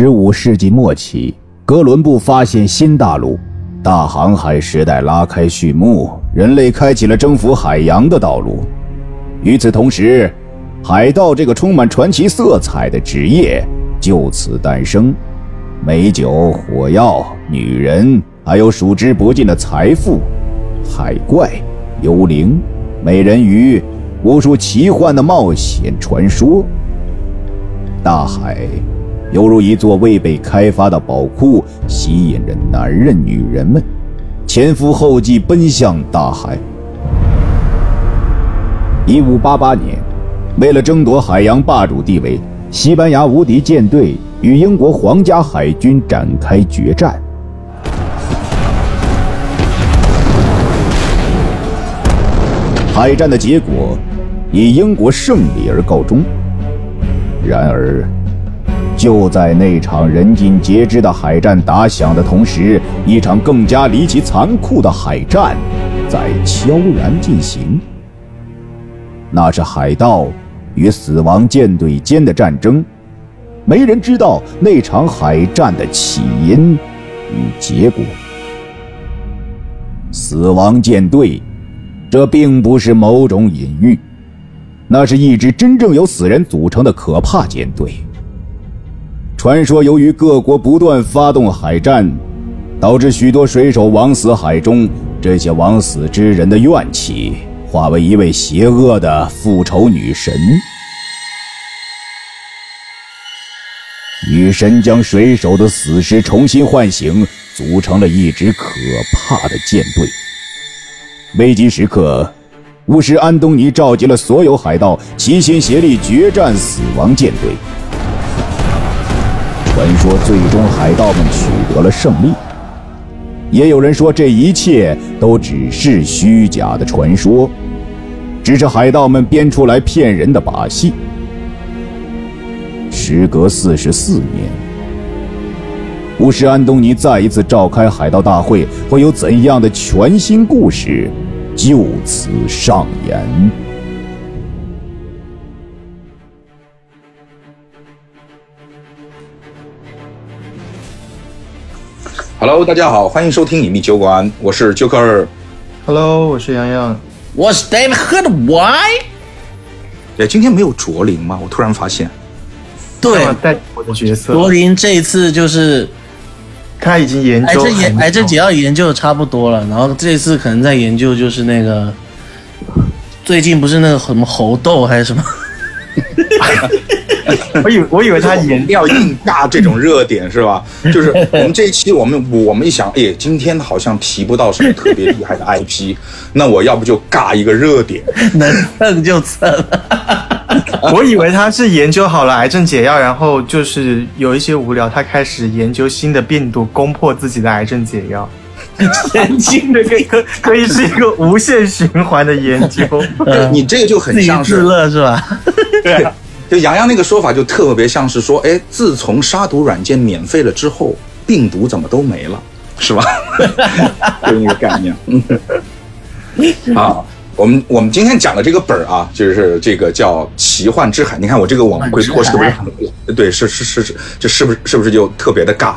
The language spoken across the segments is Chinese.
十五世纪末期，哥伦布发现新大陆，大航海时代拉开序幕，人类开启了征服海洋的道路。与此同时，海盗这个充满传奇色彩的职业就此诞生。美酒、火药、女人，还有数之不尽的财富、海怪、幽灵、美人鱼，无数奇幻的冒险传说。大海。犹如一座未被开发的宝库，吸引着男人、女人们前赴后继奔向大海。一五八八年，为了争夺海洋霸主地位，西班牙无敌舰队与英国皇家海军展开决战。海战的结果以英国胜利而告终。然而。就在那场人尽皆知的海战打响的同时，一场更加离奇残酷的海战在悄然进行。那是海盗与死亡舰队间的战争，没人知道那场海战的起因与结果。死亡舰队，这并不是某种隐喻，那是一支真正由死人组成的可怕舰队。传说，由于各国不断发动海战，导致许多水手枉死海中。这些枉死之人的怨气化为一位邪恶的复仇女神。女神将水手的死尸重新唤醒，组成了一支可怕的舰队。危急时刻，巫师安东尼召集了所有海盗，齐心协力决战死亡舰队。传说最终海盗们取得了胜利，也有人说这一切都只是虚假的传说，只是海盗们编出来骗人的把戏。时隔四十四年，巫师安东尼再一次召开海盗大会，会有怎样的全新故事就此上演？Hello，大家好，欢迎收听隐秘酒馆，我是 Joker。Hello，我是洋洋，我是 David。喝的 Why？哎，今天没有卓林吗？我突然发现。对，带我的角色。卓林这一次就是他已经研究癌症研癌症解药研究的差不多了，然后这次可能在研究就是那个最近不是那个什么猴痘还是什么。我以我以为他演要硬尬这种热点是吧？就是我们这一期，我们我们一想，哎，今天好像提不到什么特别厉害的 IP，那我要不就尬一个热点，能蹭就蹭。我以为他是研究好了癌症解药，然后就是有一些无聊，他开始研究新的病毒，攻破自己的癌症解药。神经的，可可可以是一个无限循环的研究。你这个就很像是 乐是吧？对。就杨洋那个说法，就特别像是说，哎，自从杀毒软件免费了之后，病毒怎么都没了，是吧？就那个概念。啊，我们我们今天讲的这个本儿啊，就是这个叫《奇幻之海》。你看我这个网回破是不是很？对，是是是是，这是不是是不是就特别的尬？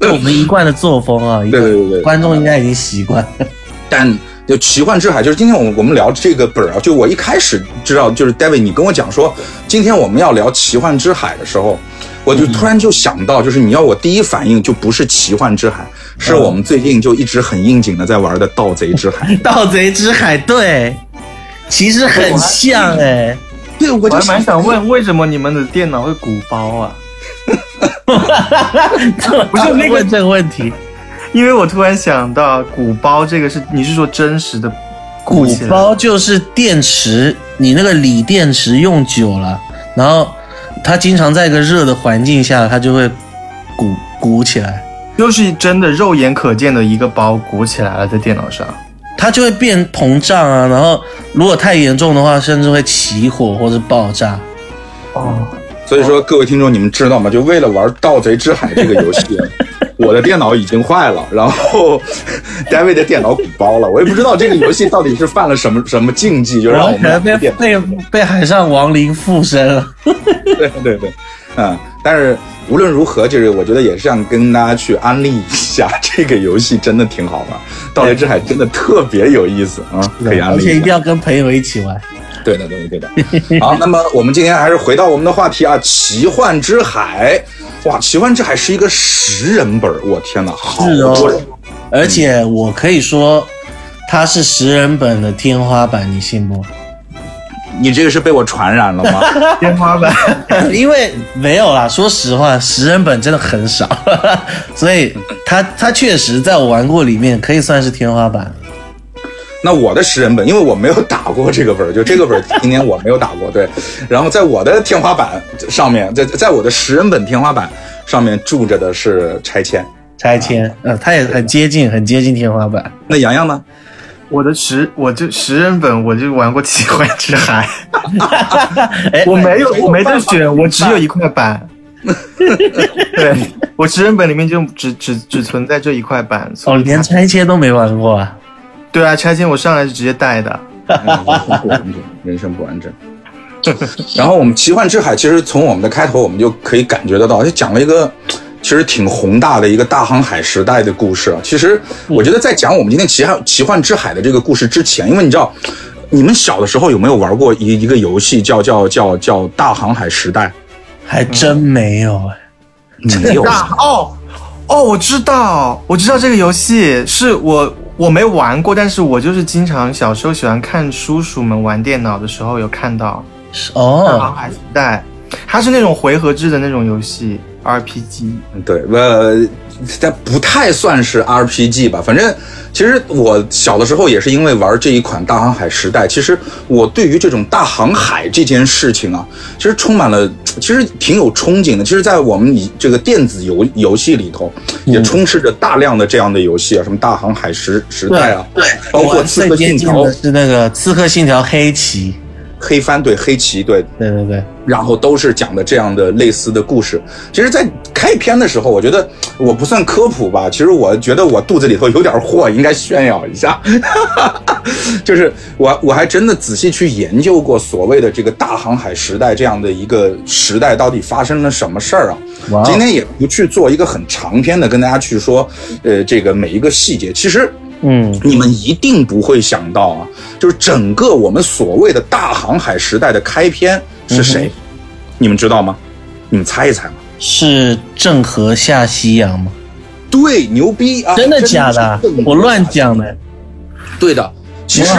我们一贯的作风啊，对对对对，观众应该已经习惯。但就奇幻之海，就是今天我们我们聊这个本儿啊。就我一开始知道，就是 David，你跟我讲说今天我们要聊奇幻之海的时候，我就突然就想到，就是你要我第一反应就不是奇幻之海，是我们最近就一直很应景的在玩的盗贼之海。盗贼之海，对，其实很像哎。对，我还蛮想问，为什么你们的电脑会鼓包啊？不是那个这个问题。因为我突然想到，鼓包这个是你是说真实的？鼓包就是电池，你那个锂电池用久了，然后它经常在一个热的环境下，它就会鼓鼓起来，就是真的肉眼可见的一个包鼓起来了，在电脑上，它就会变膨胀啊，然后如果太严重的话，甚至会起火或者爆炸。哦，所以说各位听众，你们知道吗？就为了玩《盗贼之海》这个游戏。我的电脑已经坏了，然后 David 的电脑鼓包了，我也不知道这个游戏到底是犯了什么什么禁忌，就让我们被被被海上亡灵附身了。对 对对，嗯，但是无论如何，就是我觉得也是想跟大家去安利一下这个游戏，真的挺好玩，《盗猎之海》真的特别有意思啊，可以安利。而且一定要跟朋友一起玩。对的，对的，对的。好，那么我们今天还是回到我们的话题啊，《奇幻之海》。哇，《奇幻之海》是一个十人本，我天哪，好多人！而且我可以说，它是十人本的天花板，你信不？你这个是被我传染了吗？天花板？因为没有啦，说实话，食人本真的很少，所以它它确实在我玩过里面可以算是天花板。那我的食人本，因为我没有打过这个本，就这个本今年我没有打过，对。然后在我的天花板上面，在在我的食人本天花板上面住着的是拆迁，拆迁，嗯，它也很接近，很接近天花板。那洋洋呢？我的十，我就十人本，我就玩过奇幻之海。我没有，我没得选，我只有一块板。对，我十人本里面就只只只存在这一块板。哦，连拆迁都没玩过啊？对啊，拆迁我上来是直接带的。人生不完整。然后我们奇幻之海，其实从我们的开头，我们就可以感觉得到，就讲了一个其实挺宏大的一个大航海时代的故事。其实我觉得在讲我们今天奇幻奇幻之海的这个故事之前，因为你知道，你们小的时候有没有玩过一一个游戏叫叫叫叫大航海时代？还真没有哎，没有 哦哦，我知道，我知道这个游戏是我。我没玩过，但是我就是经常小时候喜欢看叔叔们玩电脑的时候有看到。哦，航海时代，它是那种回合制的那种游戏，RPG。对，呃，它不太算是 RPG 吧，反正。其实我小的时候也是因为玩这一款《大航海时代》，其实我对于这种大航海这件事情啊，其实充满了，其实挺有憧憬的。其实，在我们以这个电子游游戏里头，也充斥着大量的这样的游戏啊，什么《大航海时时代》啊，对，包括《刺客信条》是那个《刺客信条：黑旗》。黑帆对黑旗对对对对，然后都是讲的这样的类似的故事。其实，在开篇的时候，我觉得我不算科普吧。其实我觉得我肚子里头有点货，应该炫耀一下。就是我我还真的仔细去研究过所谓的这个大航海时代这样的一个时代到底发生了什么事儿啊。今天也不去做一个很长篇的跟大家去说，呃，这个每一个细节。其实。嗯，你们一定不会想到啊，就是整个我们所谓的大航海时代的开篇是谁？你们知道吗？你们猜一猜嘛？是郑和下西洋吗？对，牛逼啊！真的假的？我乱讲的。对的，其实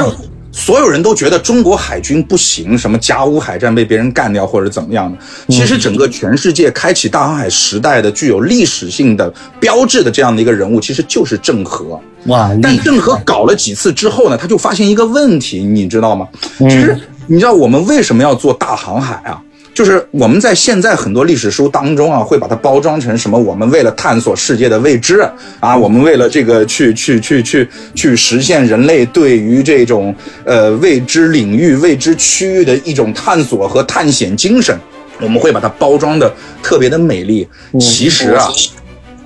所有人都觉得中国海军不行，什么甲午海战被别人干掉或者怎么样的。其实整个全世界开启大航海时代的具有历史性的标志的这样的一个人物，其实就是郑和。哇！但郑和搞了几次之后呢，他就发现一个问题，你知道吗？其实你知道我们为什么要做大航海啊？就是我们在现在很多历史书当中啊，会把它包装成什么？我们为了探索世界的未知啊，我们为了这个去去去去去实现人类对于这种呃未知领域、未知区域的一种探索和探险精神，我们会把它包装的特别的美丽。其实啊，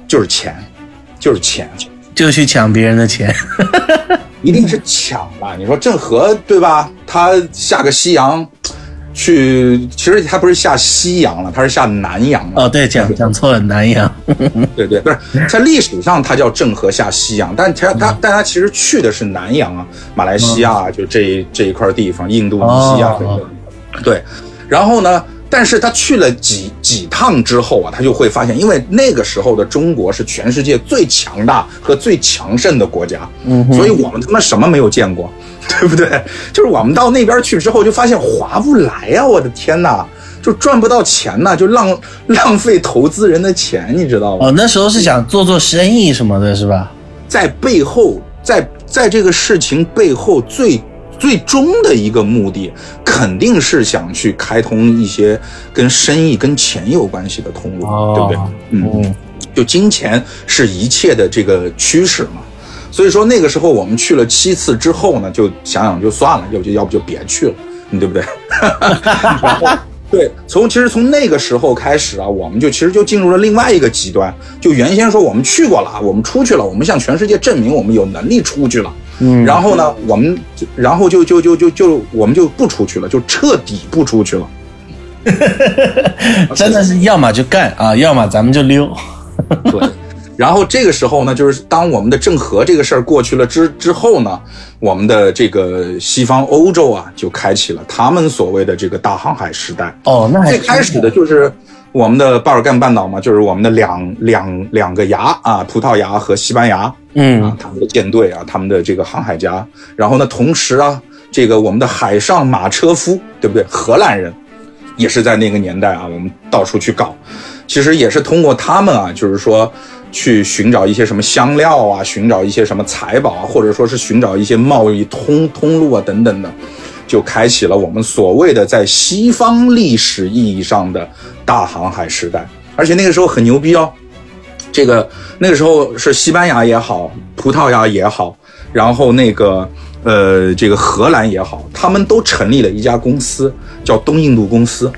就是钱，就是钱。就去抢别人的钱，一定是抢吧？你说郑和对吧？他下个西洋去，其实他不是下西洋了，他是下南洋了。哦，对，讲讲错了，南洋。对对，不是在历史上他叫郑和下西洋，但他他但他其实去的是南洋啊，马来西亚就这这一块地方，印度尼西亚等等。对，然后呢？但是他去了几几趟之后啊，他就会发现，因为那个时候的中国是全世界最强大和最强盛的国家，嗯，所以我们他妈什么没有见过，对不对？就是我们到那边去之后，就发现划不来呀！我的天哪，就赚不到钱呐，就浪 浪费投资人的钱，你知道吗？哦，那时候是想做做生意什么的，是吧？在背后，在在这个事情背后最。最终的一个目的肯定是想去开通一些跟生意、跟钱有关系的通路，对不对？嗯，就金钱是一切的这个驱使嘛。所以说那个时候我们去了七次之后呢，就想想就算了，要就要不就别去了，对不对？然后 对，从其实从那个时候开始啊，我们就其实就进入了另外一个极端。就原先说我们去过了啊，我们出去了，我们向全世界证明我们有能力出去了。嗯，然后呢，我们然后就就就就就我们就不出去了，就彻底不出去了。真的是要么就干啊，要么咱们就溜。对。然后这个时候呢，就是当我们的郑和这个事儿过去了之之后呢，我们的这个西方欧洲啊，就开启了他们所谓的这个大航海时代。哦，那最开始的就是我们的巴尔干半岛嘛，就是我们的两两两个牙啊，葡萄牙和西班牙，嗯啊，他们的舰队啊，他们的这个航海家。然后呢，同时啊，这个我们的海上马车夫，对不对？荷兰人也是在那个年代啊，我们到处去搞，其实也是通过他们啊，就是说。去寻找一些什么香料啊，寻找一些什么财宝啊，或者说是寻找一些贸易通通路啊等等的，就开启了我们所谓的在西方历史意义上的大航海时代。而且那个时候很牛逼哦，这个那个时候是西班牙也好，葡萄牙也好，然后那个呃这个荷兰也好，他们都成立了一家公司，叫东印度公司。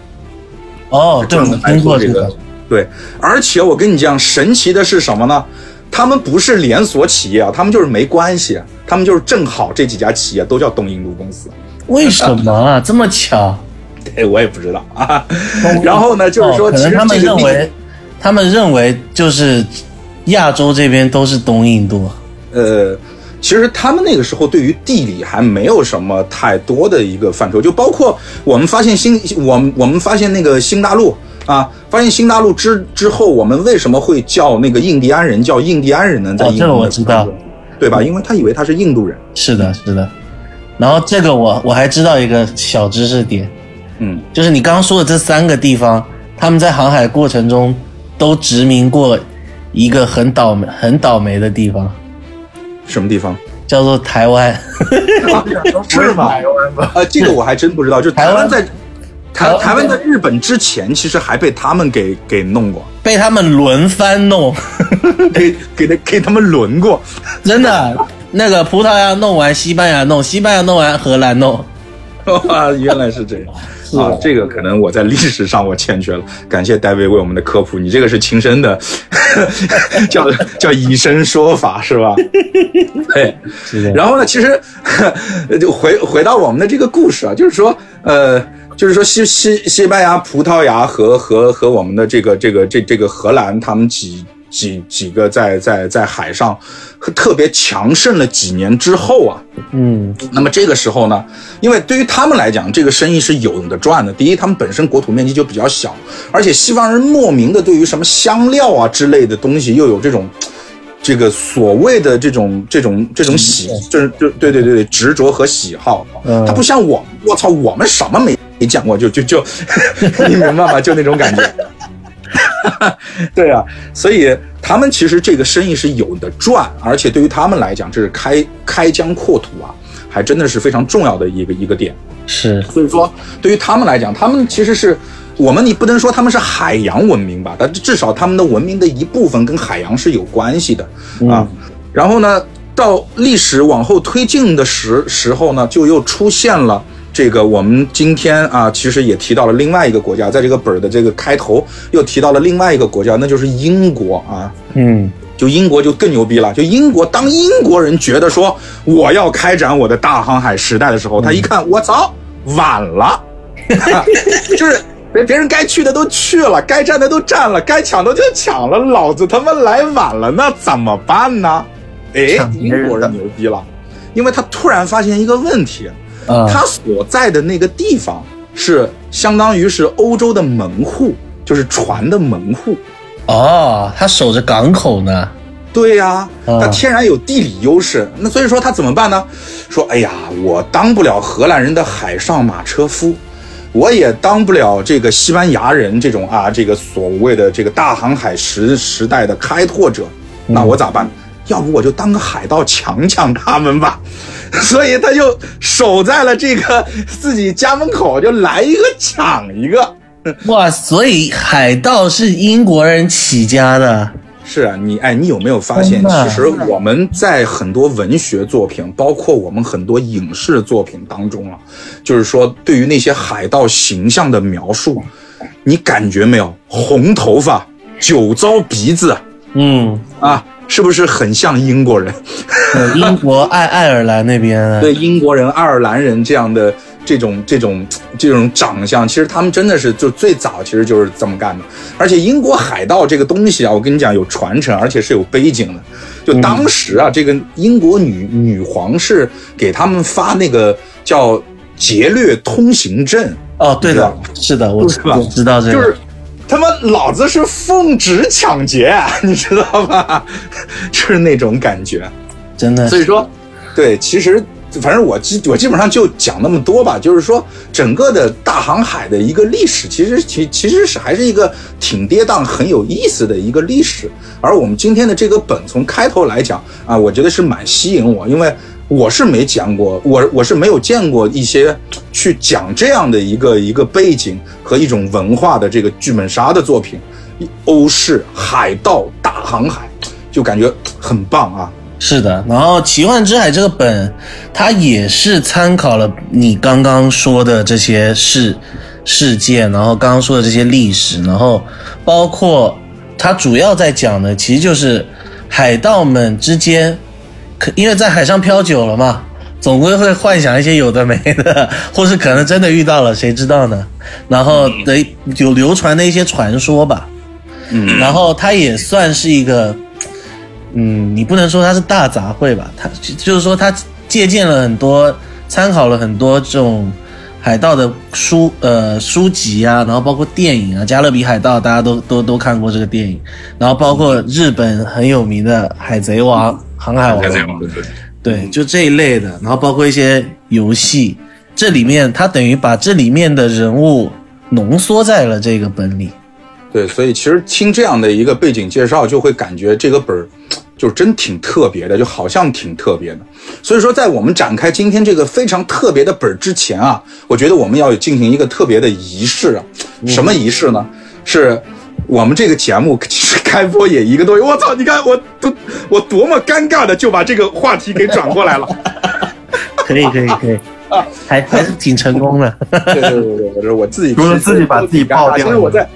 哦，对，我听过这个。对，而且我跟你讲，神奇的是什么呢？他们不是连锁企业啊，他们就是没关系，他们就是正好这几家企业都叫东印度公司。为什么啊？这么巧？对，我也不知道啊。然后呢，就是说，可能他们认为，他们认为就是亚洲这边都是东印度。呃，其实他们那个时候对于地理还没有什么太多的一个范畴，就包括我们发现新，我们我们发现那个新大陆。啊！发现新大陆之之后，我们为什么会叫那个印第安人叫印第安人呢？在这个我知道，对吧？因为他以为他是印度人。是的，是的。然后这个我我还知道一个小知识点，嗯，就是你刚刚说的这三个地方，他们在航海过程中都殖民过一个很倒霉、很倒霉的地方。什么地方？叫做台湾。是吗？台湾呃，这个我还真不知道。就台湾在。台台湾在日本之前，其实还被他们给给弄过，被他们轮番弄，给给他给他们轮过，真的。那个葡萄牙弄完，西班牙弄，西班牙弄完，荷兰弄。哇，原来是这样啊！这个可能我在历史上我欠缺了，感谢戴维为我们的科普。你这个是亲身的，叫叫以身说法是吧？对。然后呢，其实就回回到我们的这个故事啊，就是说，呃。就是说，西西西班牙、葡萄牙和和和我们的这个这个这这个荷兰，他们几几几个在在在海上特别强盛了几年之后啊，嗯，那么这个时候呢，因为对于他们来讲，这个生意是有的赚的。第一，他们本身国土面积就比较小，而且西方人莫名的对于什么香料啊之类的东西又有这种这个所谓的这种这种这种喜，就是就对对对对执着和喜好。他不像我，我操，我们什么没。没讲过，就就就，你明白吗？就那种感觉。对啊，所以他们其实这个生意是有的赚，而且对于他们来讲，这是开开疆扩土啊，还真的是非常重要的一个一个点。是，所以说对于他们来讲，他们其实是我们你不能说他们是海洋文明吧，但至少他们的文明的一部分跟海洋是有关系的啊。然后呢，到历史往后推进的时时候呢，就又出现了。这个我们今天啊，其实也提到了另外一个国家，在这个本儿的这个开头又提到了另外一个国家，那就是英国啊。嗯，就英国就更牛逼了。就英国，当英国人觉得说我要开展我的大航海时代的时候，他一看，我操，晚了，就是别别人该去的都去了，该占的都占了，该抢的就抢了，老子他妈来晚了，那怎么办呢？哎，英国人牛逼了，因为他突然发现一个问题。他所在的那个地方是相当于是欧洲的门户，就是船的门户。哦，他守着港口呢。对呀，他天然有地理优势。那所以说他怎么办呢？说，哎呀，我当不了荷兰人的海上马车夫，我也当不了这个西班牙人这种啊，这个所谓的这个大航海时时代的开拓者。那我咋办？要不我就当个海盗抢抢他们吧。所以他就守在了这个自己家门口，就来一个抢一个。哇，所以海盗是英国人起家的。是啊，你哎，你有没有发现，其实我们在很多文学作品，包括我们很多影视作品当中啊，就是说对于那些海盗形象的描述，你感觉没有？红头发、酒糟鼻子，嗯啊，是不是很像英国人？英国爱爱尔兰那边，对英国人、爱尔兰人这样的。这种这种这种长相，其实他们真的是就最早其实就是这么干的。而且英国海盗这个东西啊，我跟你讲有传承，而且是有背景的。就当时啊，这个英国女女皇是给他们发那个叫劫掠通行证。哦，对的，是的，我我知道这个。就是他妈老子是奉旨抢劫，你知道吧？就是那种感觉，真的。所以说，对，其实。反正我基我基本上就讲那么多吧，就是说整个的大航海的一个历史，其实其其实是还是一个挺跌宕、很有意思的一个历史。而我们今天的这个本从开头来讲啊，我觉得是蛮吸引我，因为我是没讲过，我我是没有见过一些去讲这样的一个一个背景和一种文化的这个剧本杀的作品，欧式海盗大航海，就感觉很棒啊。是的，然后《奇幻之海》这个本，它也是参考了你刚刚说的这些事事件，然后刚刚说的这些历史，然后包括它主要在讲的，其实就是海盗们之间，可因为在海上漂久了嘛，总归会幻想一些有的没的，或是可能真的遇到了，谁知道呢？然后的有流传的一些传说吧，嗯，然后它也算是一个。嗯，你不能说它是大杂烩吧？它就是说，它借鉴了很多，参考了很多这种海盗的书，呃，书籍啊，然后包括电影啊，《加勒比海盗》，大家都都都看过这个电影，然后包括日本很有名的《海贼王》《航海王》，对，就这一类的，然后包括一些游戏，这里面它等于把这里面的人物浓缩在了这个本里。对，所以其实听这样的一个背景介绍，就会感觉这个本儿。就真挺特别的，就好像挺特别的。所以说，在我们展开今天这个非常特别的本儿之前啊，我觉得我们要进行一个特别的仪式啊。什么仪式呢？是我们这个节目其实开播也一个多月。我操！你看我多我多么尴尬的就把这个话题给转过来了。可以可以可以啊，还还是挺成功的。对对对对，我是我自己，不是自己把自己爆掉。因为我在。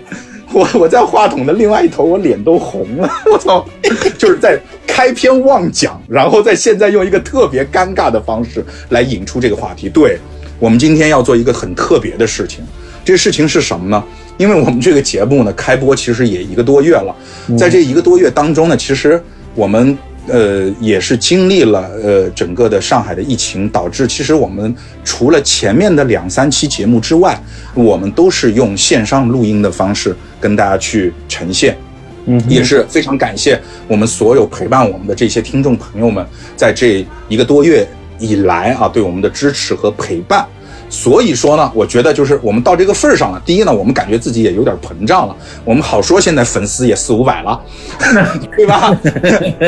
我我在话筒的另外一头，我脸都红了。我操，就是在开篇忘讲，然后在现在用一个特别尴尬的方式来引出这个话题。对我们今天要做一个很特别的事情，这个事情是什么呢？因为我们这个节目呢开播其实也一个多月了，在这一个多月当中呢，其实我们。呃，也是经历了呃整个的上海的疫情，导致其实我们除了前面的两三期节目之外，我们都是用线上录音的方式跟大家去呈现。嗯，也是非常感谢我们所有陪伴我们的这些听众朋友们，在这一个多月以来啊，对我们的支持和陪伴。所以说呢，我觉得就是我们到这个份儿上了。第一呢，我们感觉自己也有点膨胀了。我们好说，现在粉丝也四五百了，对吧？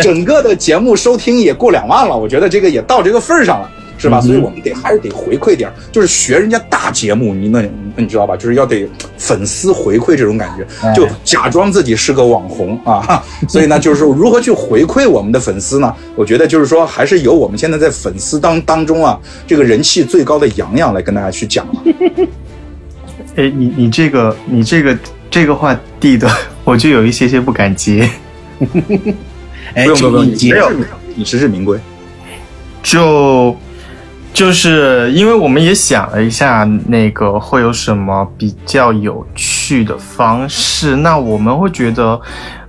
整个的节目收听也过两万了，我觉得这个也到这个份儿上了。是吧？所以我们得还是得回馈点就是学人家大节目，你那你知道吧？就是要得粉丝回馈这种感觉，就假装自己是个网红啊。所以呢，就是说如何去回馈我们的粉丝呢？我觉得就是说，还是由我们现在在粉丝当当中啊，这个人气最高的洋洋来跟大家去讲。哎，你你这个你这个这个话地的，我就有一些些不敢接。不用不用不用，没有，你实至名归，就。就是因为我们也想了一下，那个会有什么比较有趣的方式。那我们会觉得，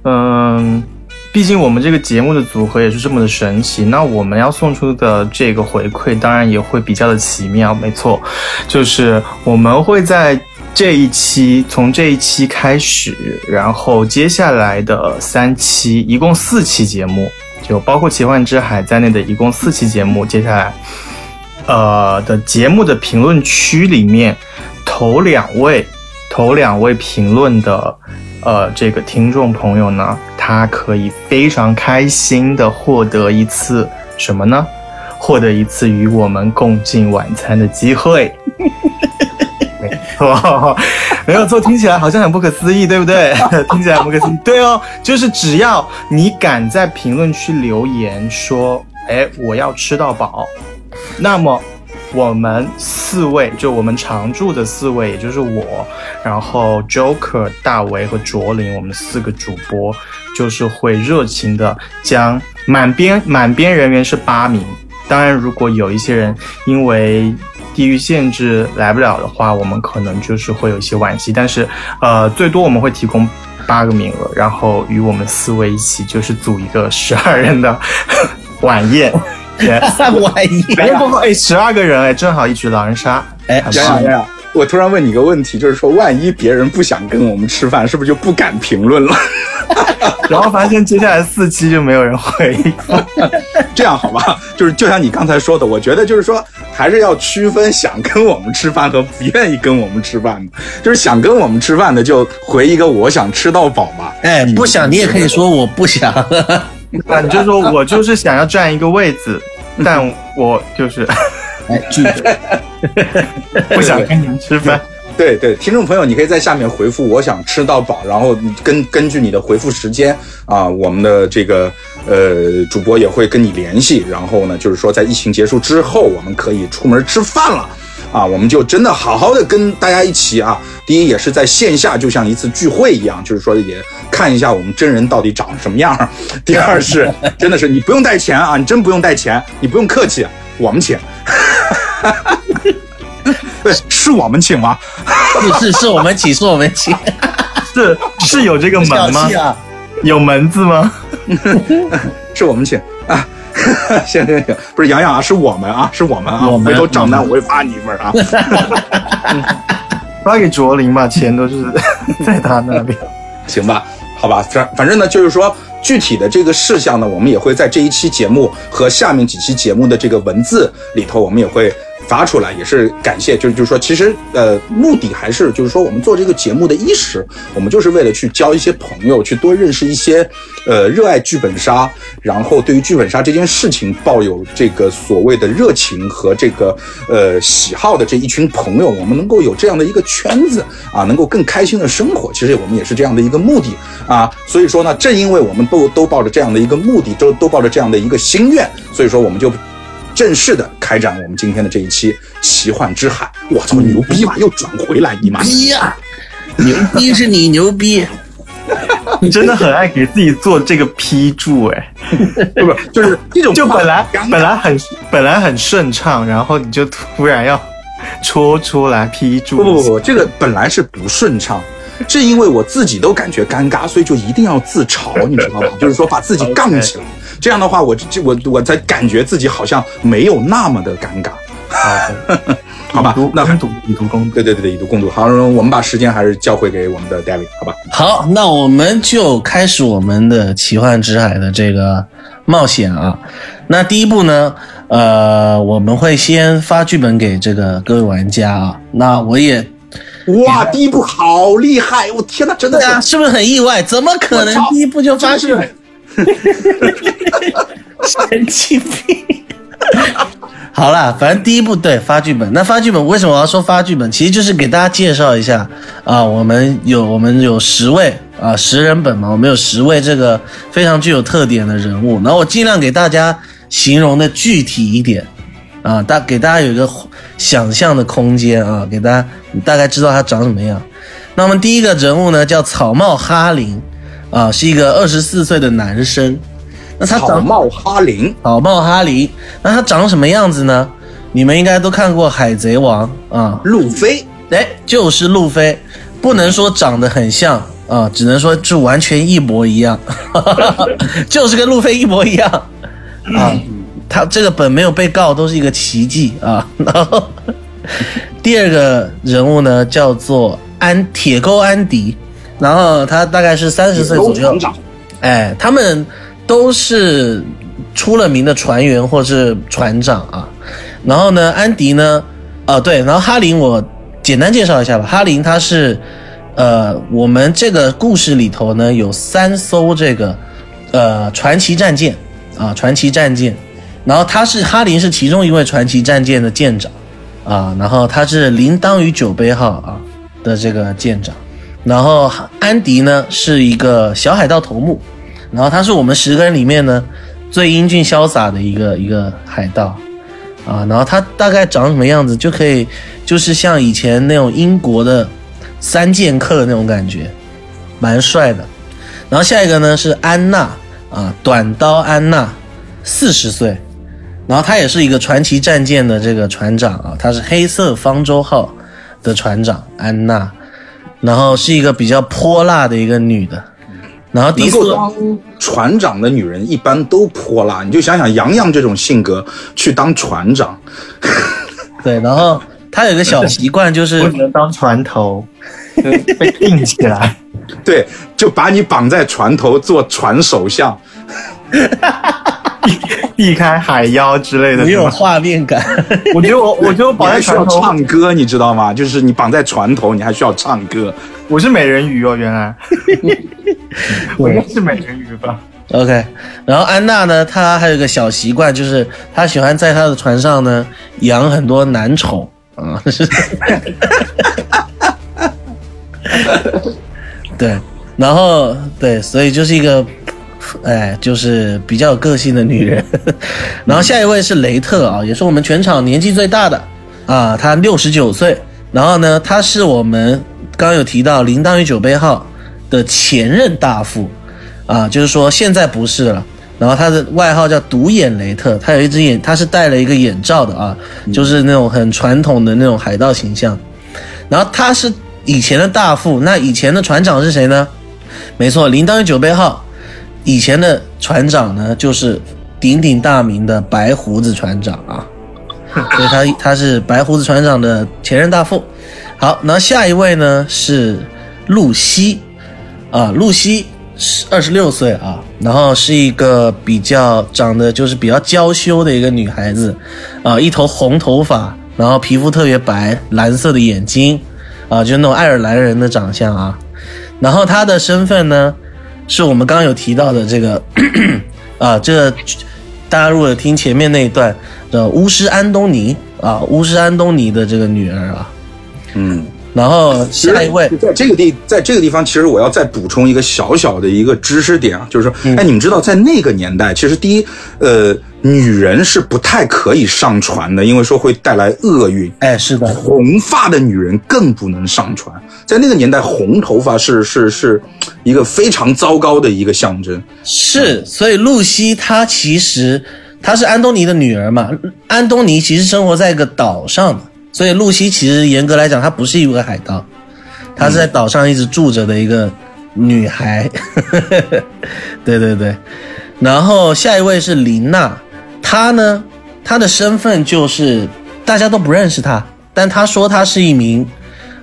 嗯，毕竟我们这个节目的组合也是这么的神奇。那我们要送出的这个回馈，当然也会比较的奇妙。没错，就是我们会在这一期，从这一期开始，然后接下来的三期，一共四期节目，就包括奇幻之海在内的一共四期节目，接下来。呃的节目的评论区里面，头两位，头两位评论的，呃，这个听众朋友呢，他可以非常开心的获得一次什么呢？获得一次与我们共进晚餐的机会。没错，没有错，听起来好像很不可思议，对不对？听起来很不可思议，对哦，就是只要你敢在评论区留言说，哎，我要吃到饱，那么我们四位，就我们常驻的四位，也就是我，然后 Joker、大为和卓林，我们四个主播，就是会热情的将满编满编人员是八名。当然，如果有一些人因为地域限制来不了的话，我们可能就是会有一些惋惜。但是，呃，最多我们会提供八个名额，然后与我们四位一起就是组一个十二人的晚宴。晚宴，不不，哎，十二个人，哎，正好一局狼人杀。哎，洋洋洋洋，我突然问你一个问题，就是说，万一别人不想跟我们吃饭，是不是就不敢评论了？然后发现接下来四期就没有人回应。这样好吧？就是就像你刚才说的，我觉得就是说，还是要区分想跟我们吃饭和不愿意跟我们吃饭的。就是想跟我们吃饭的，就回一个我想吃到饱嘛。哎，不想你也可以说我不想。那你就说我就是想要占一个位子，但我就是哎拒绝，不想跟你们吃饭。对对，听众朋友，你可以在下面回复“我想吃到饱”，然后根根据你的回复时间啊，我们的这个呃主播也会跟你联系。然后呢，就是说在疫情结束之后，我们可以出门吃饭了啊，我们就真的好好的跟大家一起啊。第一也是在线下，就像一次聚会一样，就是说也看一下我们真人到底长什么样。第二是 真的是你不用带钱啊，你真不用带钱，你不用客气，我们请。对，是我们请吗？是是，是我们请，是我们请，是是有这个门吗？啊、有门字吗？是我们请啊！行行行，不是洋洋啊，是我们啊，是我们啊！我们回头账单我会发你一份啊。发给卓林吧，钱都是 在他那边。行吧，好吧，反反正呢，就是说具体的这个事项呢，我们也会在这一期节目和下面几期节目的这个文字里头，我们也会。发出来也是感谢，就是就是说，其实呃，目的还是就是说，我们做这个节目的伊始，我们就是为了去交一些朋友，去多认识一些呃热爱剧本杀，然后对于剧本杀这件事情抱有这个所谓的热情和这个呃喜好的这一群朋友，我们能够有这样的一个圈子啊，能够更开心的生活。其实我们也是这样的一个目的啊，所以说呢，正因为我们都都抱着这样的一个目的，都都抱着这样的一个心愿，所以说我们就。正式的开展我们今天的这一期奇幻之海，我操牛逼吧！又转回来你妈逼呀！牛逼是你牛逼，你真的很爱给自己做这个批注哎，不不就是这种就本来本来很本来很顺畅，然后你就突然要戳出来批注，不不不，这个本来是不顺畅，是因为我自己都感觉尴尬，所以就一定要自嘲，你知道吗？就是说把自己杠起来。这样的话，我这我我才感觉自己好像没有那么的尴尬。好 吧，那共读以读共读，对对对对，以读共读。好，我们把时间还是交回给我们的 David，好吧？好，那我们就开始我们的奇幻之海的这个冒险啊。那第一步呢，呃，我们会先发剧本给这个各位玩家啊。那我也，哇，第一步好厉害！我天哪，真的啊，是不是很意外？怎么可能第一步就发剧本？神经病！好啦，反正第一步对发剧本。那发剧本为什么我要说发剧本？其实就是给大家介绍一下啊，我们有我们有十位啊十人本嘛，我们有十位这个非常具有特点的人物。然后我尽量给大家形容的具体一点啊，大给大家有一个想象的空间啊，给大家大概知道他长什么样。那我们第一个人物呢叫草帽哈林。啊，是一个二十四岁的男生。那他草帽哈林，草帽哈林。那他长什么样子呢？你们应该都看过《海贼王》啊，路飞，哎，就是路飞。不能说长得很像啊，只能说就完全一模一样，就是跟路飞一模一样啊。他这个本没有被告，都是一个奇迹啊。然 后第二个人物呢，叫做安铁钩安迪。然后他大概是三十岁左右，哎，他们都是出了名的船员或是船长啊。然后呢，安迪呢，啊对，然后哈林我简单介绍一下吧。哈林他是，呃，我们这个故事里头呢有三艘这个，呃，传奇战舰啊，传奇战舰。然后他是哈林是其中一位传奇战舰的舰长啊。然后他是铃铛与酒杯号啊。的这个舰长，然后安迪呢是一个小海盗头目，然后他是我们十个人里面呢最英俊潇洒的一个一个海盗啊，然后他大概长什么样子就可以，就是像以前那种英国的三剑客的那种感觉，蛮帅的。然后下一个呢是安娜啊，短刀安娜，四十岁。然后她也是一个传奇战舰的这个船长啊，她是黑色方舟号的船长安娜，然后是一个比较泼辣的一个女的。然后第四船长的女人一般都泼辣，你就想想杨洋这种性格去当船长，对，然后她有个小习惯就是我只能当船头，被定起来。对，就把你绑在船头做船首相。避开海妖之类的，没有画面感。我觉得我，我觉得我绑在需要船头，唱歌，你知道吗？就是你绑在船头，你还需要唱歌。我是美人鱼哦，原来，我应该是美人鱼吧？OK。然后安娜呢，她还有个小习惯，就是她喜欢在她的船上呢养很多男宠啊。对，然后对，所以就是一个。哎，就是比较有个性的女人。然后下一位是雷特啊，也是我们全场年纪最大的啊，他六十九岁。然后呢，他是我们刚刚有提到铃铛与酒杯号的前任大副啊，就是说现在不是了。然后他的外号叫独眼雷特，他有一只眼，他是戴了一个眼罩的啊，就是那种很传统的那种海盗形象。然后他是以前的大副，那以前的船长是谁呢？没错，铃铛与酒杯号。以前的船长呢，就是鼎鼎大名的白胡子船长啊，所以他他是白胡子船长的前任大副。好，那下一位呢是露西啊，露西是二十六岁啊，然后是一个比较长得就是比较娇羞的一个女孩子啊，一头红头发，然后皮肤特别白，蓝色的眼睛啊，就那种爱尔兰人的长相啊，然后她的身份呢。是我们刚刚有提到的这个 啊，这个大家如果听前面那一段的巫师安东尼啊，巫师安东尼的这个女儿啊，嗯，然后下一位，在这个地，在这个地方，其实我要再补充一个小小的一个知识点啊，就是说，哎，你们知道在那个年代，其实第一，呃。女人是不太可以上船的，因为说会带来厄运。哎，是的，红发的女人更不能上船。在那个年代，红头发是是是一个非常糟糕的一个象征。是，所以露西她其实她是安东尼的女儿嘛。安东尼其实生活在一个岛上的，所以露西其实严格来讲，她不是一个海盗，她是在岛上一直住着的一个女孩。对对对，然后下一位是琳娜。他呢，他的身份就是大家都不认识他，但他说他是一名，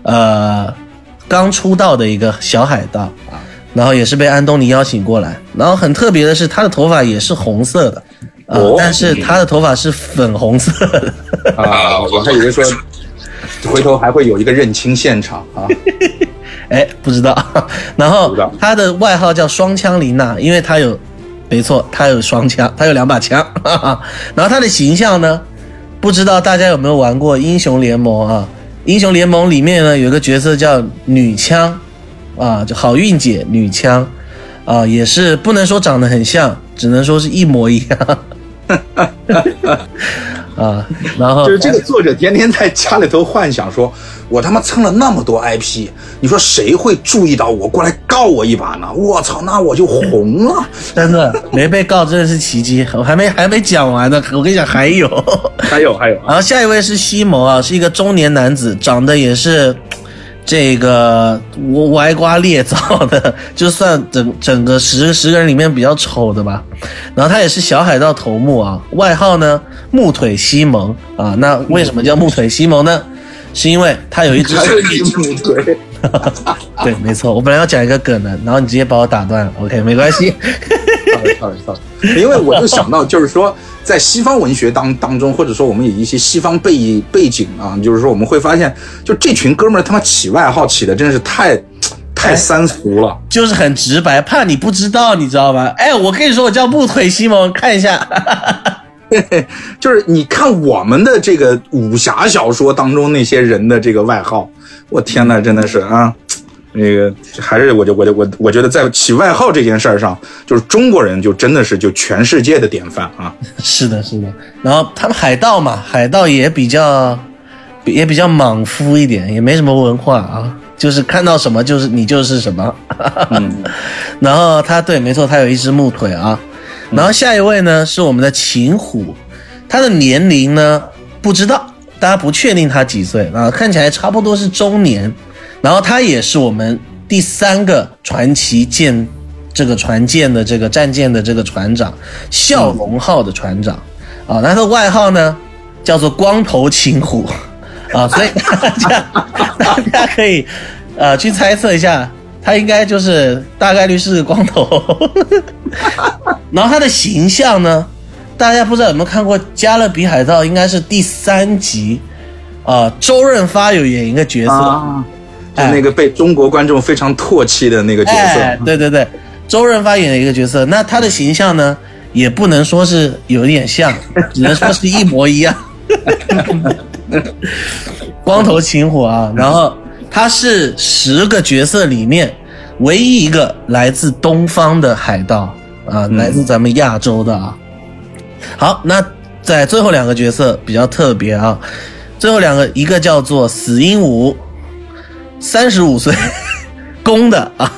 呃，刚出道的一个小海盗啊，然后也是被安东尼邀请过来，然后很特别的是他的头发也是红色的，啊，但是他的头发是粉红色的。啊，我还以为说回头还会有一个认亲现场啊，哎，不知道，然后他的外号叫双枪琳娜，因为他有。没错，他有双枪，他有两把枪。然后他的形象呢，不知道大家有没有玩过英雄联盟啊？英雄联盟里面呢有个角色叫女枪，啊，就好运姐女枪，啊，也是不能说长得很像，只能说是一模一样。啊，然后就是这个作者天天在家里头幻想说。我他妈蹭了那么多 IP，你说谁会注意到我过来告我一把呢？我操，那我就红了！真的没被告真的是奇迹。我还没还没讲完呢，我跟你讲还有，还有还有。然后下一位是西蒙啊，是一个中年男子，长得也是这个我歪瓜裂枣的，就算整整个十十个人里面比较丑的吧。然后他也是小海盗头目啊，外号呢木腿西蒙啊。那为什么叫木腿西蒙呢？是因为他有一只木腿，对，没错。我本来要讲一个梗的，然后你直接把我打断了。OK，没关系。因为我就想到，就是说，在西方文学当当中，或者说我们有一些西方背背景啊，就是说我们会发现，就这群哥们儿他妈起外号起的真是太太三俗了，就是很直白，怕你不知道，你知道吗？哎，我跟你说，我叫木腿西蒙，看一下。就是你看我们的这个武侠小说当中那些人的这个外号，我天呐，真的是啊，那个还是我就我就我我觉得在起外号这件事儿上，就是中国人就真的是就全世界的典范啊。是的，是的。然后他们海盗嘛，海盗也比较也比较莽夫一点，也没什么文化啊，就是看到什么就是你就是什么。嗯，然后他对，没错，他有一只木腿啊。然后下一位呢是我们的秦虎，他的年龄呢不知道，大家不确定他几岁啊，看起来差不多是中年。然后他也是我们第三个传奇舰这个船舰的这个战舰的这个船长，笑龙号的船长啊，他的外号呢叫做光头秦虎 啊，所以大家大家可以呃去猜测一下。他应该就是大概率是光头，然后他的形象呢，大家不知道有没有看过《加勒比海盗》？应该是第三集，啊，周润发有演一个角色，就那个被中国观众非常唾弃的那个角色。对对对，周润发演的一个角色，那他的形象呢，也不能说是有点像，只能说是一模一样。光头秦火啊，然后。他是十个角色里面唯一一个来自东方的海盗啊，来自咱们亚洲的啊。好，那在最后两个角色比较特别啊，最后两个一个叫做死鹦鹉，三十五岁，公的啊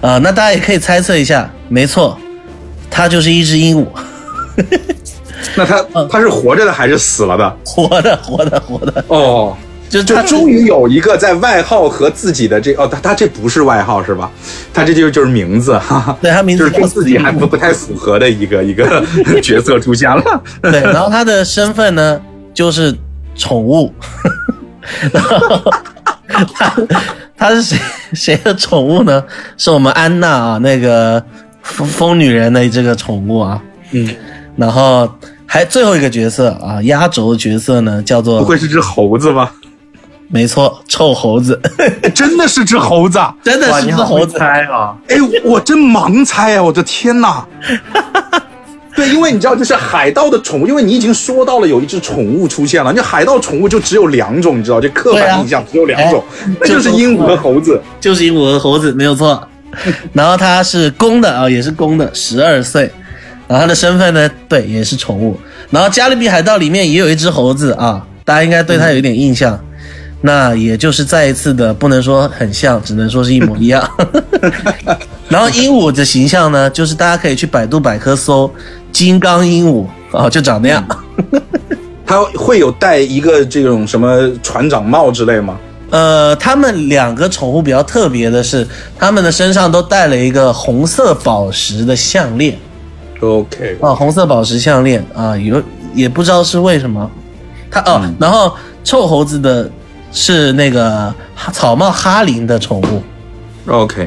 啊，那大家也可以猜测一下，没错，它就是一只鹦鹉。那它它是活着的还是死了的？活的，活的，活的。哦。就就终于有一个在外号和自己的这哦，它它这不是外号是吧？它这就就是名字哈，对它名字就是跟自己还不不太符合的一个一个 角色出现了。对，然后它的身份呢就是宠物，他他是谁 谁的宠物呢？是我们安娜啊，那个疯疯女人的这个宠物啊。嗯，然后还最后一个角色啊，压轴角色呢叫做不会是只猴子吧？没错，臭猴子，真的是只猴子，真的是只猴子猜啊！哎，我真盲猜啊！我的天哪！对，因为你知道，就是海盗的宠物，因为你已经说到了有一只宠物出现了，你海盗宠物就只有两种，你知道，就刻板印象只有两种，那就是鹦鹉和猴子，就是鹦鹉和猴子，没有错。然后它是公的啊，也是公的，十二岁。然后它的身份呢，对，也是宠物。然后加勒比海盗里面也有一只猴子啊，大家应该对它有一点印象。那也就是再一次的，不能说很像，只能说是一模一样。然后鹦鹉的形象呢，就是大家可以去百度百科搜“金刚鹦鹉”啊，就长那样。它会有戴一个这种什么船长帽之类吗？呃，他们两个宠物比较特别的是，他们的身上都带了一个红色宝石的项链。OK，啊，红色宝石项链啊，有也不知道是为什么。它哦，然后臭猴子的。是那个草帽哈林的宠物，OK，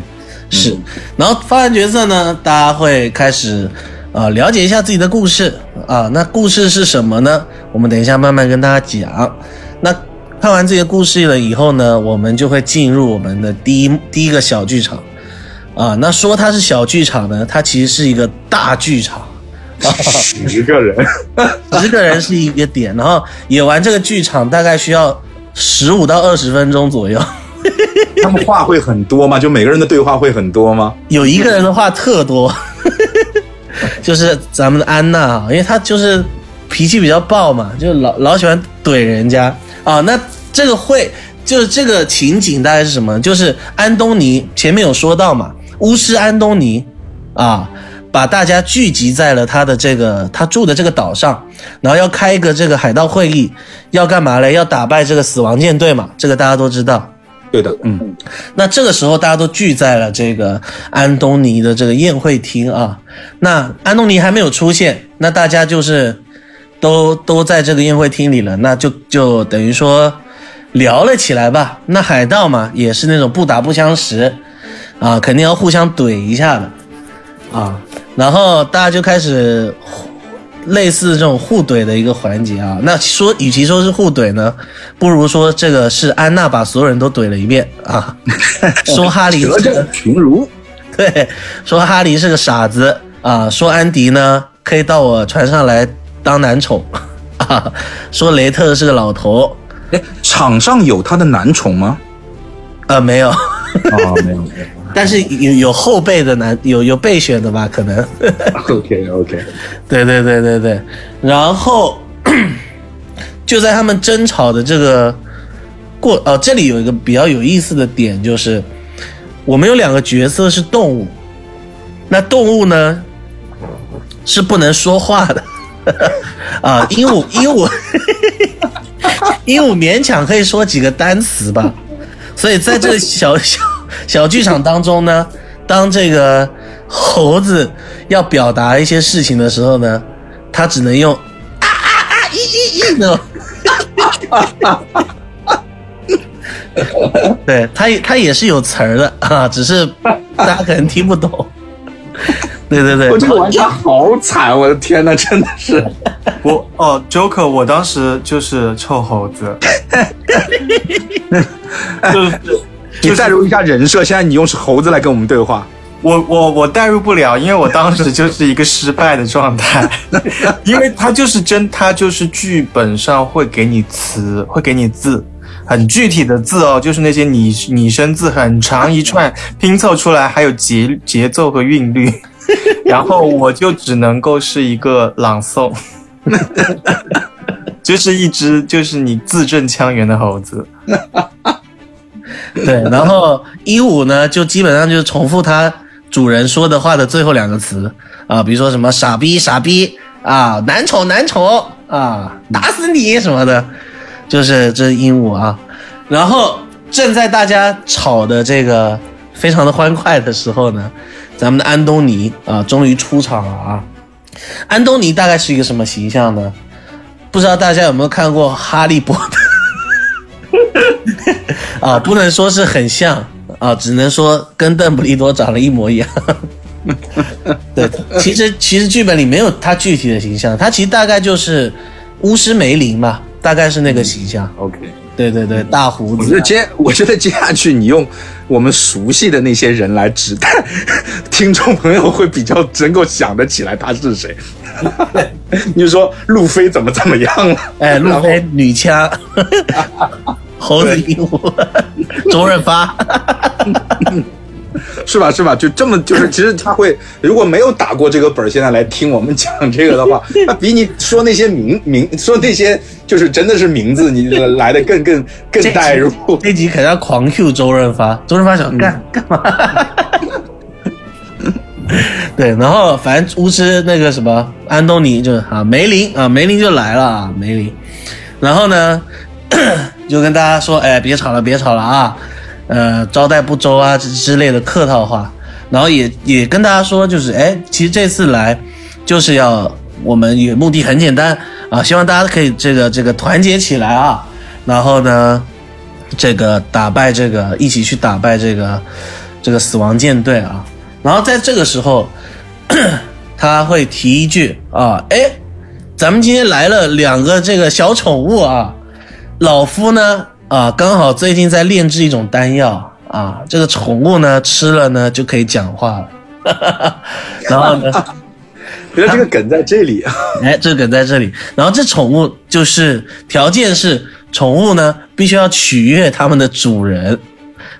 是。然后发完角色呢，大家会开始啊了解一下自己的故事啊。那故事是什么呢？我们等一下慢慢跟大家讲。那看完这些故事了以后呢，我们就会进入我们的第一第一个小剧场啊。那说它是小剧场呢，它其实是一个大剧场，十个人，十个人是一个点。然后演完这个剧场大概需要。十五到二十分钟左右，他们话会很多吗？就每个人的对话会很多吗？有一个人的话特多，就是咱们的安娜啊，因为她就是脾气比较暴嘛，就老老喜欢怼人家啊。那这个会就是这个情景大概是什么？就是安东尼前面有说到嘛，巫师安东尼啊。把大家聚集在了他的这个他住的这个岛上，然后要开一个这个海盗会议，要干嘛嘞？要打败这个死亡舰队嘛？这个大家都知道。对的，嗯。那这个时候大家都聚在了这个安东尼的这个宴会厅啊。那安东尼还没有出现，那大家就是都都在这个宴会厅里了，那就就等于说聊了起来吧。那海盗嘛，也是那种不打不相识啊，肯定要互相怼一下的啊。然后大家就开始类似这种互怼的一个环节啊。那说与其说是互怼呢，不如说这个是安娜把所有人都怼了一遍啊。说哈利是个群儒，对，说哈利是个傻子啊。说安迪呢可以到我船上来当男宠啊，说雷特是个老头。哎，场上有他的男宠吗？呃，没有，哦，没有，没有。但是有有后备的男，有有备选的吧？可能。OK OK，对对对对对，然后 就在他们争吵的这个过，哦，这里有一个比较有意思的点，就是我们有两个角色是动物，那动物呢是不能说话的 啊，鹦鹉鹦鹉 鹦鹉勉强可以说几个单词吧，所以在这个小小小剧场当中呢，当这个猴子要表达一些事情的时候呢，他只能用啊啊啊咦咦咦那种。对，他也它也是有词儿的啊，只是大家可能听不懂。对对对，我这个玩家好惨，我的天呐，真的是。我哦，Joker，我当时就是臭猴子，就是你代入一下人设，现在你用是猴子来跟我们对话。我我我代入不了，因为我当时就是一个失败的状态，因为他就是真，他就是剧本上会给你词，会给你字，很具体的字哦，就是那些拟拟声字，很长一串拼凑出来，还有节节奏和韵律，然后我就只能够是一个朗诵，就是一只就是你字正腔圆的猴子。对，然后鹦鹉呢，就基本上就是重复它主人说的话的最后两个词啊，比如说什么傻逼傻逼啊，男宠男宠啊，打死你什么的，就是这鹦鹉啊。然后正在大家吵的这个非常的欢快的时候呢，咱们的安东尼啊，终于出场了啊。安东尼大概是一个什么形象呢？不知道大家有没有看过《哈利波特》？啊，不能说是很像啊，只能说跟邓布利多长得一模一样。对，其实其实剧本里没有他具体的形象，他其实大概就是巫师梅林嘛，大概是那个形象。OK，对对对，大胡子啊。我觉得接，我觉得接下去你用我们熟悉的那些人来指代，听众朋友会比较能够想得起来他是谁。你就说路飞怎么怎么样了？哎，路飞女枪，猴子鹦鹉，周润发。是吧？是吧？就这么就是，其实他会如果没有打过这个本儿，现在来听我们讲这个的话，他比你说那些名名说那些就是真的是名字，你来的更更更带入。这集肯定要狂 Q 周润发，周润发想干、干嘛？对，然后反正巫师那个什么安东尼就是啊梅林啊梅林就来了啊梅林，然后呢就跟大家说，哎别吵了别吵了啊，呃招待不周啊之之类的客套话，然后也也跟大家说就是哎其实这次来就是要我们也目的很简单啊，希望大家可以这个这个团结起来啊，然后呢这个打败这个一起去打败这个这个死亡舰队啊。然后在这个时候，他会提一句啊，哎，咱们今天来了两个这个小宠物啊，老夫呢啊，刚好最近在炼制一种丹药啊，这个宠物呢吃了呢就可以讲话了，然后呢，原来这个梗在这里啊！哎，这个梗在这里，然后这宠物就是条件是宠物呢必须要取悦他们的主人，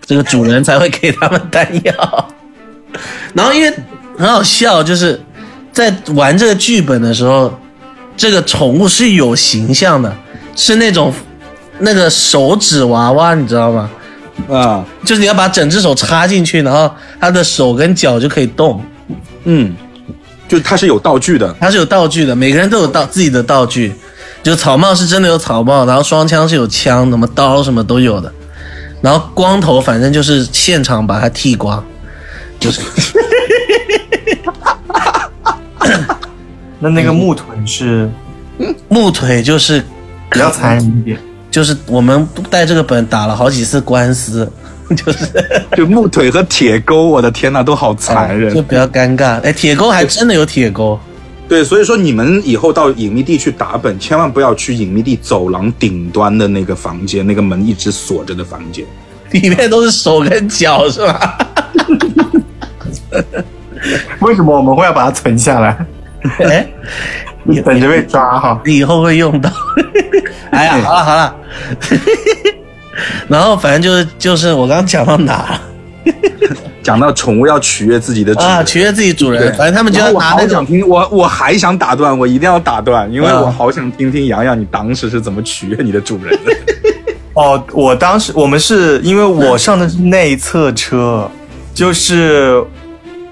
这个主人才会给他们丹药。然后因为很好笑，就是在玩这个剧本的时候，这个宠物是有形象的，是那种那个手指娃娃，你知道吗？啊，就是你要把整只手插进去，然后他的手跟脚就可以动。嗯，就它是有道具的，它是有道具的，每个人都有道自己的道具。就草帽是真的有草帽，然后双枪是有枪，什么刀什么都有的。然后光头反正就是现场把它剃光，就是 那那个木腿是木腿就是比较残忍一点，就是我们带这个本打了好几次官司，就是就木腿和铁钩，我的天呐，都好残忍就忍。比较尴尬。哎，铁钩还真的有铁钩，对，所以说你们以后到隐秘地去打本，千万不要去隐秘地走廊顶端的那个房间，那个门一直锁着的房间。里面都是手跟脚是吧？为什么我们会要把它存下来？哎，你等着被抓哈，你以后会用到。哎呀，好了好了，然后反正就是就是我刚刚讲到哪？讲到宠物要取悦自己的主人啊，取悦自己主人，反正他们就要我拿那种好想听，我我还想打断，我一定要打断，因为我好想听听洋洋你当时是怎么取悦你的主人的。哦，我当时我们是因为我上的是内侧车，就是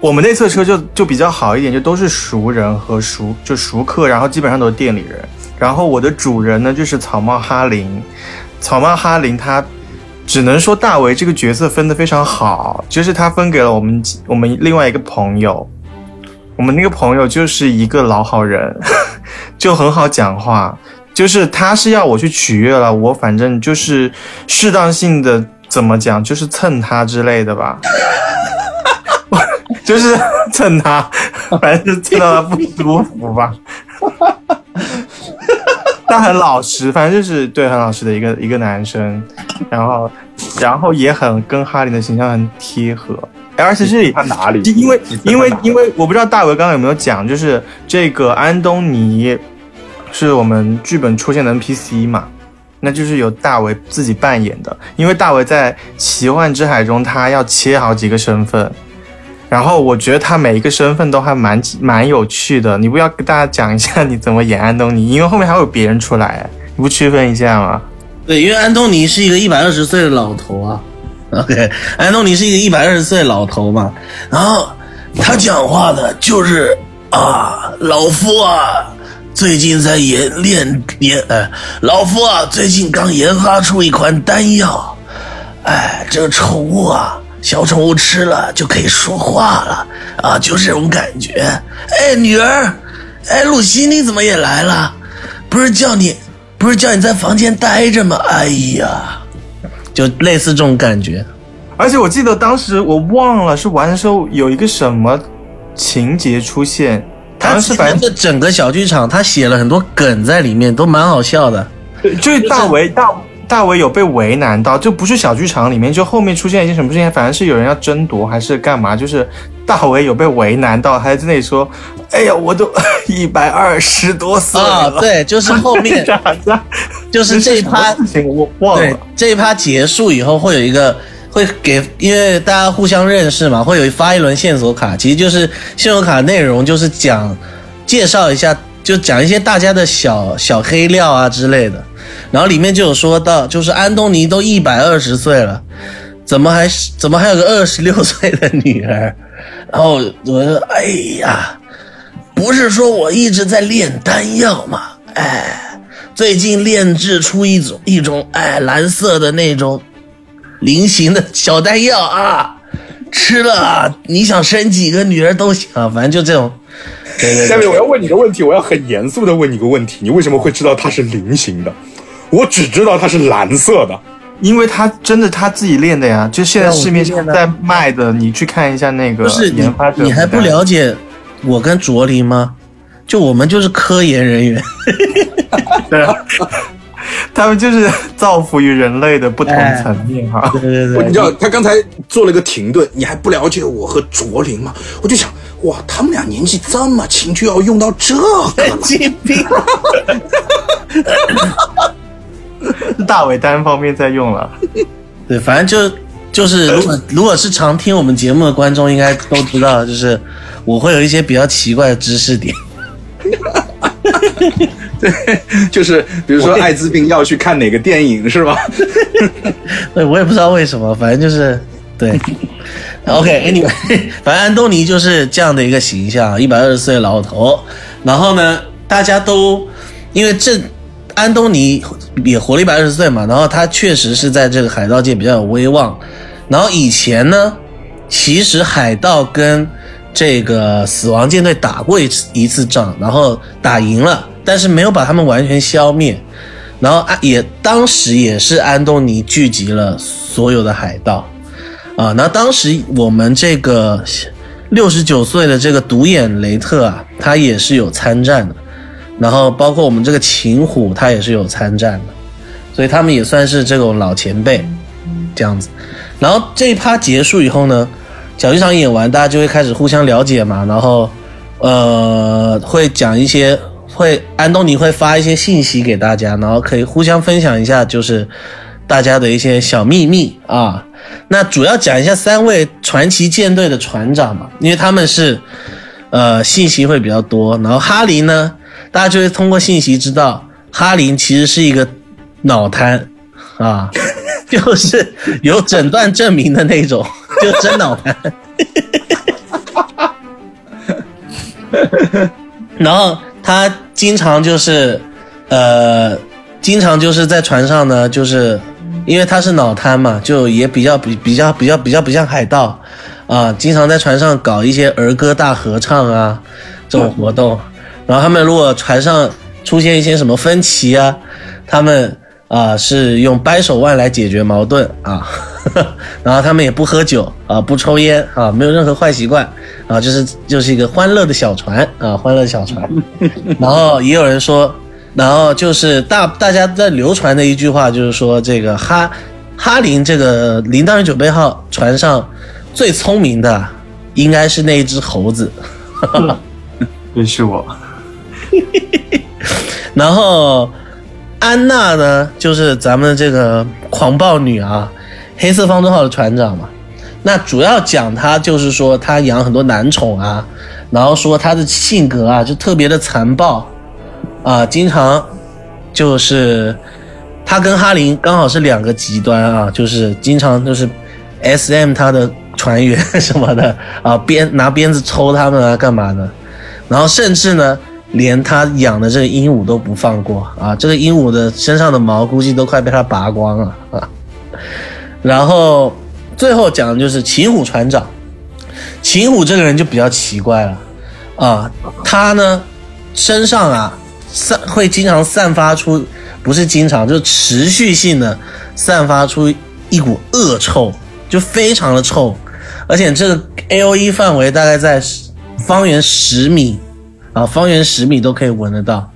我们内侧车就就比较好一点，就都是熟人和熟就熟客，然后基本上都是店里人。然后我的主人呢就是草帽哈林，草帽哈林他只能说大为这个角色分得非常好，就是他分给了我们我们另外一个朋友，我们那个朋友就是一个老好人，就很好讲话。就是他是要我去取悦了，我反正就是适当性的怎么讲，就是蹭他之类的吧，就是 蹭他，反正就蹭到他不舒服吧。他很老实，反正就是对很老实的一个一个男生，然后然后也很跟哈林的形象很贴合，而且这里他哪里？因为因为因为我不知道大伟刚刚有没有讲，就是这个安东尼是我们剧本出现的 NPC 嘛，那就是由大为自己扮演的。因为大为在奇幻之海中，他要切好几个身份，然后我觉得他每一个身份都还蛮蛮有趣的。你不要跟大家讲一下你怎么演安东尼，因为后面还有别人出来，你不区分一下吗？对，因为安东尼是一个一百二十岁的老头啊。OK，安东尼是一个一百二十岁老头嘛，然后他讲话的就是啊，老夫啊，最近在研练研，哎，老夫啊，最近刚研发出一款丹药，哎，这个宠物啊，小宠物吃了就可以说话了啊，就是这种感觉。哎，女儿，哎，露西你怎么也来了？不是叫你，不是叫你在房间待着吗？哎呀，就类似这种感觉。而且我记得当时我忘了是玩的时候有一个什么情节出现，好他像是反正整个小剧场，他写了很多梗在里面，都蛮好笑的。就是大为大大为有被为难到，就不是小剧场里面，就后面出现一些什么事情，反正是有人要争夺还是干嘛，就是大为有被为难到，还在那里说：“哎呀，我都 一百二十多岁啊，了。对，就是后面就是这一趴 事情我忘对了。这一趴结束以后，会有一个会给，因为大家互相认识嘛，会有发一轮线索卡，其实就是线索卡内容就是讲介绍一下，就讲一些大家的小小黑料啊之类的。然后里面就有说到，就是安东尼都一百二十岁了，怎么还是怎么还有个二十六岁的女儿？然后我说，哎呀，不是说我一直在炼丹药吗？哎，最近炼制出一种一种哎蓝色的那种菱形的小丹药啊，吃了啊，你想生几个女儿都行啊，反正就这种。下面我要问你个问题，我要很严肃的问你个问题，你为什么会知道它是菱形的？我只知道它是蓝色的。因为它真的他自己练的呀，就现在市面上在卖的，你去看一下那个不是你研发者你还不了解我跟卓林吗？就我们就是科研人员，对啊，他们就是造福于人类的不同层面哈。对对对，你知道他刚才做了个停顿，你还不了解我和卓林吗？我就想，哇，他们俩年纪这么轻，就要用到这个了。疾病。是 大伟单方面在用了。对，反正就就是，如果如果是常听我们节目的观众，应该都知道，就是我会有一些比较奇怪的知识点。对就是比如说艾滋病要去看哪个电影是吧？对我也不知道为什么，反正就是对。OK，Anyway，、反正安东尼就是这样的一个形象，一百二十岁老头。然后呢，大家都因为这安东尼也活了一百二十岁嘛，然后他确实是在这个海盗界比较有威望。然后以前呢，其实海盗跟这个死亡舰队打过一次一次仗，然后打赢了，但是没有把他们完全消灭。然后安也当时也是安东尼聚集了所有的海盗，啊，那当时我们这个六十九岁的这个独眼雷特啊，他也是有参战的，然后包括我们这个秦虎，他也是有参战的，所以他们也算是这种老前辈这样子。然后这一趴结束以后呢，小剧场演完，大家就会开始互相了解嘛，然后呃会讲一些会安东尼会发一些信息给大家，然后可以互相分享一下，就是大家的一些小秘密啊。那主要讲一下三位传奇舰队的船长嘛，因为他们是呃信息会比较多。然后哈林呢，大家就会通过信息知道哈林其实是一个脑瘫啊，就是有诊断证明的那种，就真脑瘫。然后他经常就是，呃，经常就是在船上呢，就是因为他是脑瘫嘛，就也比较比比较比较比较不像海盗啊，经常在船上搞一些儿歌大合唱啊这种活动。然后他们如果船上出现一些什么分歧啊，他们啊是用掰手腕来解决矛盾啊，然后他们也不喝酒啊，不抽烟啊，没有任何坏习惯啊，就是就是一个欢乐的小船啊，欢乐的小船。然后也有人说，然后就是大大家在流传的一句话就是说，这个哈哈林这个铃铛与酒杯号船上最聪明的应该是那一只猴子。对，是我。然后安娜呢，就是咱们这个狂暴女啊，黑色方舟号的船长嘛。那主要讲她就是说她养很多男宠啊，然后说她的性格啊就特别的残暴啊，经常就是她跟哈林刚好是两个极端啊，就是经常就是 S M 她的船员什么的啊，鞭拿鞭子抽他们啊，干嘛的？然后甚至呢，连他养的这个鹦鹉都不放过啊！这个鹦鹉的身上的毛估计都快被他拔光了啊！然后最后讲的就是秦虎船长，秦虎这个人就比较奇怪了啊，他呢身上啊散会经常散发出，不是经常，就持续性的散发出一股恶臭，就非常的臭，而且这个 A O E 范围大概在方圆十米啊，方圆十米都可以闻得到。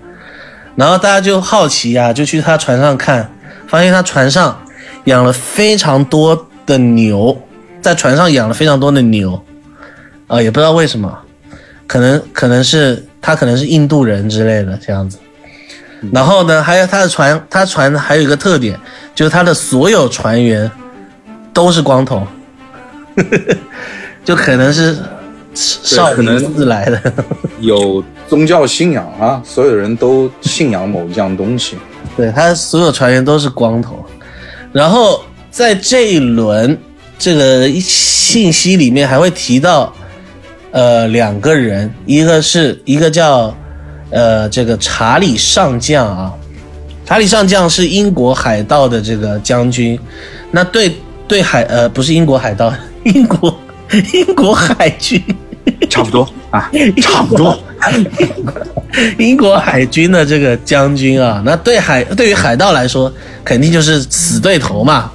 然后大家就好奇呀、就去他船上看，发现他船上养了非常多的牛，在船上养了非常多的牛，啊，也不知道为什么，可能可能是他可能是印度人之类的这样子。然后呢，还有他的船，他船还有一个特点，就是他的所有船员都是光头，就可能是少可能林寺来的。有宗教信仰啊，所有人都信仰某一样东西。对他所有船员都是光头，然后在这一轮这个信息里面还会提到，呃，两个人，一个是一个叫呃这个查理上将啊，查理上将是英国海盗的这个将军，那对对海呃不是英国海盗，英国英国海军。差不多啊，差不多。英国海军的这个将军啊，那对海对于海盗来说，肯定就是死对头嘛。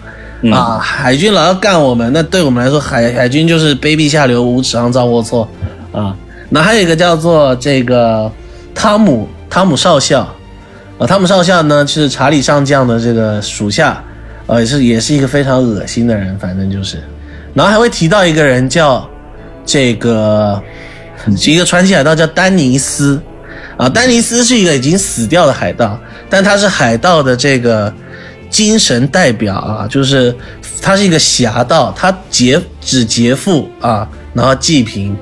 啊，海军老要干我们，那对我们来说，海海军就是卑鄙下流、无耻、肮脏、龌龊啊。那还有一个叫做这个汤姆汤姆少校啊，汤姆少校呢是查理上将的这个属下，呃，也是也是一个非常恶心的人，反正就是。然后还会提到一个人叫这个 一个传奇海盗叫丹尼斯，啊，丹尼斯是一个已经死掉的海盗，但他是海盗的这个精神代表啊，就是他是一个侠盗，他劫只劫富啊，然后济贫，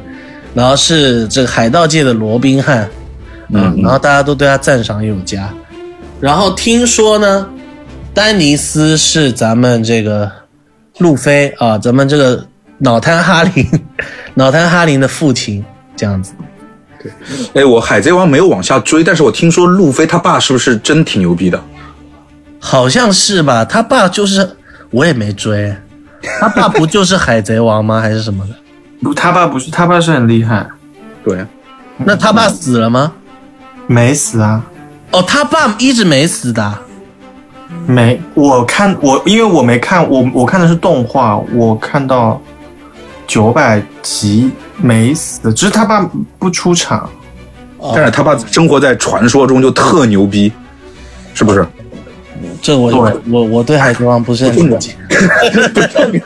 然后是这个海盗界的罗宾汉，嗯，然后大家都对他赞赏有加。然后听说呢，丹尼斯是咱们这个路飞啊，咱们这个脑瘫哈林，脑瘫哈林的父亲这样子。对哎，我海贼王没有往下追，但是我听说路飞他爸是不是真挺牛逼的？好像是吧？他爸就是我也没追，他爸不就是海贼王吗？还是什么的？不，他爸不是，他爸是很厉害，对，那他爸死了吗？没死啊，哦，他爸一直没死的啊。没。我看我因为我没看，我我看的是动画，我看到九百集没死，只是他爸不出场。但是他爸生活在传说中就特牛逼，是不是？这我对我我对海贼王不是很了解。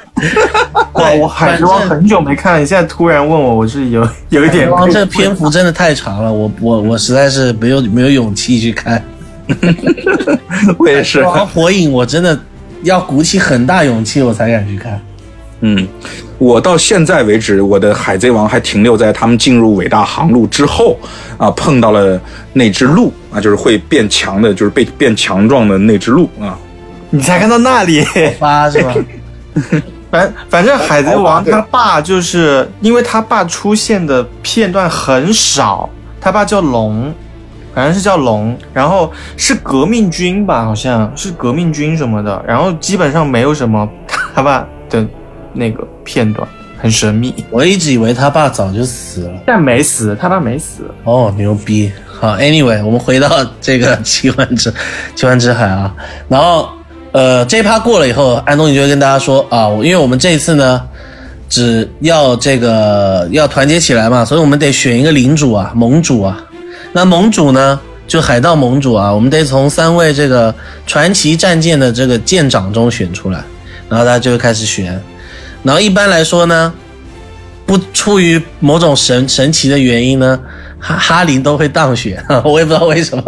哇，我海贼王很久没看了，你现在突然问我，我是有有一点海贼王这篇幅真的太长了，我我我实在是没有没有勇气去看。我也是。玩火影我真的要鼓起很大勇气我才敢去看。嗯，我到现在为止，我的海贼王还停留在他们进入伟大航路之后啊，碰到了那只鹿啊，就是会变强的，就是被变强壮的那只鹿啊。你才看到那里。发是吧？反反正海贼王他爸就是因为他爸出现的片段很少，他爸叫龙，反正是叫龙，然后是革命军吧，好像是革命军什么的，然后基本上没有什么 他爸的那个片段，很神秘。我一直以为他爸早就死了。但没死，他爸没死。哦，牛逼！好，Anyway，我们回到这个奇幻之奇幻之海啊，然后呃，这一趴过了以后，安东尼就会跟大家说啊，因为我们这一次呢，只要这个要团结起来嘛，所以我们得选一个领主啊，盟主啊。那盟主呢，就海盗盟主啊，我们得从三位这个传奇战舰的这个舰长中选出来，然后大家就会开始选。然后一般来说呢，不出于某种神神奇的原因呢，哈哈林都会当选，我也不知道为什么，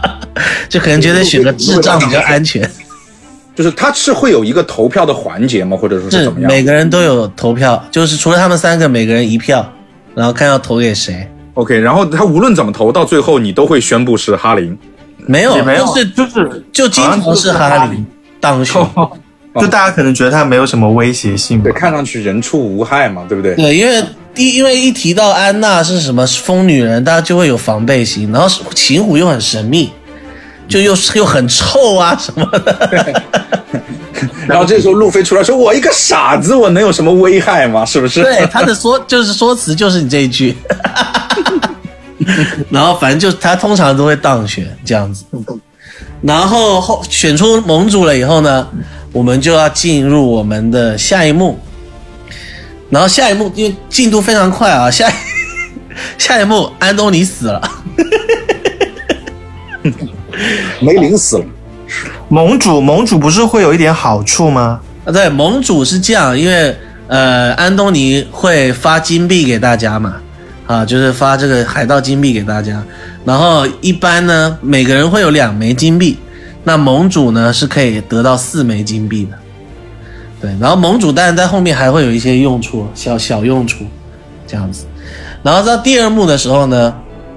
就可能觉得选个智障比较安全。就是他是会有一个投票的环节吗？或者说是是怎么样每个人都有投票，就是除了他们三个，每个人一票，然后看要投给谁。？OK，然后他无论怎么投，到最后你都会宣布是哈林。没有，没有，就是就是就经常是哈林当选。就大家可能觉得他没有什么威胁性对，。看上去人畜无害嘛，对不对？对，因为第因为一提到安娜是什么疯女人，大家就会有防备心，然后秦虎又很神秘，就又又很臭啊什么的。然后这时候路飞出来说：“我一个傻子，我能有什么危害吗？是不是？”对，他的说就是说辞就是你这一句，然后反正就他通常都会当选这样子，然后后选出盟主了以后呢，我们就要进入我们的下一幕，然后下一幕因为进度非常快啊，下一 下一幕安东尼死了，梅林死了。盟主盟主不是会有一点好处吗？啊对，盟主是这样，因为呃安东尼会发金币给大家嘛，啊就是发这个海盗金币给大家，然后一般呢每个人会有两枚金币，那盟主呢是可以得到四枚金币的，对，然后盟主当然在后面还会有一些用处，小小用处，这样子，然后到第二幕的时候呢，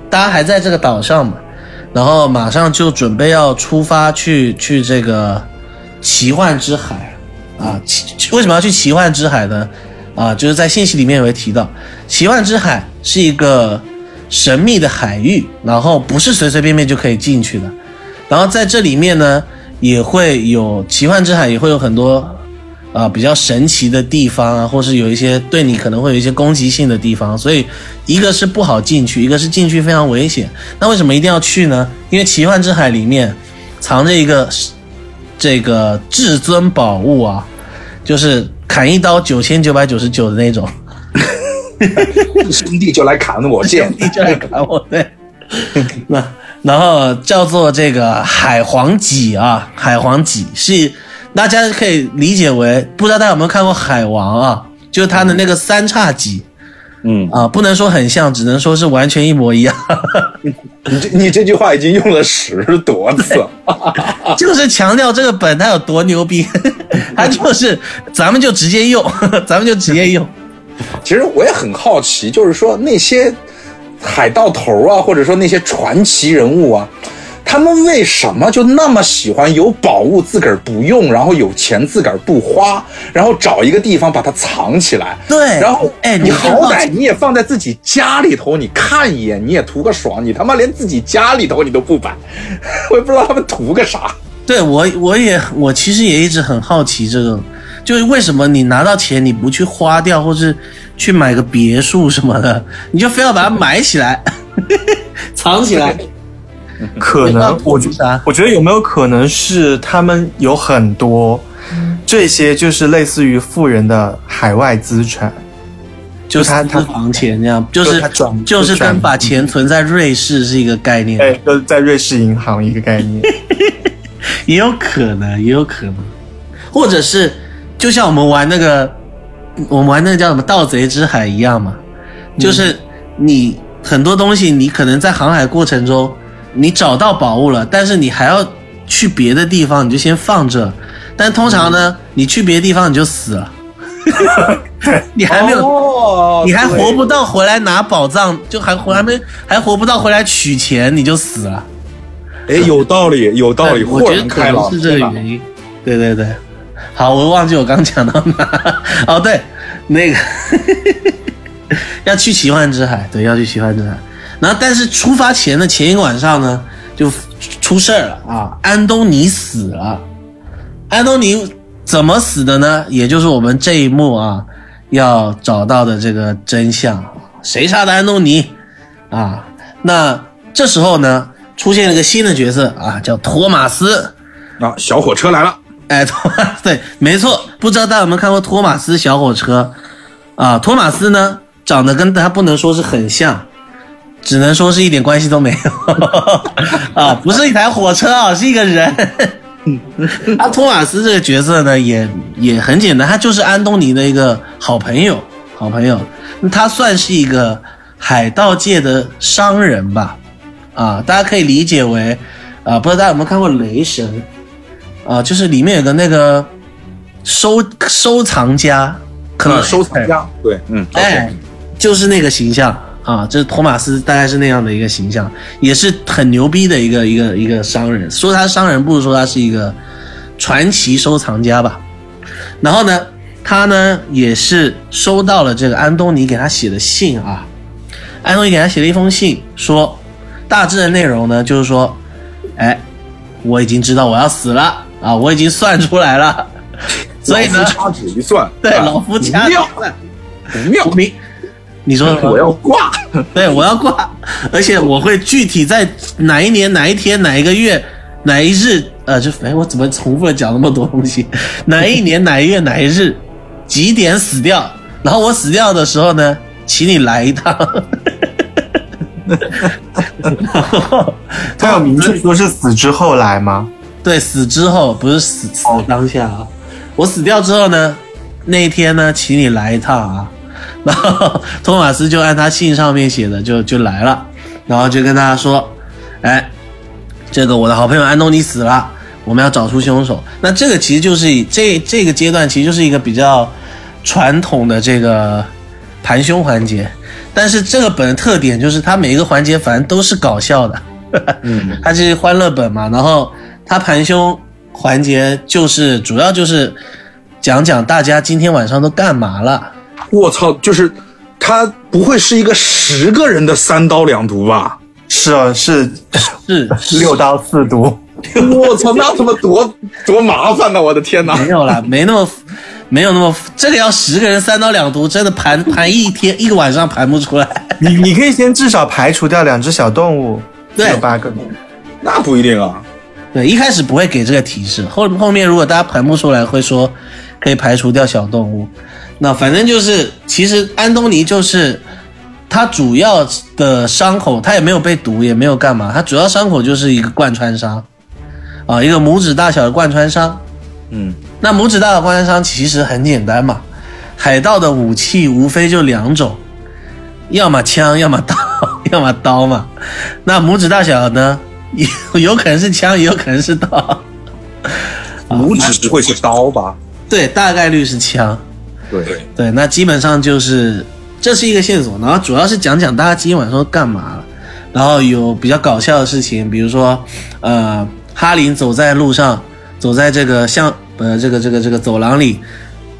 大家还在这个岛上嘛，然后马上就准备要出发去去这个奇幻之海啊，奇为什么要去奇幻之海呢？啊，就是在信息里面也会提到，奇幻之海是一个神秘的海域，然后不是随随便便就可以进去的。然后在这里面呢，也会有奇幻之海，也会有很多啊比较神奇的地方啊，或是有一些对你可能会有一些攻击性的地方，所以一个是不好进去，一个是进去非常危险。那为什么一定要去呢？因为奇幻之海里面藏着一个这个至尊宝物啊，就是砍一刀九千九百九十九的那种，兄弟就来砍我 剑，你就来砍我对。那然后叫做这个海皇戟啊，海皇戟是大家可以理解为，不知道大家有没有看过海王啊？就是他的那个三叉戟嗯，啊，不能说很像，只能说是完全一模一样。你这你这句话已经用了十多次了。就是强调这个本它有多牛逼，它就是咱们就直接用，咱们就直接用。其实我也很好奇，就是说那些海盗头啊，或者说那些传奇人物啊，他们为什么就那么喜欢有宝物自个儿不用，然后有钱自个儿不花，然后找一个地方把它藏起来？对然后哎你好歹你也放在自己家里头，你看一眼你也图个爽，你他妈连自己家里头你都不摆，我也不知道他们图个啥。对我，我也我其实也一直很好奇这个，就是为什么你拿到钱你不去花掉，或是去买个别墅什么的，你就非要把它埋起来，藏起来。可能我觉啥？我觉得有没有可能是他们有很多这些就是类似于富人的海外资产，就是他他私房钱这样，就就是就是转跟把钱存在瑞士是一个概念。哎，就是在瑞士银行一个概念。也有可能，也有可能，或者是就像我们玩那个，我们玩那个叫什么《盗贼之海》一样嘛，就是你很多东西，你可能在航海过程中，你找到宝物了，但是你还要去别的地方，你就先放这。但通常呢，你去别的地方你就死了，你还没有，哦你还活不到回来拿宝藏，就还还没还活不到回来取钱，你就死了。哎，有道理，有道理，豁我觉得可然开朗。能是这个原因。对对对，好，我忘记我刚讲到哪。哦，对，那个 要去奇幻之海，对，要去奇幻之海。然后，但是出发前的前一个晚上呢，就出事儿了啊！安东尼死了。安东尼怎么死的呢？也就是我们这一幕啊要找到的这个真相。谁杀的安东尼？啊，那这时候呢，出现了一个新的角色啊，叫托马斯。啊，小火车来了，哎，托马斯对，没错，不知道大家有没有看过托马斯小火车啊？托马斯呢，长得跟他不能说是很像，只能说是一点关系都没有。啊，不是一台火车啊，是一个人。啊，托马斯这个角色呢，也也很简单，他就是安东尼的一个好朋友，好朋友，他算是一个海盗界的商人吧，啊，大家可以理解为，啊，不知道大家有没有看过《雷神》啊，就是里面有个那个收收藏家，可能啊收藏家，对，嗯，哎，就是那个形象啊，这托马斯大概是那样的一个形象，也是很牛逼的一个一个一个商人。说他商人，不如说他是一个传奇收藏家吧。然后呢，他呢也是收到了这个安东尼给他写的信啊，安东尼给他写了一封信，说大致的内容呢就是说，哎，我已经知道我要死了啊，我已经算出来了，所以呢掐指一算，对啊老夫掐指一算。不妙我，明，你说 我要挂，对，我要挂，而且我会具体在哪一年哪一天哪一个月哪一日，呃，就哎，我怎么重复的讲那么多东西？哪一年哪一月哪一日几点死掉？然后我死掉的时候呢，请你来一趟。他有明确说是死之后来吗？对，死之后不是死死的当下啊。我死掉之后呢，那一天呢，请你来一趟啊。然后托马斯就按他信上面写的就就来了，然后就跟大家说，哎，这个我的好朋友安东尼死了，我们要找出凶手。那这个其实就是以这这个阶段其实就是一个比较传统的这个盘凶环节，但是这个本的特点就是它每一个环节反正都是搞笑的，嗯，它是欢乐本嘛，然后它盘凶环节就是主要就是讲讲大家今天晚上都干嘛了。我操，就是他不会是一个十个人的三刀两毒吧？是啊，是是 六刀四毒。我操，那他妈多 多麻烦呐！我的天哪！没有啦，没那么没有那么这个要十个人三刀两毒，真的盘盘一天一个晚上盘不出来。你你可以先至少排除掉两只小动物，对有八个。那不一定啊。对，一开始不会给这个提示，后后面如果大家盘不出来，会说可以排除掉小动物。那反正就是，其实安东尼就是他主要的伤口，他也没有被毒，也没有干嘛，他主要伤口就是一个贯穿伤，啊，一个拇指大小的贯穿伤。嗯，那拇指大的贯穿伤其实很简单嘛，海盗的武器无非就两种，要么枪，要么刀，要么刀嘛。那拇指大小呢，有 有可能是枪，也有可能是刀。拇指不会是刀吧？对，大概率是枪。对，对，那基本上就是这是一个线索，然后主要是讲讲大家今天晚上都干嘛了，然后有比较搞笑的事情，比如说，呃，哈林走在路上，走在这个巷呃这个这个这个走廊里，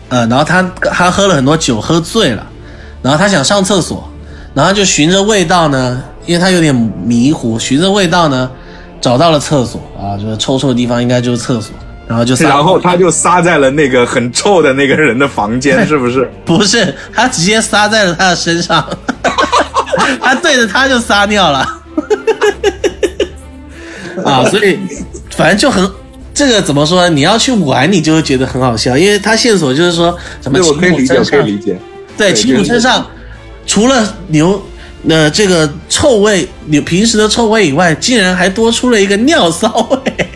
呃，然后他他喝了很多酒，喝醉了，然后他想上厕所，然后就循着味道呢，因为他有点迷糊，循着味道呢找到了厕所啊，就是臭臭的地方应该就是厕所，然后就撒然后他就撒在了那个很臭的那个人的房间，是不是？不是，他直接撒在了他的身上，他对着他就撒尿了，啊，所以反正就很这个怎么说呢？你要去玩，你就会觉得很好笑，因为他线索就是说什么对，我骑可以理解，可以理解。对，对骑虎身上除了牛。呃，这个臭味，你平时的臭味以外，竟然还多出了一个尿骚味。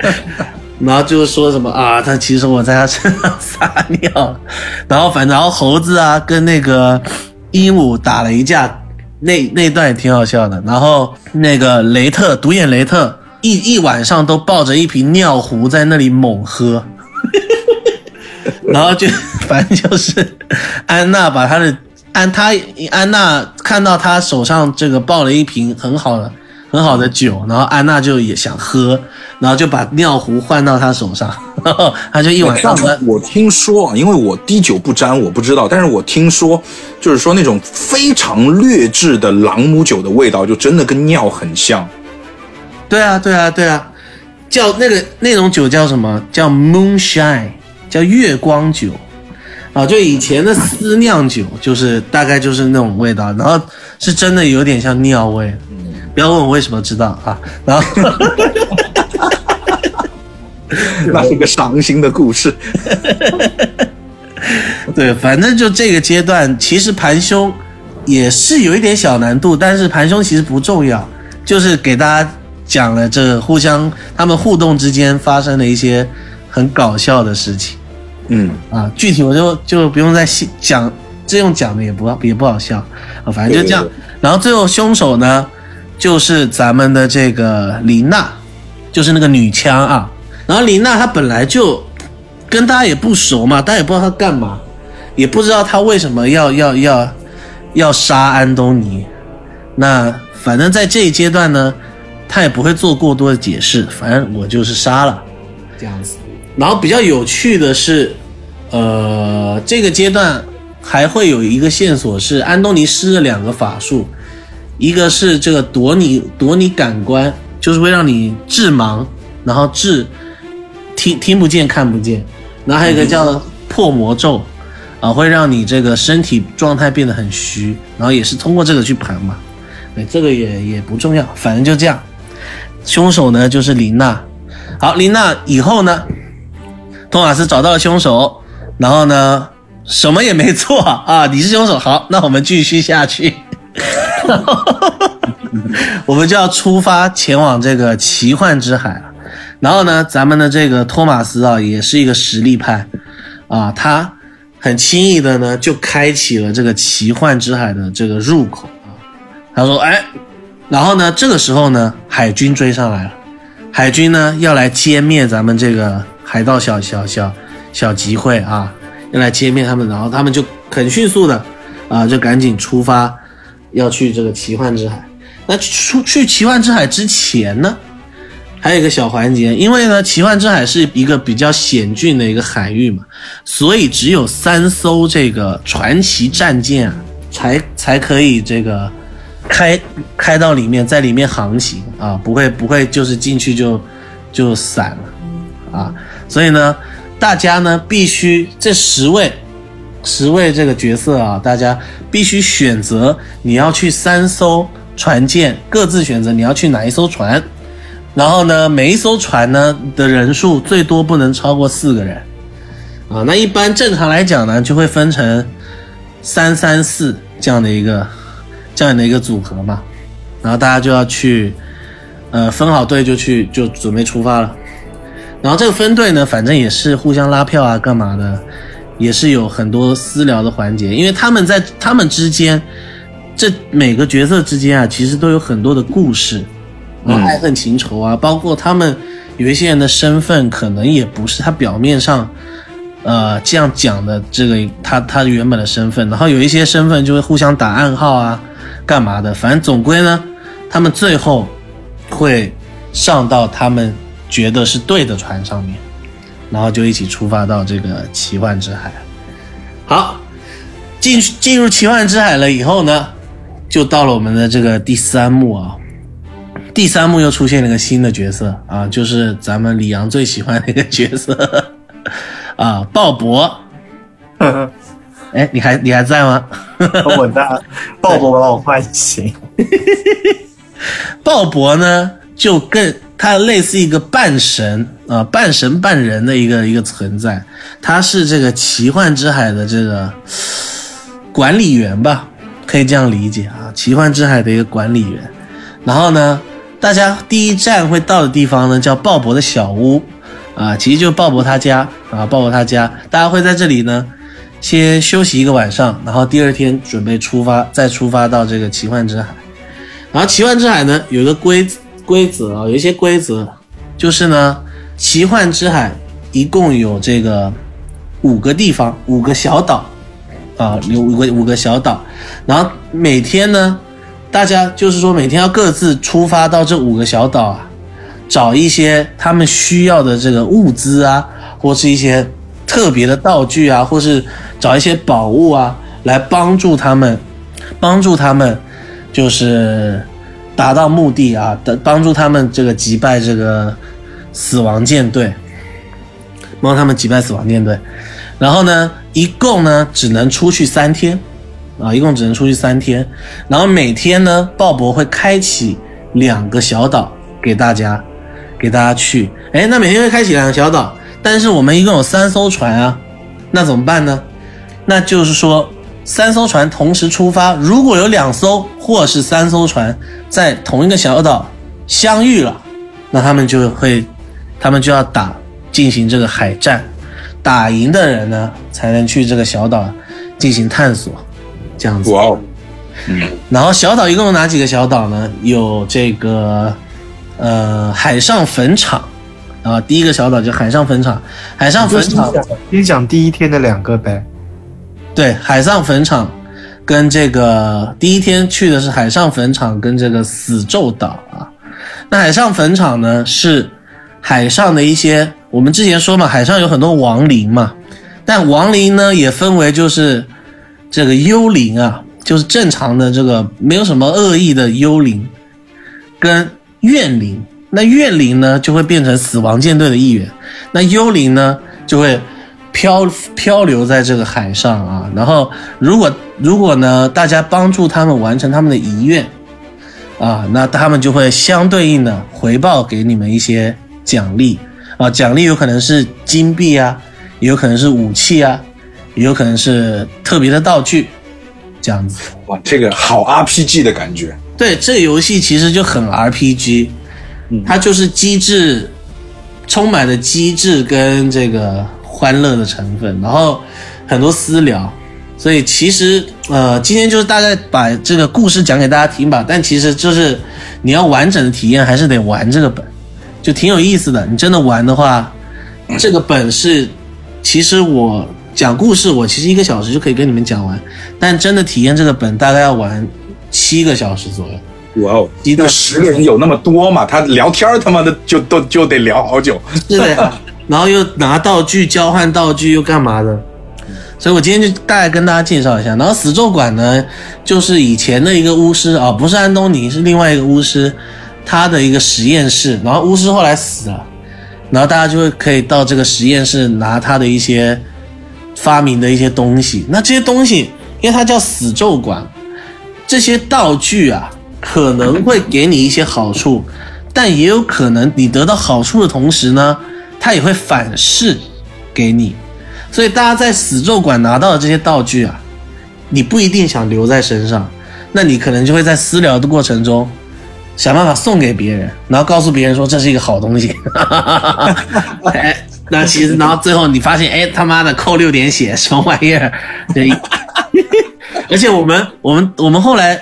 然后就是说什么啊，他其实我在他身上撒尿，然后反正然后猴子啊跟那个鹦鹉打了一架，那那段也挺好笑的。然后那个雷特独眼雷特一一晚上都抱着一瓶尿壶在那里猛喝，然后就反正就是安娜把他的安他安娜看到他手上这个抱了一瓶很好的。很好的酒，然后安娜就也想喝，然后就把尿壶换到他手上，然后他就一晚上。我听说，因为我滴酒不沾，我不知道，但是我听说，就是说那种非常劣质的朗姆酒的味道，就真的跟尿很像。对啊，对啊，对啊，叫那个那种酒叫什么？叫 moonshine，叫月光酒啊，就以前的私酿酒，就是大概就是那种味道，然后是真的有点像尿味。不要问我为什么知道啊，然后，那是个伤心的故事。对，反正就这个阶段，其实盘凶也是有一点小难度，但是盘凶其实不重要，就是给大家讲了这互相他们互动之间发生的一些很搞笑的事情。嗯啊，具体我就就不用再细讲，这用讲的也不也不好笑啊，反正就这样。然后最后凶手呢？就是咱们的这个林娜，就是那个女枪啊。然后林娜她本来就跟大家也不熟嘛，大家也不知道她干嘛，也不知道她为什么要要要要杀安东尼。那反正在这一阶段呢，她也不会做过多的解释，反正我就是杀了这样子。然后比较有趣的是，呃，这个阶段还会有一个线索是安东尼施了两个法术。一个是这个夺你夺你感官，就是会让你致盲，然后致听听不见看不见，然后还有一个叫破魔咒，啊，会让你这个身体状态变得很虚，然后也是通过这个去盘嘛，对，这个也也不重要，反正就这样。凶手呢就是林娜，好，林娜以后呢，托马斯找到了凶手，然后呢什么也没做啊，你是凶手，好，那我们继续下去。哈哈哈哈我们就要出发前往这个奇幻之海了。然后呢，咱们的这个托马斯啊，也是一个实力派啊，他很轻易的呢就开启了这个奇幻之海的这个入口啊。他说：“哎，然后呢，这个时候呢，海军追上来了，海军呢要来歼灭咱们这个海盗小小小小集会啊，要来歼灭他们。然后他们就很迅速的啊，就赶紧出发。”要去这个奇幻之海，那出去奇幻之海之前呢，还有一个小环节，因为呢，奇幻之海是一个比较险峻的一个海域嘛，所以只有三艘这个传奇战舰啊，才才可以这个开开到里面，在里面航行啊，不会不会就是进去就就散了啊，所以呢，大家呢必须这十位。十位这个角色啊，大家必须选择你要去三艘船舰，各自选择你要去哪一艘船。然后呢，每一艘船呢的人数最多不能超过四个人啊。那一般正常来讲呢，就会分成三三四这样的一个这样的一个组合嘛。然后大家就要去，呃，分好队就去就准备出发了。然后这个分队呢，反正也是互相拉票啊，干嘛的。也是有很多私聊的环节，因为他们在他们之间，这每个角色之间啊，其实都有很多的故事，啊，爱恨情仇啊，包括他们有一些人的身份可能也不是他表面上，呃，这样讲的这个他他原本的身份，然后有一些身份就会互相打暗号啊，干嘛的，反正总归呢，他们最后会上到他们觉得是对的船上面。然后就一起出发到这个奇幻之海。好，进进入奇幻之海了以后呢，就到了我们的这个第三幕啊。第三幕又出现了个新的角色啊，就是咱们李阳最喜欢的一个角色 啊，鲍勃。哎，你还你还在吗？我在。鲍勃把我唤醒。鲍勃呢，就更。它类似一个半神啊，半神半人的一个一个存在，他是这个奇幻之海的这个管理员吧，可以这样理解啊，奇幻之海的一个管理员。然后呢，大家第一站会到的地方呢，叫鲍勃的小屋，啊，其实就是鲍勃他家啊，鲍勃他家，大家会在这里呢，先休息一个晚上，然后第二天准备出发，再出发到这个奇幻之海。然后奇幻之海呢，有一个规则规则啊，有一些规则，就是呢，奇幻之海一共有这个五个地方，五个小岛，啊，有五个五个小岛，然后每天呢。大家就是说，每天要各自出发到这五个小岛啊，找一些他们需要的这个物资啊，或是一些特别的道具啊，或是找一些宝物啊，来帮助他们，帮助他们，就是达到目的啊，帮助他们这个击败这个死亡舰队，帮他们击败死亡舰队。然后呢，一共呢只能出去三天。啊，一共只能出去三天，然后每天呢，鲍勃会开启两个小岛给大家，给大家去。哎，那每天会开启两个小岛，但是我们一共有三艘船啊，那怎么办呢？那就是说，三艘船同时出发，如果有两艘或是三艘船在同一个小岛相遇了，那他们就会，他们就要打进行这个海战，打赢的人呢才能去这个小岛进行探索。这样子，哇哦，嗯，然后小岛一共有哪几个小岛呢？有这个，呃，海上坟场，啊，第一个小岛叫海上坟场，海上坟场，先讲第一天的两个呗。对，海上坟场跟这个第一天去的是海上坟场跟这个死咒岛啊。那海上坟场呢是海上的一些，我们之前说嘛，海上有很多亡灵嘛，但亡灵呢也分为就是。这个幽灵啊，就是正常的这个没有什么恶意的幽灵，跟怨灵。那怨灵呢，就会变成死亡舰队的一员；那幽灵呢，就会漂漂流在这个海上啊。然后，如果如果呢，大家帮助他们完成他们的遗愿啊，那他们就会相对应的回报给你们一些奖励啊。奖励有可能是金币啊，也有可能是武器啊。也有可能是特别的道具，这样子哇，这个好 RPG 的感觉。对，这个游戏其实就很 RPG，它就是机制，充满了机制跟这个欢乐的成分，然后很多私聊。所以其实呃，今天就是大概把这个故事讲给大家听吧。但其实就是你要完整的体验，还是得玩这个本，就挺有意思的。你真的玩的话，这个本是其实我。讲故事，我其实一个小时就可以跟你们讲完，但真的体验这个本大概要玩七个小时左右。哇哦，那十个人有那么多嘛？他聊天他妈的就都就得聊好久。是的呀，然后又拿道具交换道具又干嘛的？所以我今天就大概跟大家介绍一下。然后死咒馆呢，就是以前的一个巫师啊，不是安东尼，是另外一个巫师，他的一个实验室。然后巫师后来死了，然后大家就会可以到这个实验室拿他的一些。发明的一些东西，那这些东西，因为它叫死咒馆，这些道具啊，可能会给你一些好处，但也有可能你得到好处的同时呢，它也会反噬给你。所以大家在死咒馆拿到的这些道具啊，你不一定想留在身上，那你可能就会在私聊的过程中想办法送给别人，然后告诉别人说这是一个好东西。哎。那其实，然后最后你发现，哎，他妈的扣六点血，什么玩意儿？对，而且我们我们我们后来，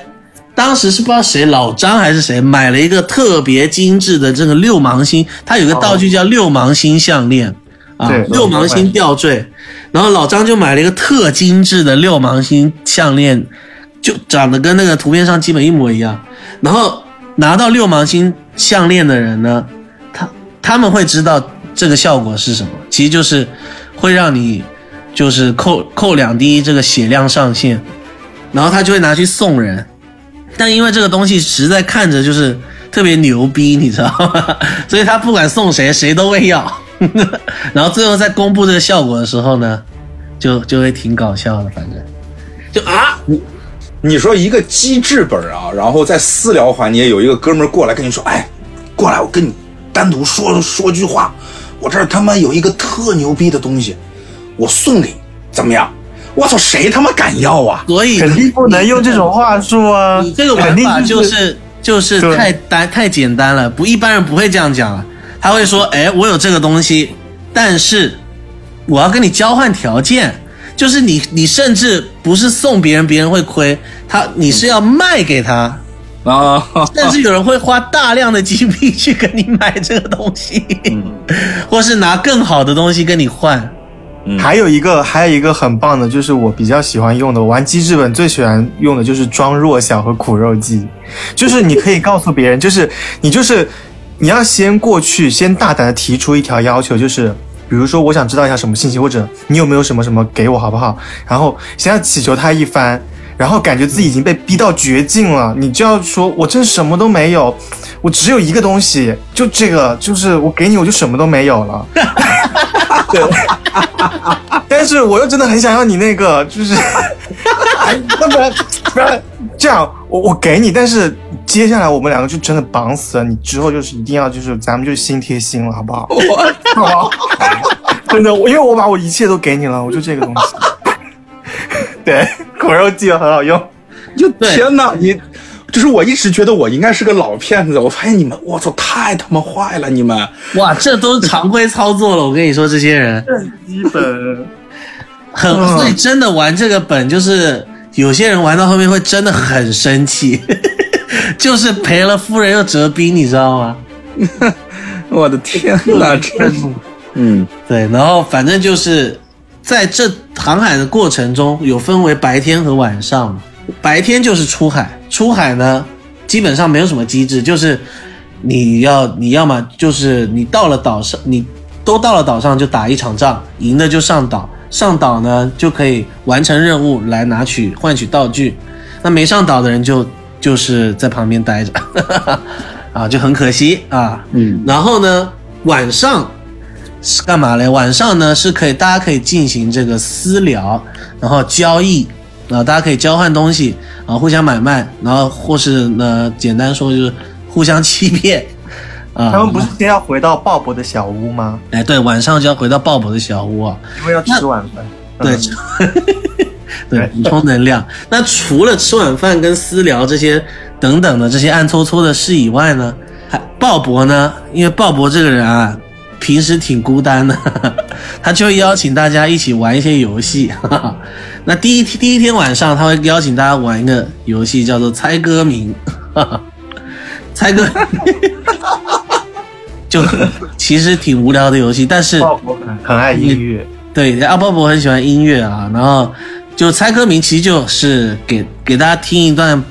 当时是不知道谁老张还是谁买了一个特别精致的这个六芒星，它有个道具叫六芒星项链啊，六芒星吊坠，然后老张就买了一个特精致的六芒星项链，就长得跟那个图片上基本一模一样。然后拿到六芒星项链的人呢，他他们会知道。这个效果是什么？其实就是会让你就是扣扣两滴这个血量上限，然后他就会拿去送人。但因为这个东西实在看着就是特别牛逼，你知道吗？所以他不管送谁，谁都会要。然后最后在公布这个效果的时候呢，就就会挺搞笑的。反正就啊，你你说一个机制本啊，然后在私聊环节有一个哥们过来跟你说，哎，过来我跟你单独说说句话。我这儿他妈有一个特牛逼的东西，我送给你，怎么样？我操，谁他妈敢要啊？所以肯定不能用这种话术啊！你这个玩法就是就是太单太简单了，不一般人不会这样讲了。他会说：“哎，我有这个东西，但是我要跟你交换条件，就是你你甚至不是送别人，别人会亏他，你是要卖给他，啊，但是有人会花大量的金币去跟你买这个东西，或是拿更好的东西跟你换。还有一个，还有一个很棒的，就是我比较喜欢用的，玩机制本最喜欢用的就是装弱小和苦肉计，就是你可以告诉别人，就是你就是你要先过去，先大胆的提出一条要求，就是比如说我想知道一下什么信息，或者你有没有什么什么给我好不好？然后先要祈求他一番，然后感觉自己已经被逼到绝境了，你就要说我真什么都没有，我只有一个东西，就这个，就是我给你我就什么都没有了。对，但是我又真的很想要你那个，就是，哎，那不然不然这样，我我给你，但是接下来我们两个就真的绑死了，你之后就是一定要就是咱们就心贴心了，好不好？好不好？真的，我因为我把我一切都给你了，我就这个东西。对，果肉计很好用。就天哪，你就是我一直觉得我应该是个老骗子，我发现你们，我操，太他妈坏了，你们。哇，这都是常规操作了。我跟你说，这些人 基本很，嗯所以真的玩这个本，就是有些人玩到后面会真的很生气，就是赔了夫人又折兵，你知道吗？我的天哪，真是，嗯对，然后反正就是在这航海的过程中，有分为白天和晚上嘛。白天就是出海，出海呢基本上没有什么机制，就是你要你要么就是你到了岛上，你都到了岛上就打一场仗，赢的就上岛，上岛呢就可以完成任务来拿取换取道具，那没上岛的人就就是在旁边待着，啊，就很可惜啊。嗯，然后呢，晚上是干嘛嘞？晚上呢是可以大家可以进行这个私聊，然后交易啊，大家可以交换东西啊，互相买卖，然后或是呢简单说就是互相欺骗啊。他们不是先要回到鲍勃的小屋吗？哎对，晚上就要回到鲍勃的小屋啊。因为要吃晚饭。对，嗯 对，补充能量。那除了吃晚饭跟私聊这些等等的这些暗搓搓的事以外呢，还鲍勃呢，因为鲍勃这个人啊，平时挺孤单的，他就会邀请大家一起玩一些游戏。那第一第一天晚上，他会邀请大家玩一个游戏，叫做猜歌名。猜歌，就其实挺无聊的游戏，但是鲍勃很很爱音乐，对，阿鲍勃很喜欢音乐啊，然后就猜歌名，其实就是给给大家听一段，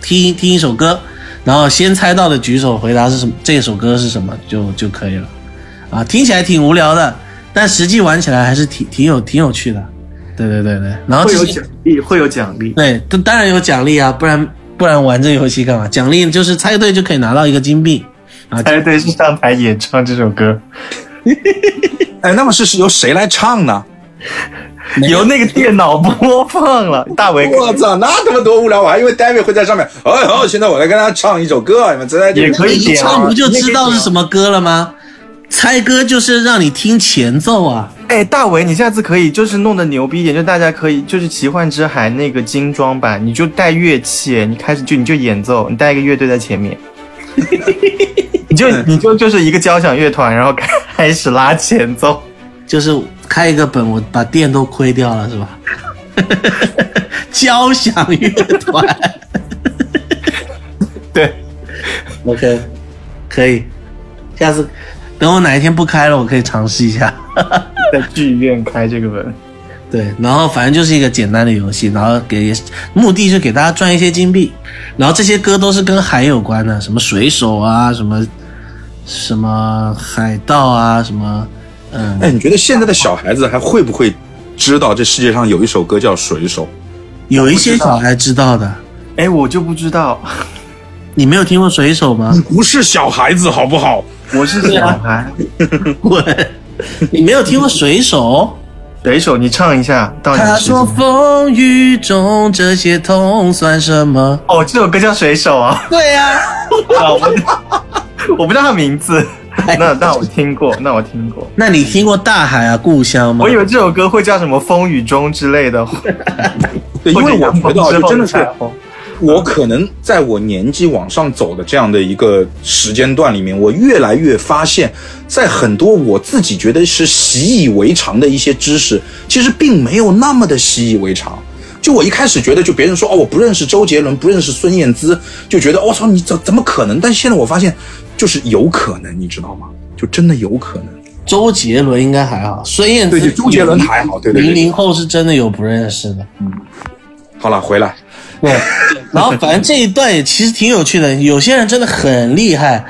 听听一首歌，然后先猜到的举手回答是什么，这首歌是什么就就可以了，啊，听起来挺无聊的，但实际玩起来还是挺挺有挺有趣的，对对对对，然后会有奖励，会有奖励。对，当当然有奖励啊，不然不然玩这游戏干嘛？奖励就是猜对就可以拿到一个金币啊，猜对是上台演唱这首歌，哎，那么是是由谁来唱呢？由那个电脑播放了。大伟我操，那他妈多无聊！我还以为 David 会在上面。哎好，现在我来跟大家唱一首歌，你们在这里也可以一点啊唱不就知道是什么歌了吗？猜歌就是让你听前奏啊。哎，大伟，你下次可以就是弄得牛逼一点，就大家可以就是奇幻之海那个精装版，你就带乐器，你开始就你就演奏，你带一个乐队在前面，你就你就就是一个交响乐团，然后开始拉前奏。就是开一个本，我把电都亏掉了，是吧？交响乐团 对，，OK，可以。下次等我哪一天不开了，我可以尝试一下。在剧院开这个本，对，然后反正就是一个简单的游戏，然后给目的是给大家赚一些金币，然后这些歌都是跟海有关的，什么水手啊，什么什么海盗啊，什么嗯，哎，你觉得现在的小孩子还会不会知道这世界上有一首歌叫《水手》？有一些小孩知道的。哎，我就不知道，你没有听过水手吗？不是小孩子好不好？我是小孩。滚！你没有听过水手？水手，你唱一下。到你的他时间说风雨中这些痛算什么？哦，这首歌叫水手啊。对呀、啊，我 我不知道他名字。那那我听过，那我听过。那你听过大海啊故乡吗？我以为这首歌会叫什么《风雨中》之类的。对，因为我觉得啊就真的是我可能在我年纪往上走的这样的一个时间段里面，我越来越发现，在很多我自己觉得是习以为常的一些知识，其实并没有那么的习以为常。就我一开始觉得，就别人说哦，我不认识周杰伦，不认识孙燕姿，就觉得我操，你怎怎么可能？但现在我发现，就是有可能，你知道吗？就真的有可能。周杰伦应该还好，孙燕姿周杰伦还好，对对对。零零后是真的有不认识的。嗯好了，回来。对，然后反正这一段也其实挺有趣的，有些人真的很厉害，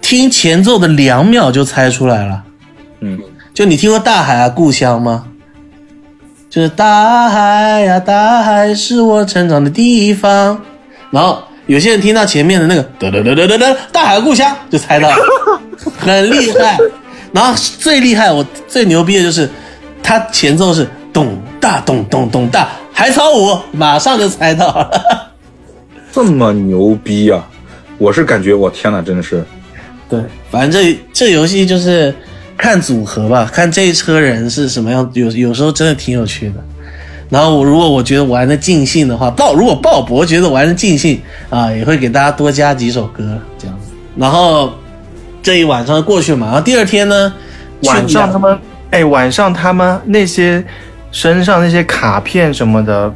听前奏的两秒就猜出来了。嗯，就你听过《大海啊故乡》吗？就是大海呀，大海是我成长的地方。然后有些人听到前面的那个得得得得得得，大海故乡就猜到了，很厉害。然后最厉害，我最牛逼的就是他前奏是咚大咚咚咚大海草舞，马上就猜到了。这么牛逼啊！我是感觉我天哪，真的是。对，反正这这游戏就是看组合吧，看这一车人是什么样，有有时候真的挺有趣的。然后我如果我觉得玩的尽兴的话，鲍如果鲍勃觉得玩的尽兴啊，也会给大家多加几首歌这样子。然后这一晚上过去嘛，然后第二天呢，晚上他们哎，晚上他们那些身上那些卡片什么的，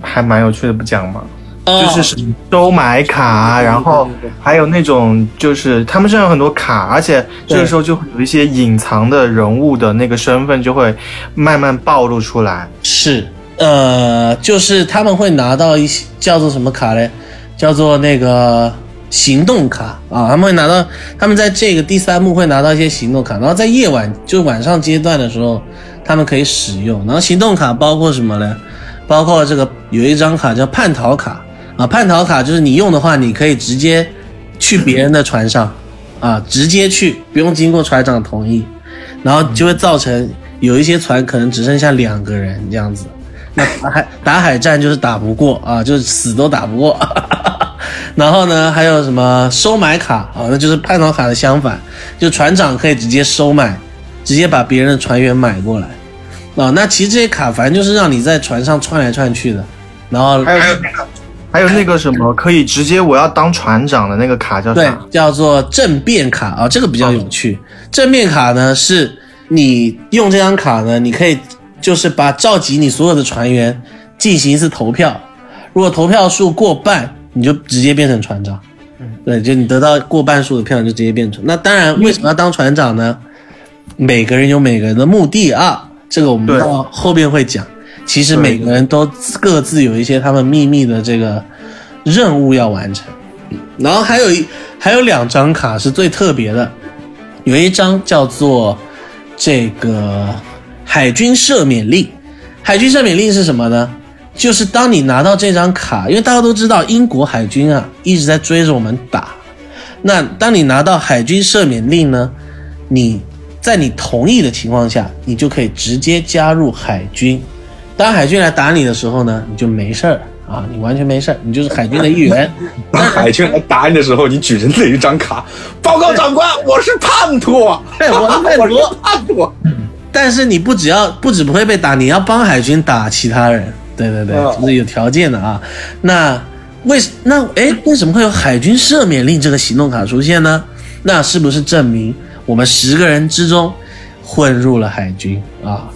还蛮有趣的，不讲吗？哦就是收买卡，然后还有那种就是他们身上有很多卡，而且这个时候就会有一些隐藏的人物的那个身份就会慢慢暴露出来。是呃，就是他们会拿到一些叫做什么卡嘞？叫做那个行动卡啊，他们会拿到，他们在这个第三幕会拿到一些行动卡，然后在夜晚就晚上阶段的时候，他们可以使用。然后行动卡包括什么呢？包括这个有一张卡叫叛逃卡啊，叛逃卡就是你用的话，你可以直接去别人的船上啊，直接去，不用经过船长同意，然后就会造成有一些船可能只剩下两个人这样子。那打海打海战就是打不过啊，就是死都打不过。然后呢，还有什么收买卡啊？那就是叛逃卡的相反，就船长可以直接收买，直接把别人的船员买过来啊。那其实这些卡反正就是让你在船上窜来窜去的，然后还有那个，还有那个什么可以直接我要当船长的那个卡叫对啥？叫做政变卡啊，这个比较有趣。政变卡呢，是你用这张卡呢，你可以就是把召集你所有的船员进行一次投票，如果投票数过半，你就直接变成船长。对，就你得到过半数的票，你就直接变成。那当然，为什么要当船长呢？每个人有每个人的目的啊，这个我们到后边会讲。其实每个人都各自有一些他们秘密的这个任务要完成。然后还有一还有两张卡是最特别的，有一张叫做这个海军赦免令。海军赦免令是什么呢？就是当你拿到这张卡，因为大家都知道英国海军啊一直在追着我们打。那当你拿到海军赦免令呢，你在你同意的情况下，你就可以直接加入海军。当海军来打你的时候呢，你就没事儿啊，你完全没事儿，你就是海军的一员。当海军来打你的时候，你举着那一张卡，报告长官，我是叛徒，对 我是叛徒我是叛徒。但是你不只要不只不会被打，你要帮海军打其他人。对对对，哦这是有条件的啊。那为那哎，为什么会有海军赦免令这个行动卡出现呢？那是不是证明我们十个人之中混入了海军啊？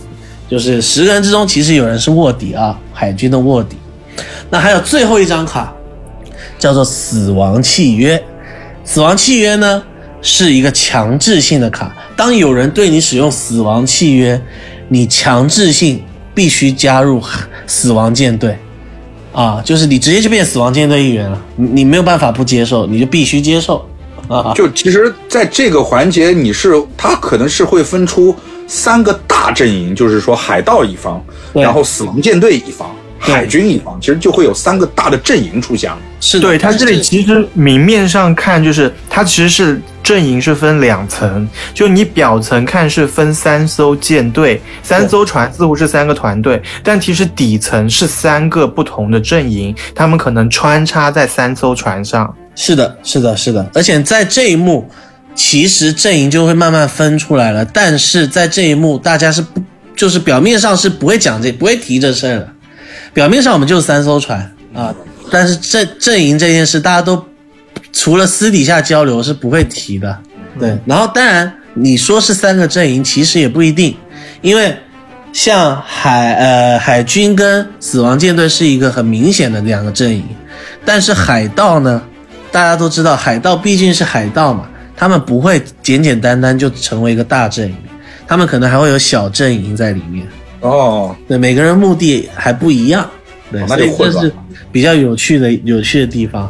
就是十个人之中，其实有人是卧底啊，海军的卧底。那还有最后一张卡，叫做死亡契约。死亡契约呢是一个强制性的卡，当有人对你使用死亡契约，你强制性必须加入死亡舰队，啊，就是你直接就变死亡舰队一员了，你你没有办法不接受，你就必须接受。就其实，在这个环节，你是他可能是会分出三个大阵营，就是说海盗一方，然后死亡舰队一方，海军一方，其实就会有三个大的阵营出现了。是，对，他这里其实明面上看，就是它其实是阵营是分两层，就你表层看是分三艘舰队，三艘船似乎是三个团队，但其实底层是三个不同的阵营，他们可能穿插在三艘船上。是的，是的，是的，而且在这一幕，其实阵营就会慢慢分出来了。但是在这一幕，大家是不，就是表面上是不会讲这，不会提这事儿的。表面上我们就是三艘船啊，但是阵阵营这件事，大家都除了私底下交流是不会提的。对，然后当然你说是三个阵营，其实也不一定，因为像海呃海军跟死亡舰队是一个很明显的两个阵营，但是海盗呢，大家都知道海盗毕竟是海盗嘛，他们不会简简单单就成为一个大阵营，他们可能还会有小阵营在里面。哦，对，每个人目的还不一样，对，哦那所以就混乱这是比较有趣的有趣的地方，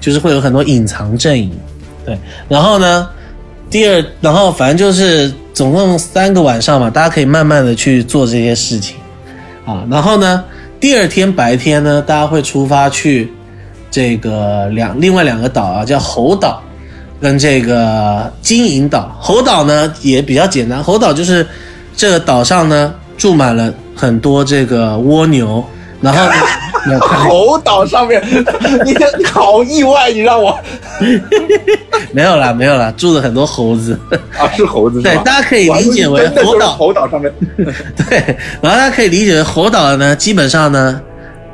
就是会有很多隐藏阵营，对，然后呢，第二，然后反正就是总共三个晚上嘛，大家可以慢慢的去做这些事情，啊，然后呢，第二天白天呢，大家会出发去这个两另外两个岛啊，叫猴岛跟这个金银岛。猴岛呢也比较简单，猴岛就是这个岛上呢住满了 很多这个蜗牛，然后呢 猴岛上面，你你好意外，你让我 没有啦，没有啦，住了很多猴子。啊是猴子是？对大家可以理解为猴岛猴岛上面，对，然后大家可以理解为猴岛呢，基本上呢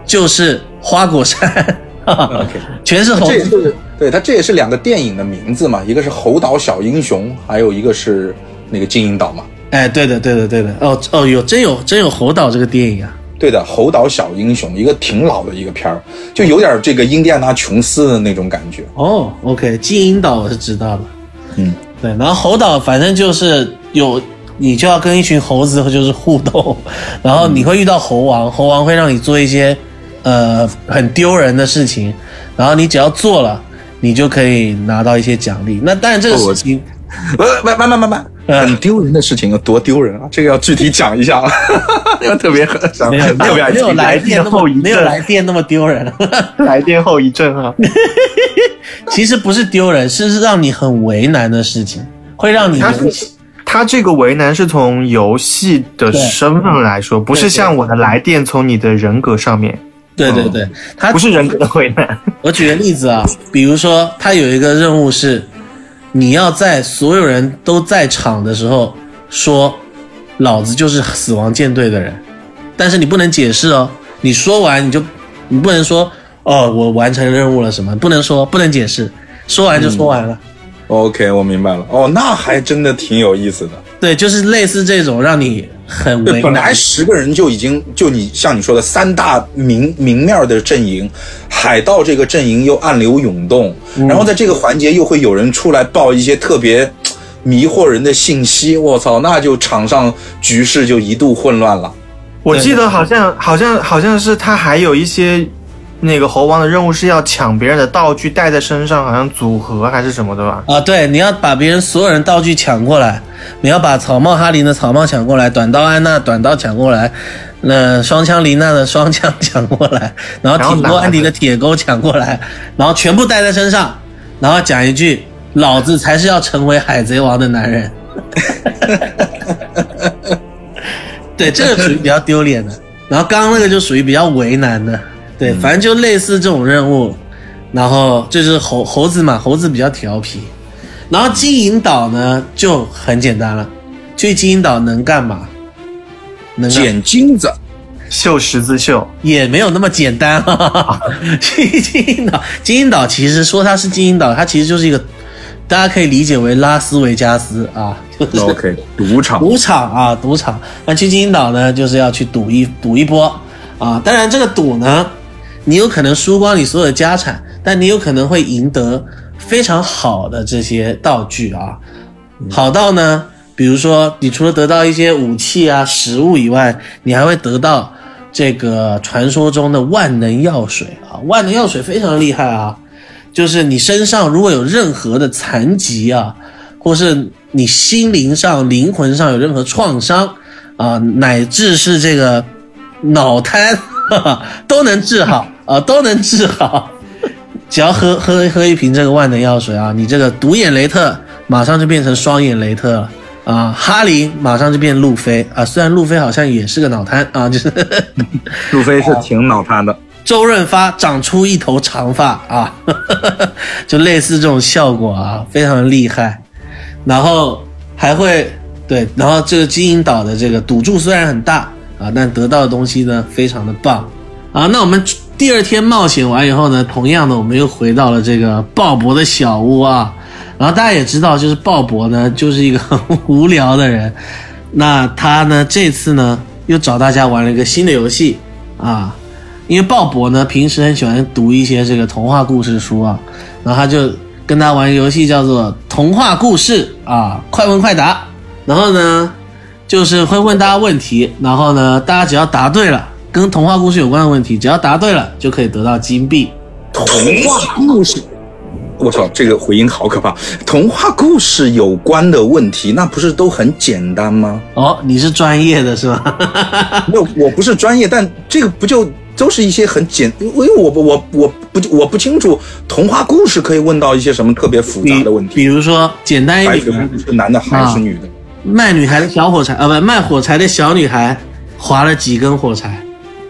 就是花果山，全是猴这也子。是对它这也是两个电影的名字嘛，一个是猴岛小英雄，还有一个是那个金银岛嘛。哎，对的，对的，对的。哦哦，有真有真有猴岛这个电影啊。对的，猴岛小英雄，一个挺老的一个片儿，就有点这个印第安纳琼斯的那种感觉。哦，OK，金银岛我是知道的。嗯，对，然后猴岛反正就是有你就要跟一群猴子就是互动，然后你会遇到猴王，猴王会让你做一些呃很丢人的事情，然后你只要做了，你就可以拿到一些奖励。那当然这个事情。不，慢慢慢慢慢，很丢人的事情有多丢人啊！这个要具体讲一下啊，因为特别很想没有没有来电那么后遗症没有来电那么丢人，来电后遗症啊！其实不是丢人，是让你很为难的事情，会让你他他这个为难是从游戏的身份来说，不是像我的来电从你的人格上面，对对对，他不是人格的为难。我举个例子啊，比如说他有一个任务是，你要在所有人都在场的时候说，老子就是死亡舰队的人，但是你不能解释哦，你说完你就你不能说哦我完成任务了什么，不能说不能解释，说完就说完了。OK，我明白了。哦，那还真的挺有意思的。对，就是类似这种让你很，为难本来。十个人就已经就你像你说的三大明明面的阵营，海盗这个阵营又暗流涌动，嗯然后在这个环节又会有人出来报一些特别迷惑人的信息，我操，那就场上局势就一度混乱了。我记得好像好像好像是他还有一些那个猴王的任务是要抢别人的道具带在身上，好像组合还是什么的吧？啊，对，你要把别人所有人道具抢过来，你要把草帽哈林的草帽抢过来，短刀安娜短刀抢过来，那、双枪琳娜的双枪抢过来，然后铁钩安迪的铁钩抢过来，然后全部带在身上，然后讲一句：“老子才是要成为海贼王的男人。”对，这个属于比较丢脸的。然后刚刚那个就属于比较为难的，对，反正就类似这种任务。然后就是猴猴子嘛，猴子比较调皮。然后金银岛呢就很简单了，去金银岛能干嘛？能捡金子，绣十字绣，也没有那么简单啊。去金银岛，金银岛其实说它是金银岛，它其实就是一个，大家可以理解为拉斯维加斯啊，就是 OK，赌场。赌场啊，赌场。那去金银岛呢，就是要去赌一赌一波啊。当然，这个赌呢，你有可能输光你所有的家产，但你有可能会赢得非常好的这些道具啊。好到呢，比如说，你除了得到一些武器啊、食物以外，你还会得到这个传说中的万能药水啊。万能药水非常厉害啊，就是你身上如果有任何的残疾啊，或是你心灵上、灵魂上有任何创伤啊，乃至是这个脑瘫，哈哈，都能治好啊，都能治好。只要喝喝喝一瓶这个万能药水啊，你这个独眼雷特马上就变成双眼雷特了啊，哈林马上就变路飞啊，虽然路飞好像也是个脑瘫啊，就是路飞是挺脑瘫的。周润发长出一头长发啊，就类似这种效果啊，非常的厉害。然后还会对，然后这个金银岛的这个赌注虽然很大啊，但得到的东西呢非常的棒啊。那我们第二天冒险完以后呢，同样的我们又回到了这个鲍勃的小屋啊。然后大家也知道，就是鲍勃呢，就是一个很 无聊的人。那他呢，这次呢又找大家玩了一个新的游戏啊。因为鲍勃呢平时很喜欢读一些这个童话故事书啊，然后他就跟他玩游戏叫做童话故事啊，快问快答。然后呢，就是会问大家问题，然后呢，大家只要答对了，跟童话故事有关的问题，只要答对了就可以得到金币。童话故事，我操，这个回音好可怕！童话故事有关的问题，那不是都很简单吗？哦，你是专业的是吧？没有，我不是专业，但这个不就都是一些很简，因为我不我我不我不清楚童话故事可以问到一些什么特别复杂的问题。比如说简单一点是男的还是女的？卖女孩的小火柴啊，不，卖火柴的小女孩划了几根火柴？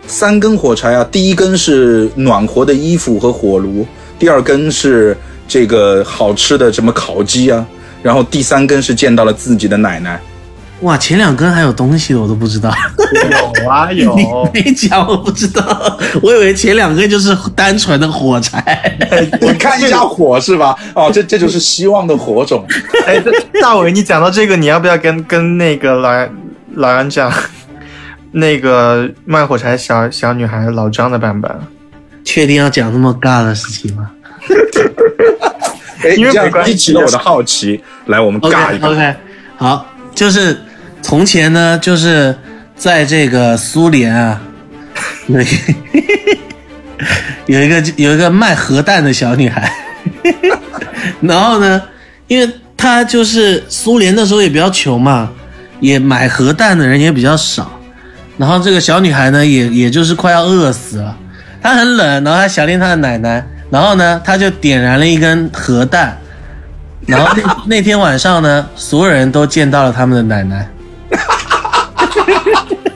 三根火柴啊，第一根是暖和的衣服和火炉，第二根是这个好吃的什么烤鸡啊，然后第三根是见到了自己的奶奶。哇，前两根还有东西的我都不知道。有啊有，你没讲我不知道，我以为前两根就是单纯的火柴。你看一下火是吧？哦，这这就是希望的火种。哎，大伟，你讲到这个，你要不要跟跟那个老杨老杨讲那个卖火柴小小女孩老张的版本？确定要讲那么尬的事情吗哎，这样因为没关系激起了我的好奇。来，我们尬一？OK。OK，好，就是从前呢，就是在这个苏联啊，有 一有一个有一个卖核弹的小女孩，然后呢，因为她就是苏联那时候也比较穷嘛，也买核弹的人也比较少，然后这个小女孩呢，也也就是快要饿死了，她很冷，然后她想念她的奶奶，然后呢，她就点燃了一根核弹，然后那那天晚上呢，所有人都见到了他们的奶奶。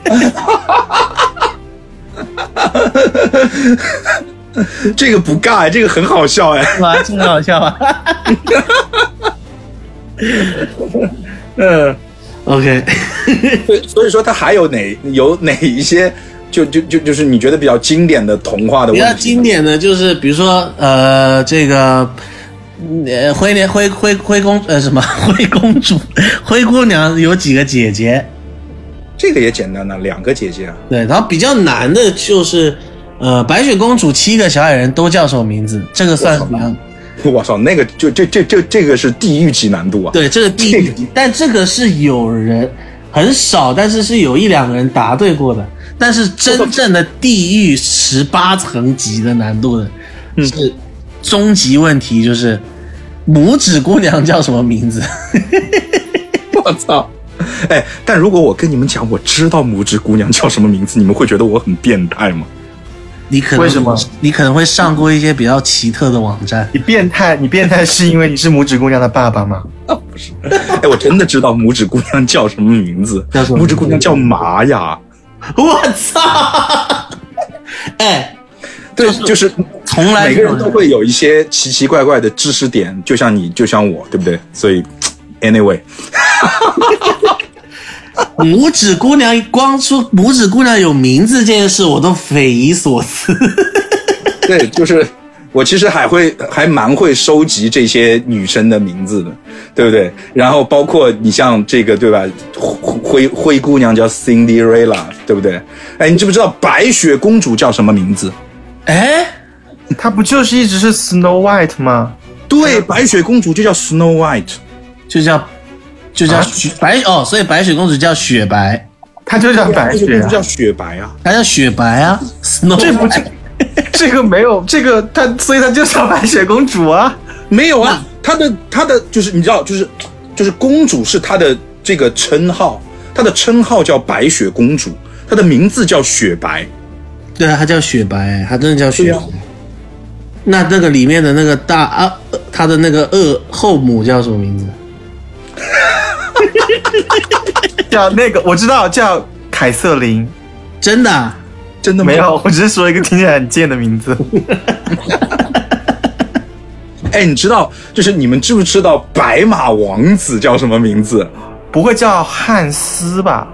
这个不尬哎，这个很好笑哎。哇，这很好笑啊！嗯，OK，对，所以说它还有哪有哪一些就就就就是你觉得比较经典的童话的比问题？较经典的就是，比如说呃，这个呃，灰莲灰灰灰公呃什么 灰公主灰姑娘有几个姐姐？这个也简单的，两个姐姐啊。对，然后比较难的就是呃，白雪公主七个小矮人都叫什么名字？这个算是比较我操，那个就这这这这个是地狱级难度啊！对，这个第一，但这个是有人很少，但是是有一两个人答对过的。但是真正的地狱十八层级的难度的，是终极问题，就是拇指姑娘叫什么名字？我操！哎，但如果我跟你们讲，我知道拇指姑娘叫什么名字，你们会觉得我很变态吗？你可能为什么？你可能会上过一些比较奇特的网站。你变态，你变态是因为你是拇指姑娘的爸爸吗？不是哎，我真的知道拇指姑娘叫什么名字，叫什么拇指姑娘叫玛雅。我操！哎，对，就是从来每个人都会有一些奇奇怪怪的知识点，就像你，就像我，对不对？所以，anyway，拇指姑娘光说拇指姑娘有名字这件事，我都匪夷所思。对，就是我其实还会还蛮会收集这些女生的名字的，对不对？然后包括你像这个，对吧？灰灰灰姑娘叫 Cinderella，对不对？哎，你知不知道白雪公主叫什么名字？哎，她不就是一直是 Snow White 吗？对，白雪公主就叫 Snow White。就叫就叫雪、白哦，所以白雪公主叫雪白，她就叫白雪公主叫雪白啊。她叫雪白啊，Snow 这不这个没有这个她，所以她就叫白雪公主啊。没有啊，她的她的就是你知道，就是就是公主是她的这个称号，她的称号叫白雪公主，她的名字叫雪白。对啊，她叫雪白，她真的叫雪白。那那个里面的那个大啊，呃她的那个二后母叫什么名字？叫那个我知道叫凯瑟琳，真的、啊？真的没有，我只是说一个听起来很贱的名字。哎，你知道，就是你们知不知道白马王子叫什么名字？不会叫汉斯吧？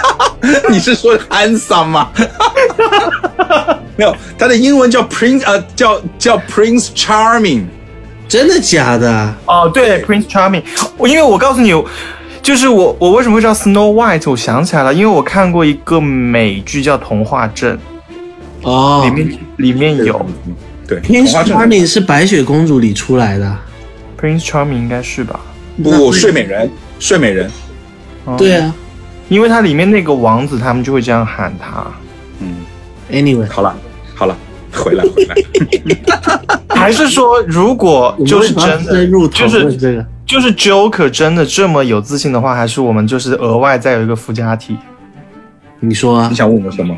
你是说安桑吗？没有，他的英文叫 Prince，呃，叫叫 Prince Charming。真的假的？哦，对，Prince Charming。我因为我告诉你，就是我我为什么会知道 Snow White？我想起来了，因为我看过一个美剧叫《童话镇》，哦里面里面有对，，Prince Charming 是白雪公主里出来的。Prince Charming 应该是吧？不，睡美人，睡美人。哦对啊因为它里面那个王子，他们就会这样喊他。嗯，，Anyway，好了，好了，回来回来。还是说，如果就是真的，就是这个。就是 Joker 真的这么有自信的话，还是我们就是额外再有一个附加题？你说啊你，想问我什么？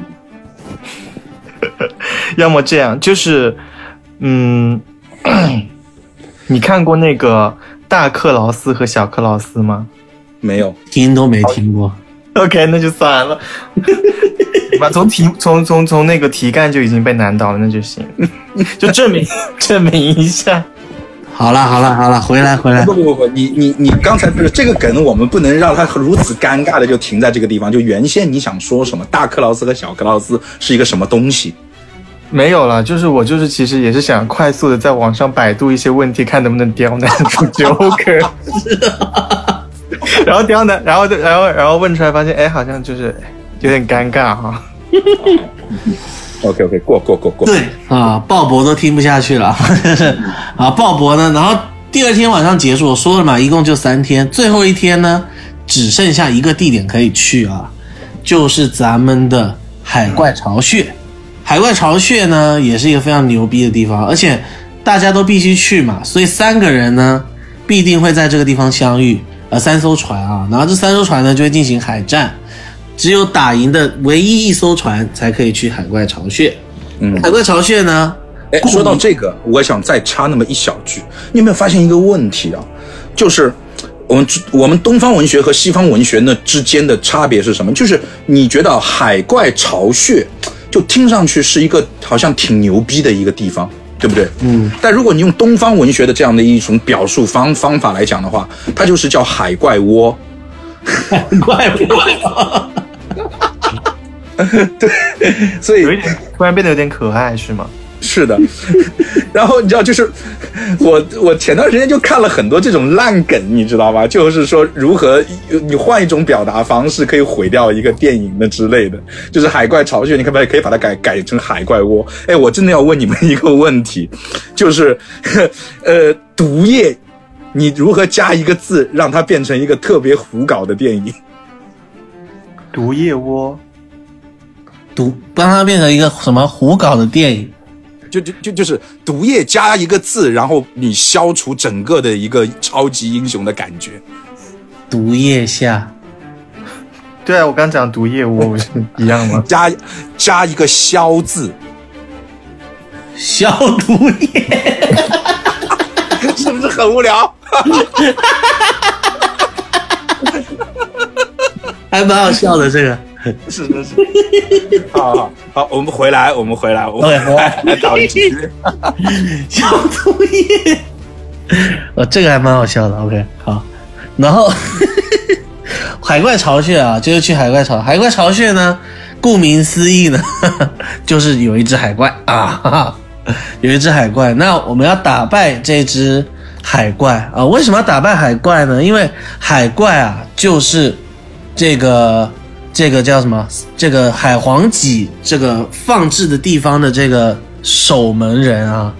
要么这样，就是，嗯，你看过那个大克劳斯和小克劳斯吗没有，听都没听过。？OK，那就算了。把从题从从从那个题干就已经被难倒了，那就行，就证明 证明一下。好了好了好了，回来回来不。不不不，你你你刚才不是这个梗，我们不能让它如此尴尬的就停在这个地方。就原先你想说什么，大克劳斯和小克劳斯是一个什么东西？没有了，就是我就是其实也是想快速的在网上百度一些问题，看能不能刁难出 Joker。然后刁难，然后就然后然后问出来，发现哎，好像就是有点尴尬哈。OK OK，过过过过。对啊，鲍勃都听不下去了 啊！鲍勃呢，然后第二天晚上结束，我说了嘛，一共就三天，最后一天呢，只剩下一个地点可以去啊，就是咱们的海怪巢穴。海怪巢穴呢，也是一个非常牛逼的地方，而且大家都必须去嘛，所以三个人呢，必定会在这个地方相遇，呃，三艘船啊，然后这三艘船呢就会进行海战，只有打赢的唯一一艘船才可以去海怪巢穴。嗯海怪巢穴呢，哎，说到这个，我想再插那么一小句，你有没有发现一个问题啊？就是我们我们东方文学和西方文学呢之间的差别是什么？就是你觉得海怪巢穴，就听上去是一个好像挺牛逼的一个地方。对不对？嗯。但如果你用东方文学的这样的一种表述方方法来讲的话，它就是叫海怪窝。海怪不 得。所以有一点突然变得有点可爱是吗？是的，然后你知道，就是我我前段时间就看了很多这种烂梗，你知道吧？就是说如何你换一种表达方式可以毁掉一个电影的之类的，就是海怪巢穴，你可不可以可以把它改改成海怪窝？哎，我真的要问你们一个问题，就是呃，毒液，你如何加一个字让它变成一个特别胡搞的电影？毒液窝，毒帮它变成一个什么胡搞的电影？就就就就是毒液加一个字，然后你消除整个的一个超级英雄的感觉。毒液下，对啊，我刚讲毒液窝不是 一样吗？加加一个消字，消毒液，是不是很无聊？还蛮好笑的这个。是是是。好好好，我们回来，我们回来，我们回来来导剧。消毒液，呃，这个还蛮好笑的。OK，好，然后海怪巢穴啊，就是去海怪巢。海怪巢穴呢，顾名思义呢，就是有一只海怪啊，哈 哈有一只海怪。那我们要打败这只海怪啊？为什么要打败海怪呢？因为海怪啊，就是这个这个叫什么？这个海皇脊这个放置的地方的这个守门人啊，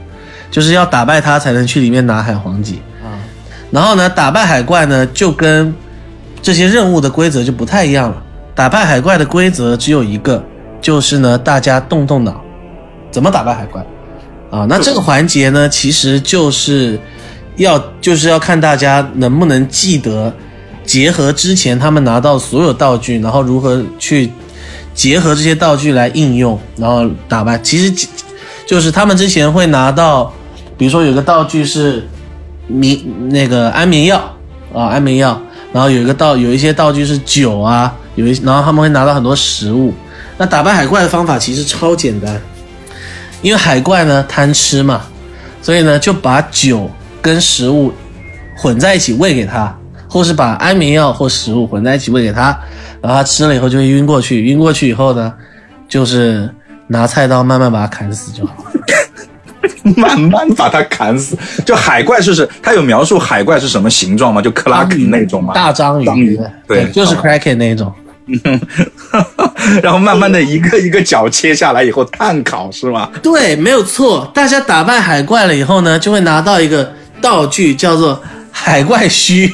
就是要打败他才能去里面拿海皇脊啊。然后呢，打败海怪呢，就跟这些任务的规则就不太一样了。打败海怪的规则只有一个，就是呢，大家动动脑，怎么打败海怪啊？那这个环节呢，其实就是要就是要看大家能不能记得，结合之前他们拿到所有道具，然后如何去结合这些道具来应用，然后打败。其实就是他们之前会拿到，比如说有个道具是眠那个安眠药啊，安眠药，然后有一个道有一些道具是酒啊，有一然后他们会拿到很多食物。那打败海怪的方法其实超简单，因为海怪呢贪吃嘛，所以呢就把酒跟食物混在一起喂给他，或是把安眠药或食物混在一起喂给他，然后他吃了以后就会晕过去，晕过去以后呢，就是拿菜刀慢慢把他砍死就好了。慢慢把它砍死。就海怪是是，它有描述海怪是什么形状吗？就克拉肯那种吗？大章鱼，章鱼对就是哦 Kraken 那种。然后慢慢的一个 一个角切下来以后炭烤是吗？对，没有错。大家打败海怪了以后呢，就会拿到一个道具，叫做海怪须。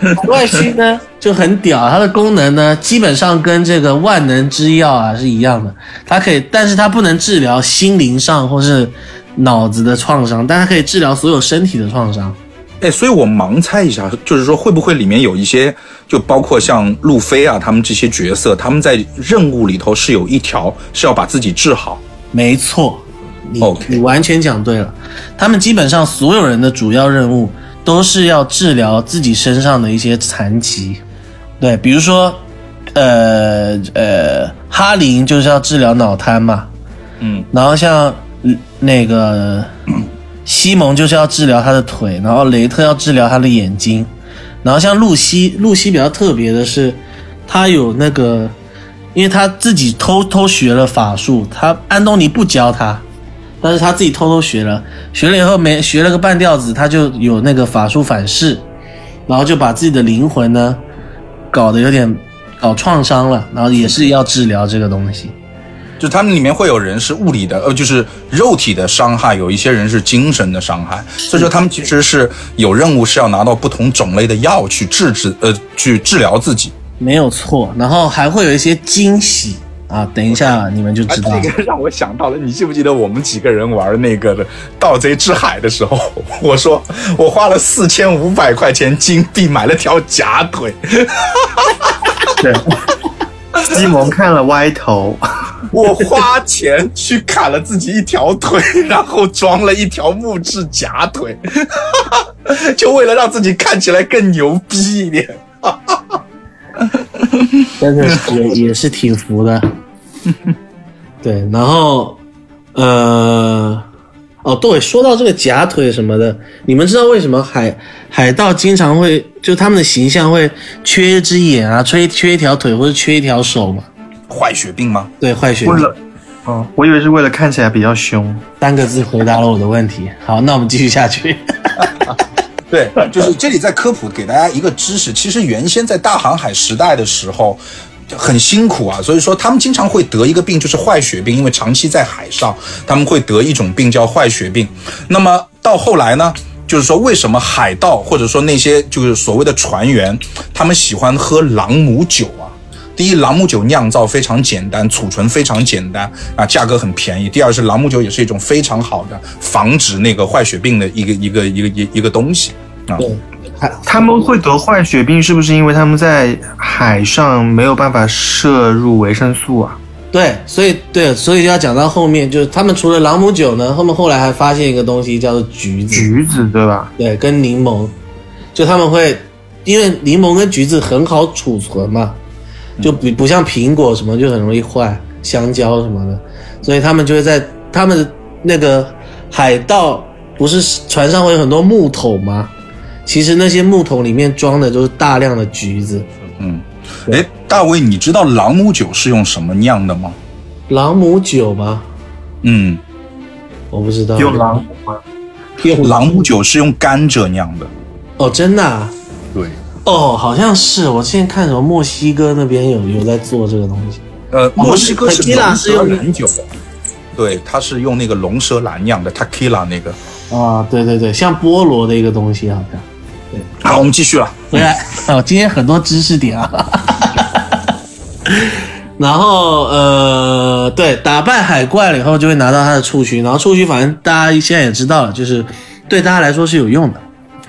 海怪须呢就很屌，它的功能呢基本上跟这个万能之药啊是一样的，它可以，但是它不能治疗心灵上或是脑子的创伤，但它可以治疗所有身体的创伤。哎，所以我盲猜一下，就是说会不会里面有一些，就包括像路飞啊他们这些角色，他们在任务里头是有一条是要把自己治好。没错，你完全讲对了。他们基本上所有人的主要任务都是要治疗自己身上的一些残疾，对，比如说，呃呃，哈林就是要治疗脑瘫嘛，嗯，然后像嗯那个西蒙就是要治疗他的腿，然后雷特要治疗他的眼睛，然后像露西，露西比较特别的是，她有那个，因为她自己偷偷学了法术，她安东尼不教她，但是他自己偷偷学了，学了以后没学了个半吊子，他就有那个法术反噬，然后就把自己的灵魂呢搞得有点搞创伤了，然后也是要治疗这个东西。就他们里面会有人是物理的，呃，就是肉体的伤害，有一些人是精神的伤害，所以说他们其实是有任务是要拿到不同种类的药去治治，呃，去治疗自己。没有错，然后还会有一些惊喜啊！等一下你们就知道。这个让我想到了，你记不记得我们几个人玩那个的盗贼之海的时候，我说我花了四千五百块钱金币买了条假腿，对，西蒙看了歪头，我花钱去砍了自己一条腿，然后装了一条木质假腿，就为了让自己看起来更牛逼一点。真的是也也是挺服的。对，然后呃，哦对，说到这个假腿什么的，你们知道为什么海海盗经常会就他们的形象会缺一只眼啊，缺缺一条腿或者缺一条手吗？坏血病吗？对，坏血为了，哦，我以为是为了看起来比较凶。三个字回答了我的问题。好，那我们继续下去。对，就是这里在科普给大家一个知识，其实原先在大航海时代的时候。很辛苦啊，所以说他们经常会得一个病，就是坏血病，因为长期在海上，他们会得一种病叫坏血病。那么到后来呢，就是说为什么海盗或者说那些就是所谓的船员，他们喜欢喝朗姆酒啊？第一，朗姆酒酿造非常简单，储存非常简单啊，价格很便宜。第二是朗姆酒也是一种非常好的防止那个坏血病的一个一个一个一一个东西啊。他们会得坏血病，是不是因为他们在海上没有办法摄入维生素啊？对，所以对，所以就要讲到后面，就是他们除了朗姆酒呢，他们后来还发现一个东西叫做橘子。橘子对吧？对，跟柠檬，就他们会，因为柠檬跟橘子很好储存嘛，就不不像苹果什么就很容易坏，香蕉什么的，所以他们就会在他们的那个海盗不是船上会有很多木桶吗？其实那些木桶里面装的都是大量的橘子，嗯，哎，大卫，你知道朗姆酒是用什么酿的吗？朗姆酒吗？嗯，我不知道，用朗姆吗？用朗姆酒是用甘蔗酿的。哦，真的、啊。对，哦，好像是，我之前看什么墨西哥那边有有在做这个东西。呃，墨西哥是用舌兰酒，对，它是用那个龙舌兰酿的 tequila 那个。啊，对对对，像菠萝的一个东西，好像。好，我们继续了。回来哦，今天很多知识点啊。然后呃，对，打败海怪了以后就会拿到他的触须，然后触须反正大家现在也知道了，就是对大家来说是有用的。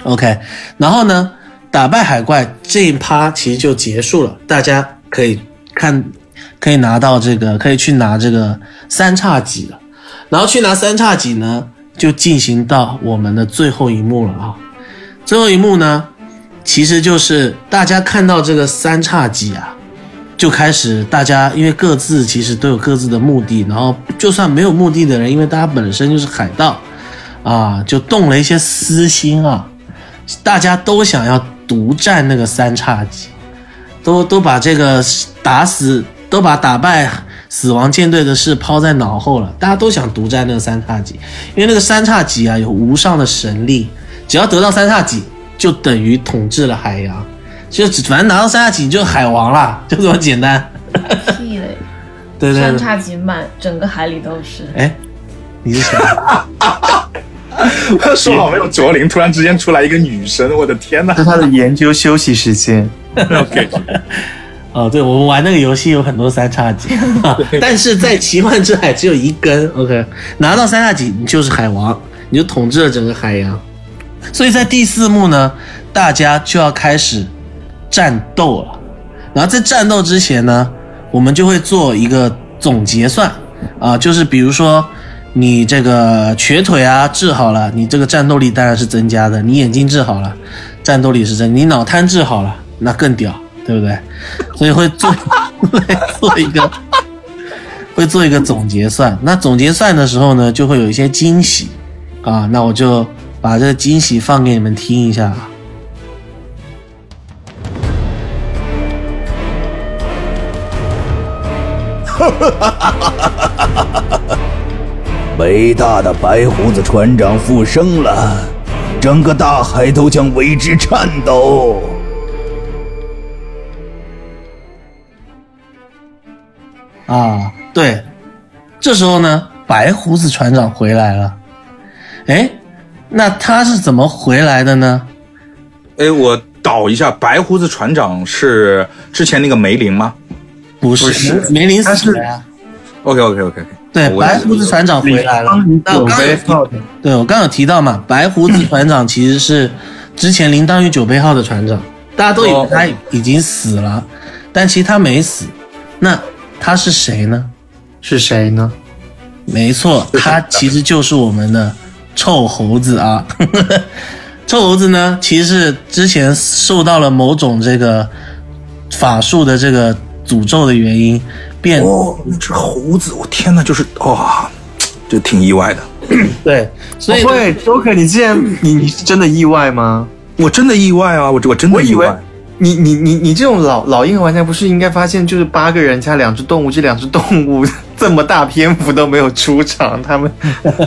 OK，然后呢，打败海怪这一趴其实就结束了，大家可以看，可以拿到这个，可以去拿这个三叉戟了。然后去拿三叉戟呢，就进行到我们的最后一幕了啊。最后一幕呢，其实就是大家看到这个三叉戟啊，就开始大家因为各自其实都有各自的目的，然后就算没有目的的人，因为大家本身就是海盗啊，就动了一些私心啊，大家都想要独占那个三叉戟，都都把这个打死都把打败死亡舰队的事抛在脑后了，大家都想独占那个三叉戟，因为那个三叉戟啊有无上的神力，只要得到三叉戟，就等于统治了海洋，就反正拿到三叉戟你就海王了，就这么简单。屁嘞！对对对，三叉戟满整个海里都是。哎，你是谁？说好没有卓林，突然之间出来一个女生，我的天哪是他的研究休息时间。！OK，哦，对，我们玩那个游戏有很多三叉戟，但是在奇幻之海只有一根。OK，拿到三叉戟，你就是海王，你就统治了整个海洋。所以在第四幕呢，大家就要开始战斗了。然后在战斗之前呢，我们就会做一个总结算啊，就是比如说你这个瘸腿啊治好了，你这个战斗力当然是增加的；你眼睛治好了，战斗力是增；你脑瘫治好了，那更屌，对不对？所以会做 会做一个会做一个总结算。那总结算的时候呢，就会有一些惊喜啊。那我就把这个惊喜放给你们听一下啊。伟大的白胡子船长复生了，整个大海都将为之颤抖。啊，对，这时候呢，白胡子船长回来了。哎，那他是怎么回来的呢？哎，我倒一下，白胡子船长是之前那个梅林吗不是，不是梅林死了呀。？OK OK OK OK，对，白胡子船长回来了。那我刚刚有提对我刚刚有提到嘛，白胡子船长其实是之前铃铛与酒杯号的船长，大家都以为他已经死了，但其实他没死。那他是谁呢？是谁呢？没错，他其实就是我们的臭猴子啊。臭猴子呢，其实是之前受到了某种这个法术的这个诅咒的原因，变、哦，这猴子，我天哪，就是哇、就挺意外的。对，所以不会，Joker，你竟然你你是真的意外吗？我真的意外啊！我我真我以为的意外。你你你你这种老老硬玩家不是应该发现，就是八个人加两只动物，这两只动物 这么大篇幅都没有出场，他们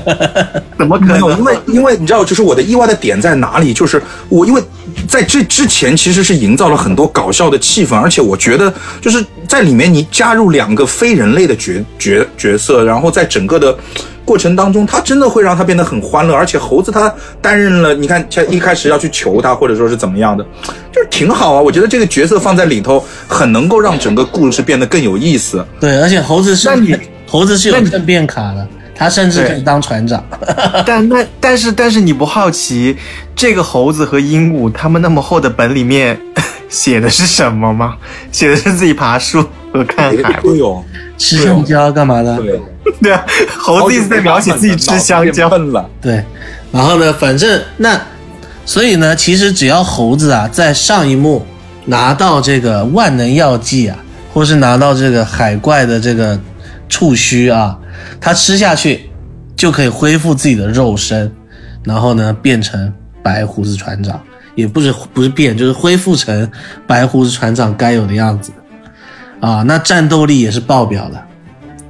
怎么可能？因为因为你知道，就是我的意外的点在哪里？就是我因为在这之前其实是营造了很多搞笑的气氛，而且我觉得就是在里面你加入两个非人类的角角角色，然后在整个的过程当中，他真的会让他变得很欢乐，而且猴子他担任了，你看像一开始要去求他，或者说是怎么样的，就是挺好啊。我觉得这个角色放在里头，很能够让整个故事变得更有意思。对，而且猴子是那你猴子是有那你政变卡的，他甚至可以当船长。但那但是但是你不好奇这个猴子和鹦鹉他们那么厚的本里面写的是什么吗？写的是自己爬树和看海吗。对哦，吃香蕉干嘛的？对，对啊，猴子一直在描写自己吃香蕉。了。对，然后呢，反正那，所以呢，其实只要猴子啊，在上一幕拿到这个万能药剂啊，或是拿到这个海怪的这个触须啊，它吃下去就可以恢复自己的肉身，然后呢，变成白胡子船长，也不是不是变，就是恢复成白胡子船长该有的样子。啊，那战斗力也是爆表的。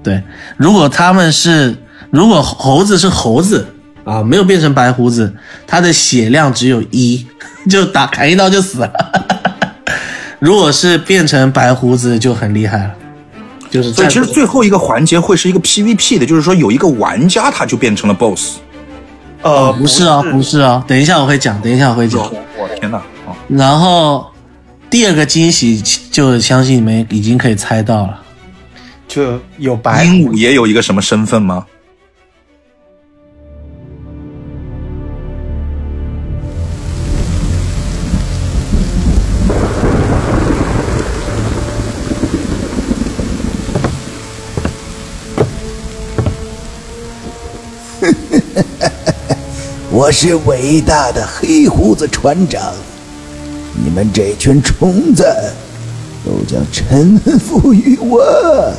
对，如果他们是，如果猴子是猴子啊，没有变成白胡子，他的血量只有一，就打砍一刀就死了。如果是变成白胡子，就很厉害了，就是所以其实最后一个环节会是一个 PVP 的，就是说有一个玩家他就变成了 BOSS。呃，不是啊，不是啊，等一下我会讲，等一下我会讲。我天哪！哦，然后第二个惊喜，就相信你们已经可以猜到了。就有白鹦鹉也有一个什么身份吗？我是伟大的黑胡子船长，你们这群虫子都将臣服于我。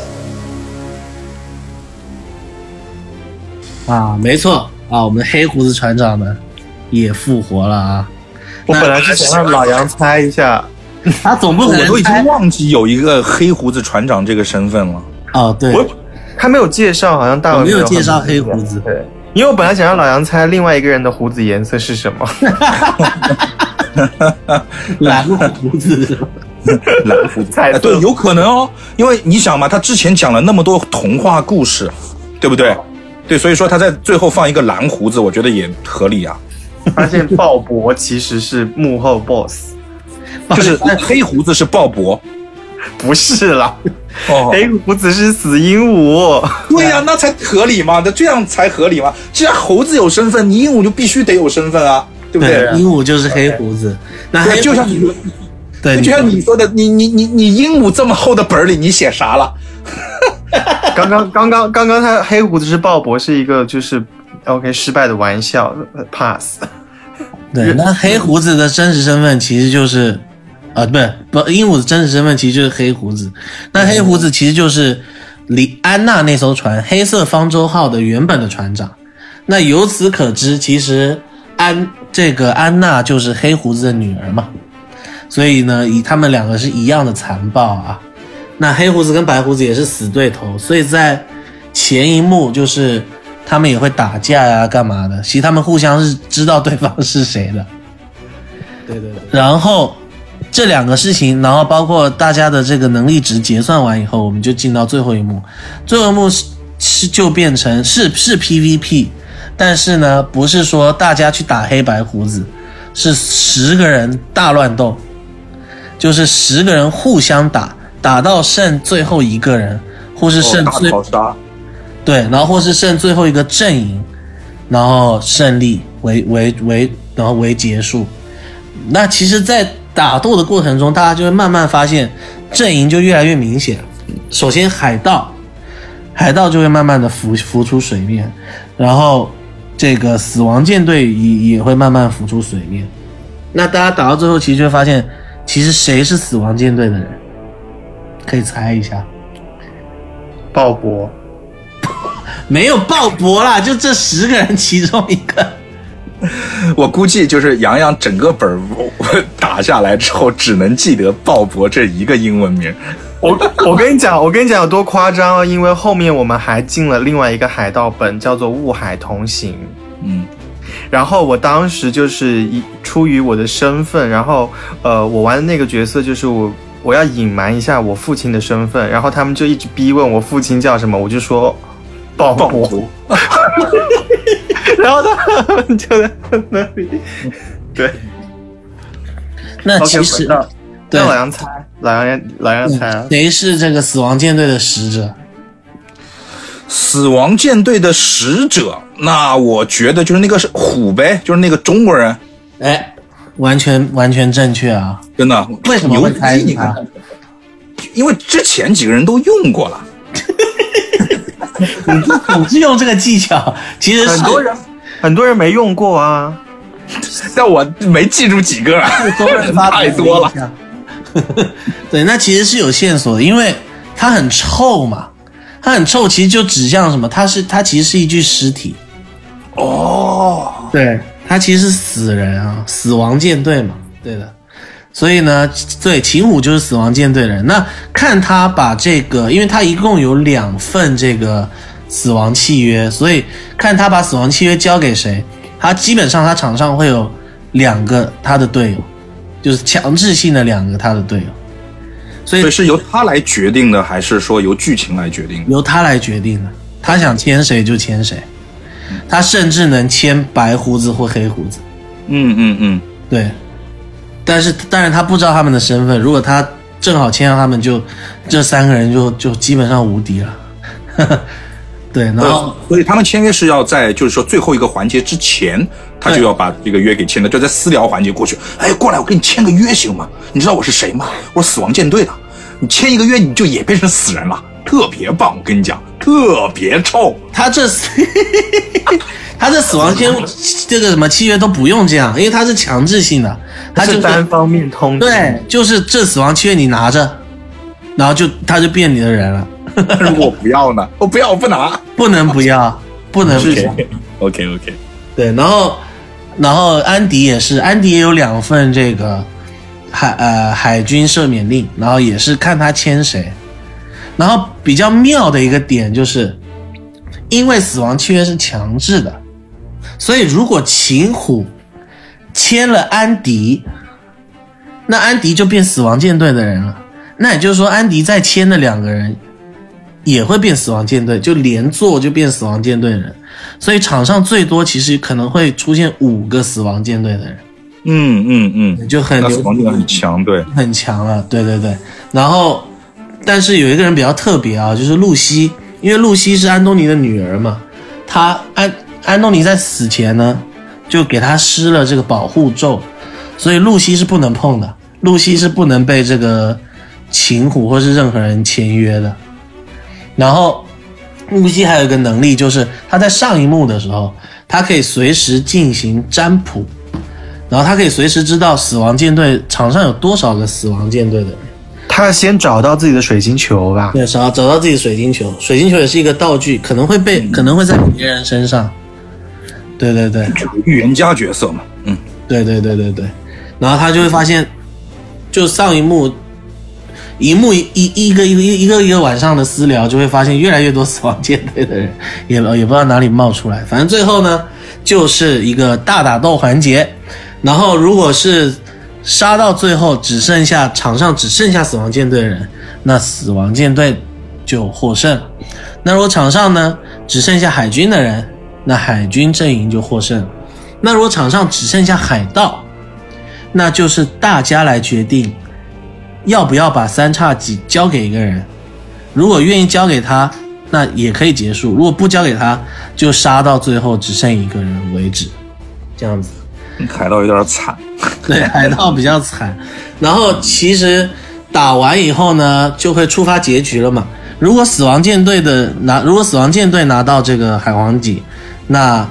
啊，没错啊，我们黑胡子船长呢也复活了啊。我本来是想让老杨猜一下，他总不可能我都已经忘记有一个黑胡子船长这个身份了。哦，对，我他没有介绍，好像大文我没有介绍黑胡子对，因为我本来想让老杨猜另外一个人的胡子颜色是什么。蓝胡子，蓝胡子，彩色。哎，对，有可能哦，因为你想嘛，他之前讲了那么多童话故事，对不对？对，所以说他在最后放一个蓝胡子，我觉得也合理啊。发现鲍勃其实是幕后 boss，就是黑胡子是鲍勃，不是啦，哦，黑胡子是死鹦鹉。对呀、那才合理嘛，那这样才合理嘛。既然猴子有身份，你鹦鹉就必须得有身份啊，对不对？鹦鹉就是黑胡子。那就像你说，对，就像你说的，你你你你鹦鹉这么厚的本儿里，你写啥了？刚刚刚刚刚刚他黑胡子是鲍勃，是一个就是 OK 失败的玩笑呃，pass。对，那黑胡子的真实身份其实就是，啊，不是不，鹦鹉的真实身份其实就是黑胡子。那黑胡子其实就是李安娜那艘船黑色方舟号的原本的船长。那由此可知，其实安这个安娜就是黑胡子的女儿嘛。所以呢，以他们两个是一样的残暴啊。那黑胡子跟白胡子也是死对头，所以在前一幕就是他们也会打架呀、干嘛的。其实他们互相是知道对方是谁的。对对对。然后这两个事情，然后包括大家的这个能力值结算完以后，我们就进到最后一幕。最后一幕是是就变成是是 PVP，但是呢，不是说大家去打黑白胡子，是十个人大乱斗，就是十个人互相打，打到剩最后一个人，或是剩最、对，然后或是剩最后一个阵营，然后胜利为为为，然后为结束。那其实，在打斗的过程中，大家就会慢慢发现阵营就越来越明显。首先，海盗，海盗就会慢慢的浮浮出水面，然后这个死亡舰队也也会慢慢浮出水面。那大家打到最后，其实就会发现，其实谁是死亡舰队的人？可以猜一下。鲍勃，没有鲍勃啦，就这十个人其中一个。我估计就是洋洋整个本儿打下来之后，只能记得鲍勃这一个英文名。我我跟你讲，我跟你讲有多夸张啊！因为后面我们还进了另外一个海盗本，叫做《雾海同行》。嗯，然后我当时就是一出于我的身份，然后呃，我玩的那个角色就是我我要隐瞒一下我父亲的身份，然后他们就一直逼问我父亲叫什么，我就说鲍鲍勃，勃，然后他们就在那里，对，OK，那其实回到对。让老杨猜，老杨老杨猜啊，谁是这个死亡舰队的使者？死亡舰队的使者，那我觉得就是那个是虎呗，就是那个中国人，哎，完全完全正确啊！真的。为什么会猜你看，因为之前几个人都用过了。你总是用这个技巧，其实很多人很多人没用过啊，但我没记住几个，太多了。对，那其实是有线索的，因为它很臭嘛，它很臭，其实就指向什么？它是它其实是一具尸体，哦，对，它其实是死人啊，死亡舰队嘛，对的。所以呢，对，秦虎就是死亡舰队的人。那看他把这个，因为他一共有两份这个死亡契约，所以看他把死亡契约交给谁，他基本上他场上会有两个他的队友，就是强制性的两个他的队友，所以所以是由他来决定的，还是说由剧情来决定的？由他来决定的，他想签谁就签谁，他甚至能签白胡子或黑胡子。嗯嗯嗯，对，但是但是他不知道他们的身份，如果他正好签上他们就，这三个人就就基本上无敌了。对，然后呃，所以他们签约是要在就是说最后一个环节之前，他就要把这个约给签了，就在私聊环节过去。哎，过来，我跟你签个约行吗？你知道我是谁吗？我是死亡舰队的，你签一个约你就也变成死人了，特别棒！我跟你讲，特别臭。他这 他这死亡签这个什么契约都不用这样，因为他是强制性的，他就是单方面通知，对，就是这死亡契约你拿着，然后就他就变你的人了，如果我不要呢？我不要，我不拿。不能不要，不能不要。OK OK，对，然后然后安迪也是，安迪也有两份这个海呃海军赦免令，然后也是看他签谁。然后比较妙的一个点就是，因为死亡契约是强制的，所以如果秦虎签了安迪，那安迪就变死亡舰队的人了。那也就是说，安迪再签的两个人也会变死亡舰队，就连坐就变死亡舰队的人。所以场上最多其实可能会出现五个死亡舰队的人，嗯嗯嗯，就很死亡力很强，对，很强了。对对对，然后但是有一个人比较特别啊，就是露西，因为露西是安东尼的女儿嘛，她安安东尼在死前呢就给她施了这个保护咒，所以露西是不能碰的，露西是不能被这个秦虎或是任何人签约的。然后木西还有一个能力，就是他在上一幕的时候，他可以随时进行占卜，然后他可以随时知道死亡舰队场上有多少个死亡舰队的人。他先找到自己的水晶球吧。对，找找到自己水晶球，水晶球也是一个道具，可能会被，可能会在别人身上。对对对预言家角色嘛，嗯，对对对对对，然后他就会发现，就上一幕，一幕一一一个一个一个一个晚上的私聊，就会发现越来越多死亡舰队的人，也也不知道哪里冒出来。反正最后呢，就是一个大打斗环节，然后如果是杀到最后只剩下场上只剩下死亡舰队的人，那死亡舰队就获胜。那如果场上呢只剩下海军的人，那海军阵营就获胜。那如果场上只剩下海盗，那就是大家来决定要不要把三叉戟交给一个人。如果愿意交给他，那也可以结束；如果不交给他，就杀到最后只剩一个人为止。这样子。海盗有点惨，对，海盗比较惨。然后其实打完以后呢，就会触发结局了嘛。如果死亡舰队的拿，如果死亡舰队拿到这个海皇戟，那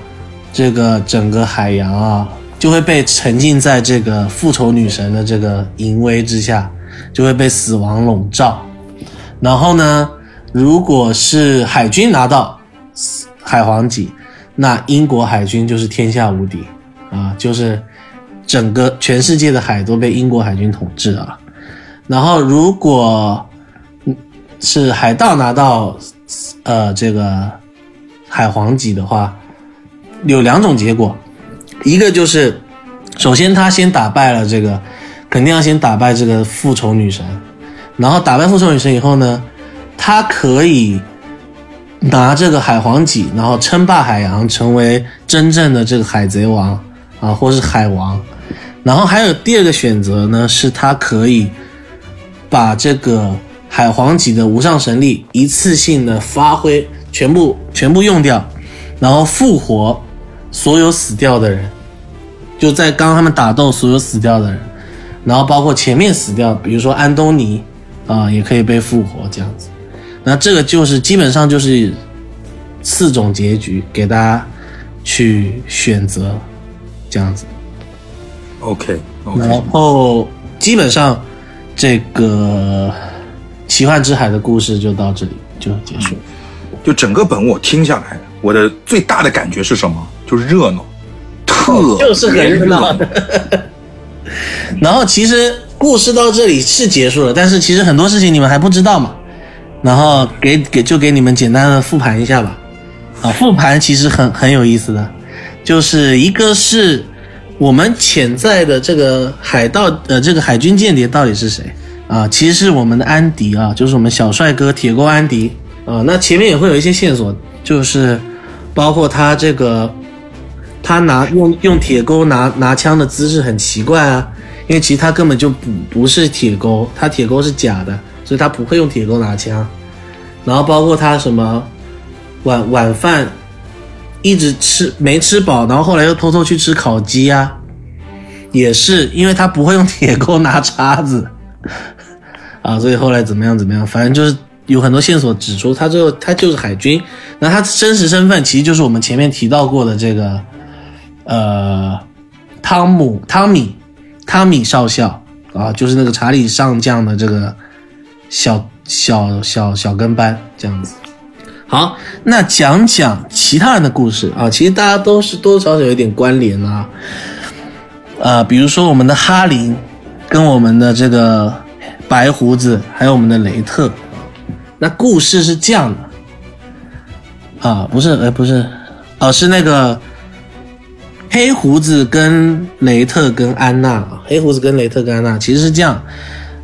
这个整个海洋啊，就会被沉浸在这个复仇女神的这个淫威之下，就会被死亡笼罩。然后呢，如果是海军拿到海皇级，那英国海军就是天下无敌啊，就是整个全世界的海都被英国海军统治啊。然后如果是海盗拿到呃这个海皇级的话，有两种结果，一个就是首先他先打败了这个，肯定要先打败这个复仇女神，然后打败复仇女神以后呢，他可以拿这个海皇戟，然后称霸海洋，成为真正的这个海贼王啊，或是海王。然后还有第二个选择呢，是他可以把这个海皇戟的无上神力一次性的发挥，全部全部用掉，然后复活所有死掉的人，就在刚刚他们打斗所有死掉的人，然后包括前面死掉，比如说安东尼啊、也可以被复活这样子。那这个就是基本上就是四种结局给大家去选择，这样子。OK 然后基本上这个奇幻之海的故事就到这里就结束。就整个本我听下来，我的最大的感觉是什么？就是热闹，特就是很别热闹的。然后其实故事到这里是结束了，但是其实很多事情你们还不知道嘛。然后给给就给你们简单的复盘一下吧。啊，复盘其实很很有意思的，就是一个是我们潜在的这个海盗呃这个海军间谍到底是谁啊？其实是我们的安迪啊，就是我们小帅哥铁钩安迪啊。那前面也会有一些线索，就是包括他这个他拿用用铁钩拿拿枪的姿势很奇怪啊，因为其实他根本就不不是铁钩，他铁钩是假的，所以他不会用铁钩拿枪。然后包括他什么晚晚饭一直吃没吃饱，然后后来又偷偷去吃烤鸡啊，也是因为他不会用铁钩拿叉子。啊，所以后来怎么样怎么样，反正就是有很多线索指出他最后他就是海军，那他真实身份其实就是我们前面提到过的这个呃汤姆汤米汤米少校啊，就是那个查理上将的这个小小小小跟班这样子。好，那讲讲其他人的故事啊，其实大家都是多多少少有点关联啊。呃，比如说我们的哈林跟我们的这个白胡子，还有我们的雷特。那故事是这样的啊，不是，哎，不是，哦，是那个黑胡子跟雷特跟安娜，黑胡子跟雷特跟安娜其实是这样，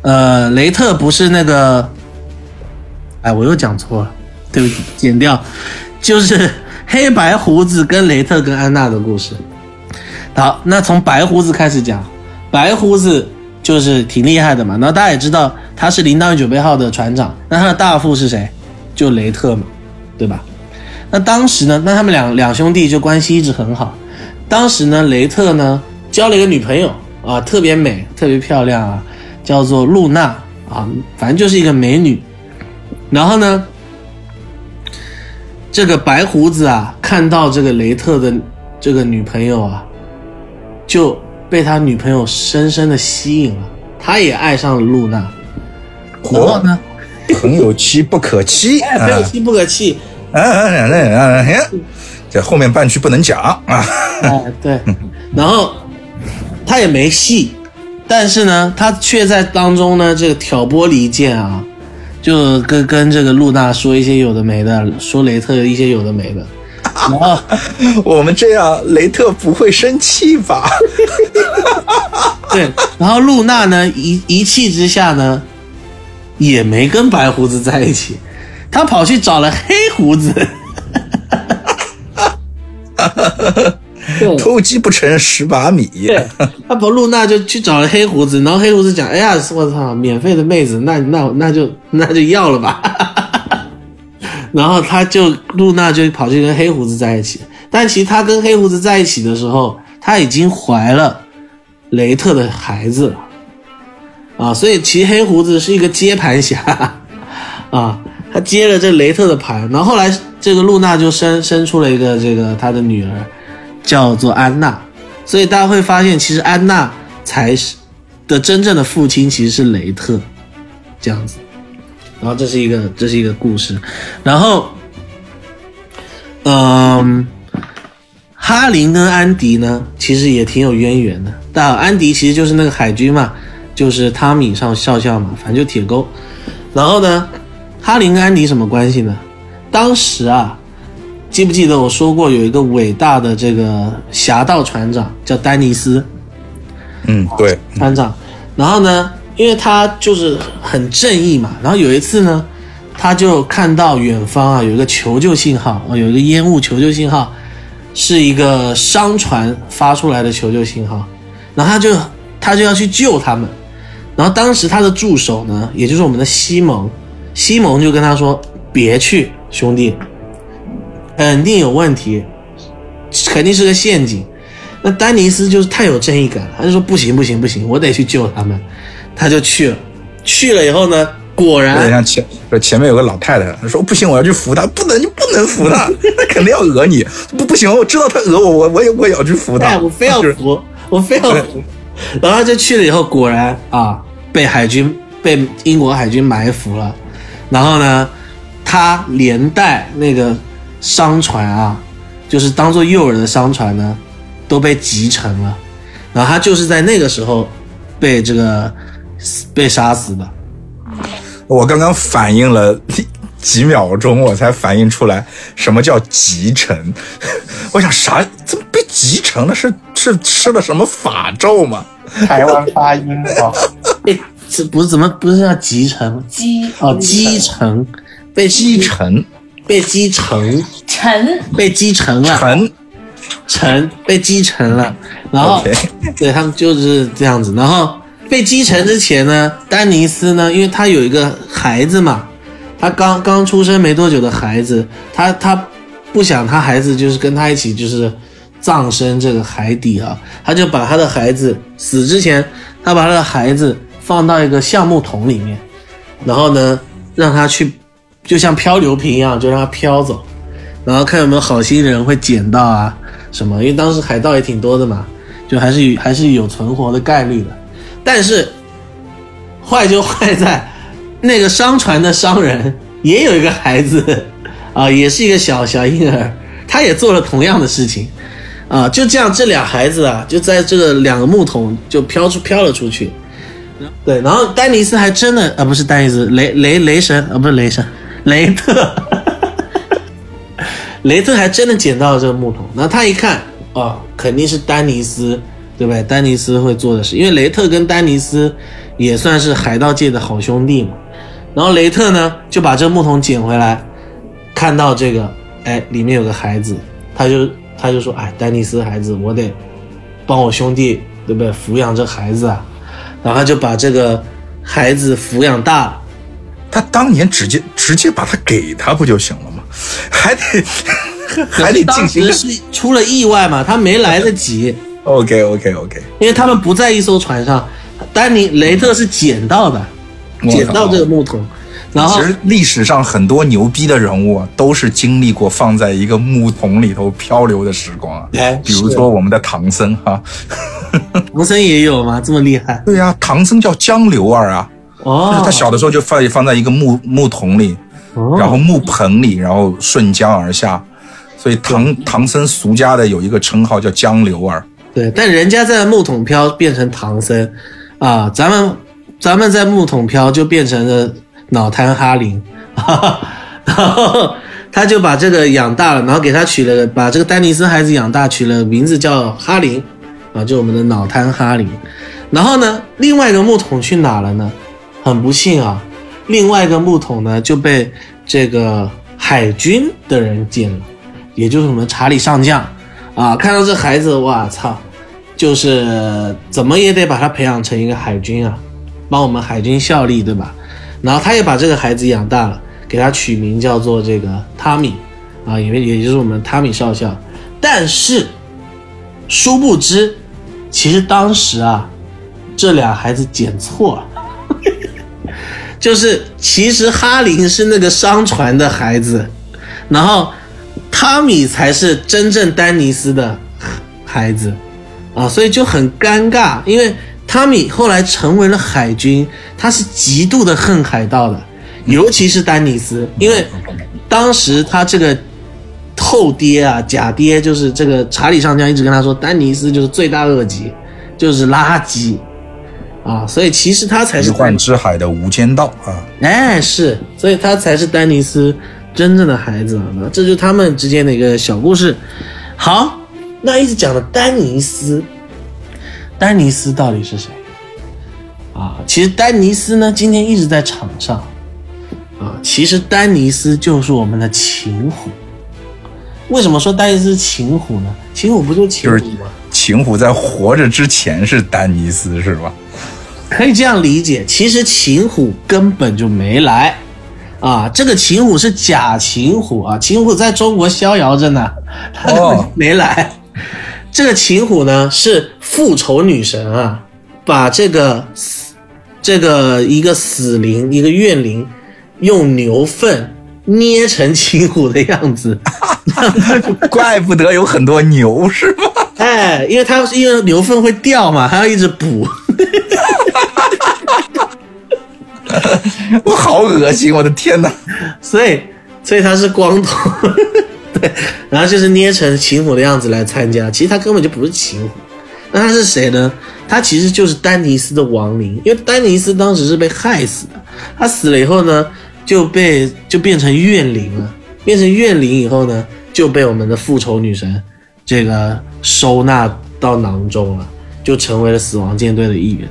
呃，雷特不是那个，哎，我又讲错了，对不起，剪掉，就是黑白胡子跟雷特跟安娜的故事。好，那从白胡子开始讲，白胡子就是挺厉害的嘛。那大家也知道，他是铃铛九背号的船长。那他的大副是谁？就雷特嘛，对吧？那当时呢，那他们两两兄弟就关系一直很好。当时呢，雷特呢交了一个女朋友啊，特别美，特别漂亮啊，叫做露娜啊，反正就是一个美女。然后呢，这个白胡子啊，看到这个雷特的这个女朋友啊。就被他女朋友深深的吸引了，他也爱上了露娜。然后呢，朋友妻不可欺，朋友妻不可欺。嗯嗯嗯嗯嗯，这后面半句不能讲啊。哎，对。然后他也没戏，但是呢，他却在当中呢，这个挑拨离间啊，就跟跟这个露娜说一些有的没的，说雷特一些有的没的。然后 我们这样，雷特不会生气吧？对，然后露娜呢，一一气之下呢，也没跟白胡子在一起，他跑去找了黑胡子。偷鸡不成蚀把米。对，他跑露娜就去找了黑胡子，然后黑胡子讲：“哎呀，我操，免费的妹子，那那那就那就要了吧。”然后他就露娜就跑去跟黑胡子在一起，但其实他跟黑胡子在一起的时候，他已经怀了雷特的孩子了，啊，所以其实黑胡子是一个接盘侠，啊，他接了这雷特的盘，然后后来这个露娜就生生出了一个这个他的女儿，叫做安娜，所以大家会发现其实安娜才是的真正的父亲其实是雷特，这样子。然后这是一个这是一个故事，然后，嗯，哈林跟安迪呢，其实也挺有渊源的。但安迪其实就是那个海军嘛，就是汤米上少校嘛，反正就铁钩。然后呢，哈林跟安迪什么关系呢？当时啊，记不记得我说过有一个伟大的这个侠盗船长叫丹尼斯？嗯，对，船长。然后呢？因为他就是很正义嘛，然后有一次呢，他就看到远方啊有一个求救信号，啊，有一个烟雾求救信号，是一个商船发出来的求救信号，然后他就他就要去救他们，然后当时他的助手呢，也就是我们的西蒙，西蒙就跟他说：“别去，兄弟，肯定有问题，肯定是个陷阱。”那丹尼斯就是太有正义感，他就说：“不行，不行，不行，我得去救他们。”他就去了，去了以后呢，果然，像前前面有个老太太说不行，我要去扶她，不能，你不能扶她，她肯定要讹你，不不行，我知道她讹我，我我也我也要去扶他，我非要扶，我非要扶，然后就去了以后，果然啊，被海军被英国海军埋伏了，然后呢，他连带那个商船啊，就是当做诱饵的商船呢，都被击沉了，然后他就是在那个时候被这个。被杀死的，我刚刚反应了几秒钟，我才反应出来什么叫集成。我想啥？怎么被集成了？是是吃了什么法咒吗？台湾发音啊？哎，这不是怎么不是叫集成？积哦，积成，被积成，被积成，成。被积成了，成。成被积成了。然后对他们就是这样子，然后。被击沉之前呢，丹尼斯呢，因为他有一个孩子嘛，他刚刚出生没多久的孩子，他他不想他孩子就是跟他一起就是葬身这个海底啊，他就把他的孩子死之前，他把他的孩子放到一个橡木桶里面，然后呢让他去就像漂流瓶一样，就让他飘走，然后看有没有好心人会捡到啊什么，因为当时海盗也挺多的嘛，就还是还是有存活的概率的。但是，坏就坏在，那个商船的商人也有一个孩子，啊，也是一个小小婴儿，他也做了同样的事情，啊，就这样，这俩孩子啊，就在这个两个木桶就飘出飘了出去，对，然后丹尼斯还真的啊，不是丹尼斯，雷雷雷神啊，不是雷神，雷特，雷特还真的捡到了这个木桶。然后他一看，哦，肯定是丹尼斯，对不对？丹尼斯会做的事，因为雷特跟丹尼斯也算是海盗界的好兄弟嘛。然后雷特呢就把这个木桶捡回来，看到这个，哎，里面有个孩子，他就他就说，哎，丹尼斯孩子，我得帮我兄弟，对不对？抚养这孩子啊。然后就把这个孩子抚养大了。他当年直接直接把他给他不就行了吗？还得 还得进行当时是出了意外嘛，他没来得及，OK OK OK，因为他们不在一艘船上。丹尼雷特是捡到的，捡到这个木桶，然后其实历史上很多牛逼的人物啊，都是经历过放在一个木桶里头漂流的时光啊。哎比如说我们的唐僧哈、唐僧也有吗？这么厉害？对呀、唐僧叫江流儿啊，就是哦，他小的时候就放放在一个木木桶里，哦然后木盆里，然后顺江而下，所以唐唐僧俗家的有一个称号叫江流儿。对，但人家在木桶漂变成唐僧啊，咱们咱们在木桶漂就变成了脑瘫哈林，然后他就把这个养大了，然后给他取了把这个丹尼斯孩子养大，取了名字叫哈林啊，就我们的脑瘫哈林。然后呢，另外一个木桶去哪了呢？很不幸啊，另外一个木桶呢就被这个海军的人捡了，也就是我们查理上将啊，看到这孩子，哇操，就是怎么也得把他培养成一个海军啊，帮我们海军效力，对吧？然后他也把这个孩子养大了，给他取名叫做这个汤米啊，也也就是我们汤米少校。但是殊不知，其实当时啊，这俩孩子捡错了。就是其实哈林是那个商船的孩子，然后汤米才是真正丹尼斯的孩子啊，所以就很尴尬，因为汤米后来成为了海军，他是极度的恨海盗的，尤其是丹尼斯，因为当时他这个后爹啊，假爹就是这个查理上将一直跟他说，丹尼斯就是罪大恶极，就是垃圾。啊，所以其实他才一是幻之海的无间道啊，哎，是，所以他才是丹尼斯真正的孩子啊，这就是他们之间的一个小故事。好，那一直讲的丹尼斯，丹尼斯到底是谁啊？其实丹尼斯呢，今天一直在场上啊。其实丹尼斯就是我们的秦虎。为什么说丹尼斯是秦虎呢？秦虎不就是秦就是虎吗？秦虎在活着之前是丹尼斯是吧？可以这样理解，其实秦虎根本就没来，啊，这个秦虎是假秦虎啊，秦虎在中国逍遥着呢，他根本就没来。这个秦虎呢是复仇女神啊，把这个死这个一个死灵一个怨灵用牛粪捏成秦虎的样子，怪不得有很多牛是吧？哎，因为它因为牛粪会掉嘛，还要一直补。我好恶心，我的天哪！所以所以他是光头，对，然后就是捏成秦虎的样子来参加，其实他根本就不是秦虎，那他是谁呢？他其实就是丹尼斯的亡灵，因为丹尼斯当时是被害死的，他死了以后呢，就被就变成怨灵了，变成怨灵以后呢，就被我们的复仇女神这个收纳到囊中了，就成为了死亡舰队的一员。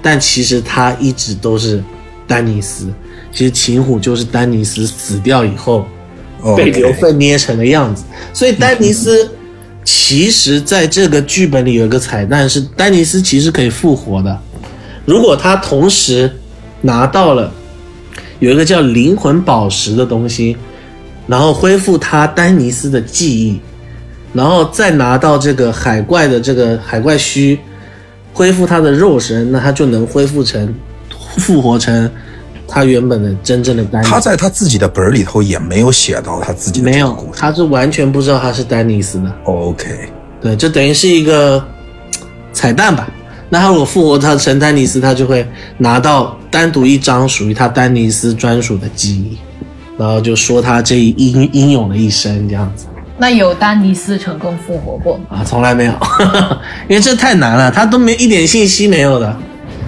但其实他一直都是丹尼斯，其实秦虎就是丹尼斯死掉以后被牛粪捏成的样子。所以丹尼斯其实在这个剧本里有一个彩蛋，是丹尼斯其实可以复活的。如果他同时拿到了有一个叫灵魂宝石的东西，然后恢复他丹尼斯的记忆，然后再拿到这个海怪的这个海怪须，恢复他的肉身，那他就能恢复成复活成他原本的真正的丹尼斯。他在他自己的本儿里头也没有写到他自己的没有。他是完全不知道他是丹尼斯的。OK，对，这等于是一个彩蛋吧。那他如果复活他成丹尼斯，他就会拿到单独一张属于他丹尼斯专属的记忆，然后就说他这一英英勇的一生这样子那有丹尼斯成功复活过吗？啊，从来没有，因为这太难了，他都没一点信息没有的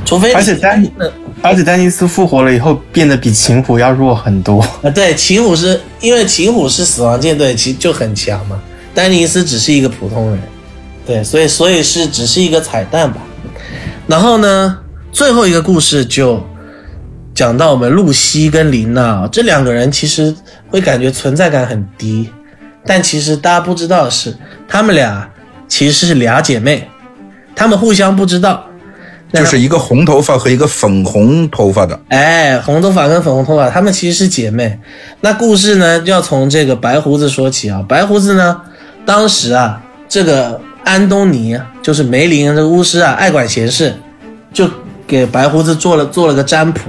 除非而且丹尼，而且丹尼斯复活了以后，变得比秦虎要弱很多。啊，对，秦虎是因为秦虎是死亡舰队，其实就很强嘛。丹尼斯只是一个普通人，对，所以所以是只是一个彩蛋吧。然后呢，最后一个故事就讲到我们露西跟琳娜这两个人，其实会感觉存在感很低，但其实大家不知道的是，她们俩其实是俩姐妹，她们互相不知道。就是一个红头发和一个粉红头发的，哎，红头发跟粉红头发，她们其实是姐妹。那故事呢，就要从这个白胡子说起啊。白胡子呢，当时啊，这个安东尼就是梅林这个巫师啊，爱管闲事，就给白胡子做了做了个占卜，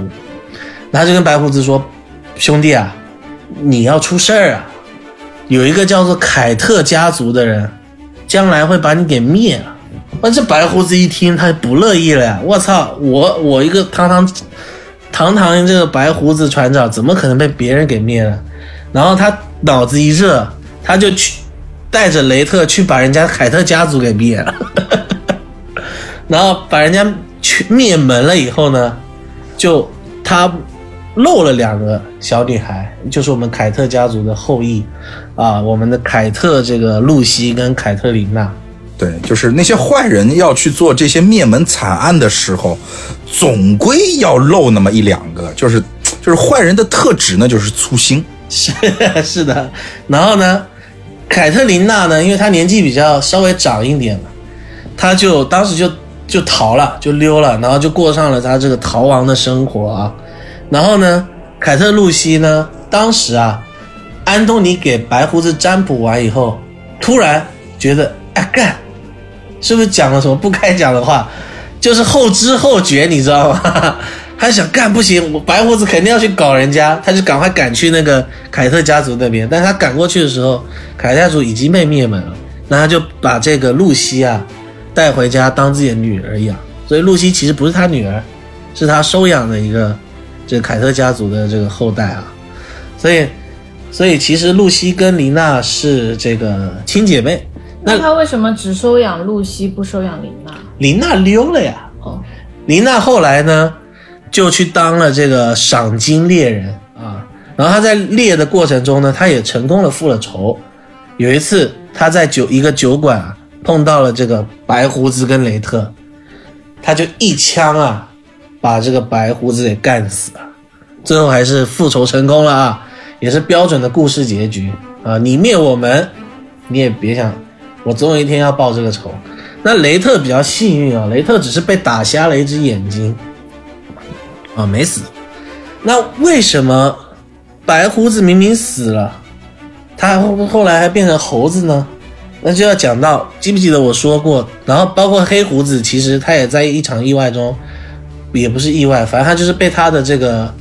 然后就跟白胡子说：“兄弟啊，你要出事儿啊，有一个叫做凯特家族的人，将来会把你给灭了。”那这白胡子一听，他不乐意了呀！我操，我我一个堂堂堂堂这个白胡子船长，怎么可能被别人给灭了？然后他脑子一热，他就去带着雷特去把人家凯特家族给灭了，然后把人家去灭门了以后呢，就他漏了两个小女孩，就是我们凯特家族的后裔啊，我们的凯特这个露西跟凯特琳娜。对，就是那些坏人要去做这些灭门惨案的时候，总归要漏那么一两个，就是就是坏人的特质呢，就是粗心。是 是的，然后呢，凯特琳娜呢，因为她年纪比较稍微长一点嘛，她就当时就就逃了，就溜了，然后就过上了她这个逃亡的生活啊。然后呢，凯特露西呢，当时啊，安东尼给白胡子占卜完以后，突然觉得哎干。是不是讲了什么不该讲的话？就是后知后觉，你知道吗？他想干不行，我白胡子肯定要去搞人家，他就赶快赶去那个凯特家族那边。但他赶过去的时候，凯特家族已经被灭门了，那他就把这个露西啊带回家当自己的女儿养。所以露西其实不是他女儿，是他收养的一个这个凯特家族的这个后代啊。所以，所以其实露西跟琳娜是这个亲姐妹。那他为什么只收养露西，不收养琳娜？琳娜溜了呀！哦，琳娜后来呢，就去当了这个赏金猎人啊。然后他在猎的过程中呢，他也成功的复了仇。有一次，他在酒一个酒馆啊，碰到了这个白胡子跟雷特，他就一枪啊，把这个白胡子给干死了。最后还是复仇成功了啊，也是标准的故事结局啊！你灭我们，你也别想。我总有一天要报这个仇。那雷特比较幸运啊，雷特只是被打瞎了一只眼睛，啊，没死。那为什么白胡子明明死了，他后后来还变成猴子呢？那就要讲到，记不记得我说过？然后包括黑胡子，其实他也在一场意外中，也不是意外，反正他就是被他的这个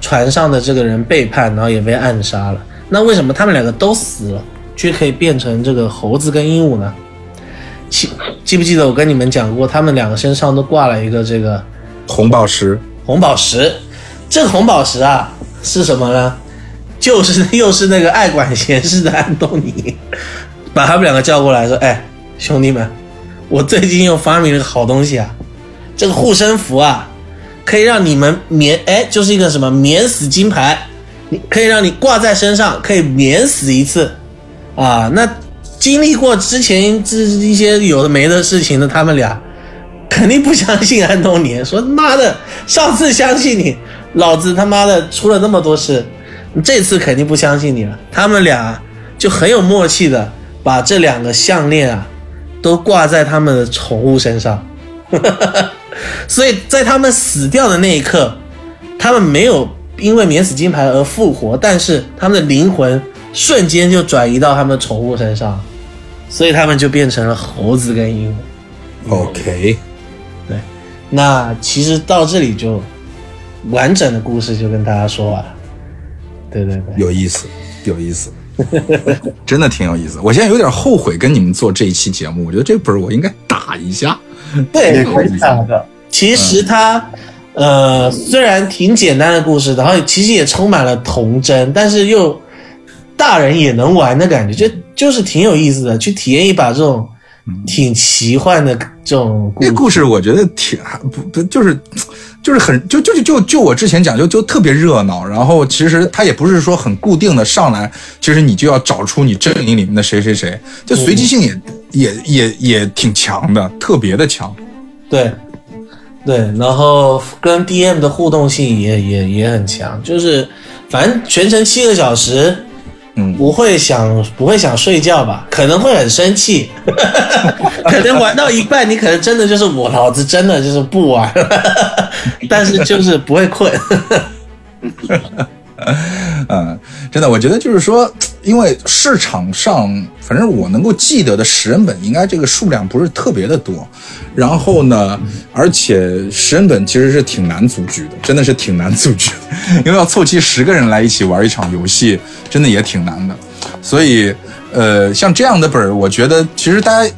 船上的这个人背叛，然后也被暗杀了。那为什么他们两个都死了？却可以变成这个猴子跟鹦鹉呢？记记不记得我跟你们讲过，他们两个身上都挂了一个这个红宝石。红宝石，这个红宝石啊是什么呢？就是 又是那个爱管闲事的安东尼，把他们两个叫过来说：“哎，兄弟们，我最近又发明了个好东西啊，这个护身符啊，可以让你们免哎，就是一个什么免死金牌，你可以让你挂在身上，可以免死一次。”啊，那经历过之前这一些有的没的事情的他们俩，肯定不相信安东尼。说妈的，上次相信你，老子他妈的出了那么多事，这次肯定不相信你了。他们俩就很有默契的把这两个项链啊，都挂在他们的宠物身上。所以在他们死掉的那一刻，他们没有因为免死金牌而复活，但是他们的灵魂。瞬间就转移到他们的宠物身上，所以他们就变成了猴子跟鹦鹉。OK，对，那其实到这里就完整的故事就跟大家说完了。对对对，有意思，有意思，真的挺有意思。我现在有点后悔跟你们做这一期节目，我觉得这本我应该打一下。对，可以打的。其实它呃虽然挺简单的故事，然后其实也充满了童真，但是又。大人也能玩的感觉，就就是挺有意思的，去体验一把这种挺奇幻的这种故事。这故事我觉得挺不不就是就是很就就就就就我之前讲就就特别热闹，然后其实它也不是说很固定的上来，其实你就要找出你阵营里面的谁谁谁，就随机性也、也也也挺强的，特别的强。对，对，然后跟 DM 的互动性也也也很强，就是反正全程七个小时，嗯不会想不会想睡觉吧？可能会很生气，可能玩到一半，你可能真的就是我老子真的就是不玩了，但是就是不会困。嗯，真的，我觉得就是说，因为市场上，反正我能够记得的十人本，应该这个数量不是特别的多。然后呢，而且十人本其实是挺难组局的，真的是挺难组局，因为要凑齐十个人来一起玩一场游戏，真的也挺难的。所以，呃，像这样的本儿，我觉得其实大家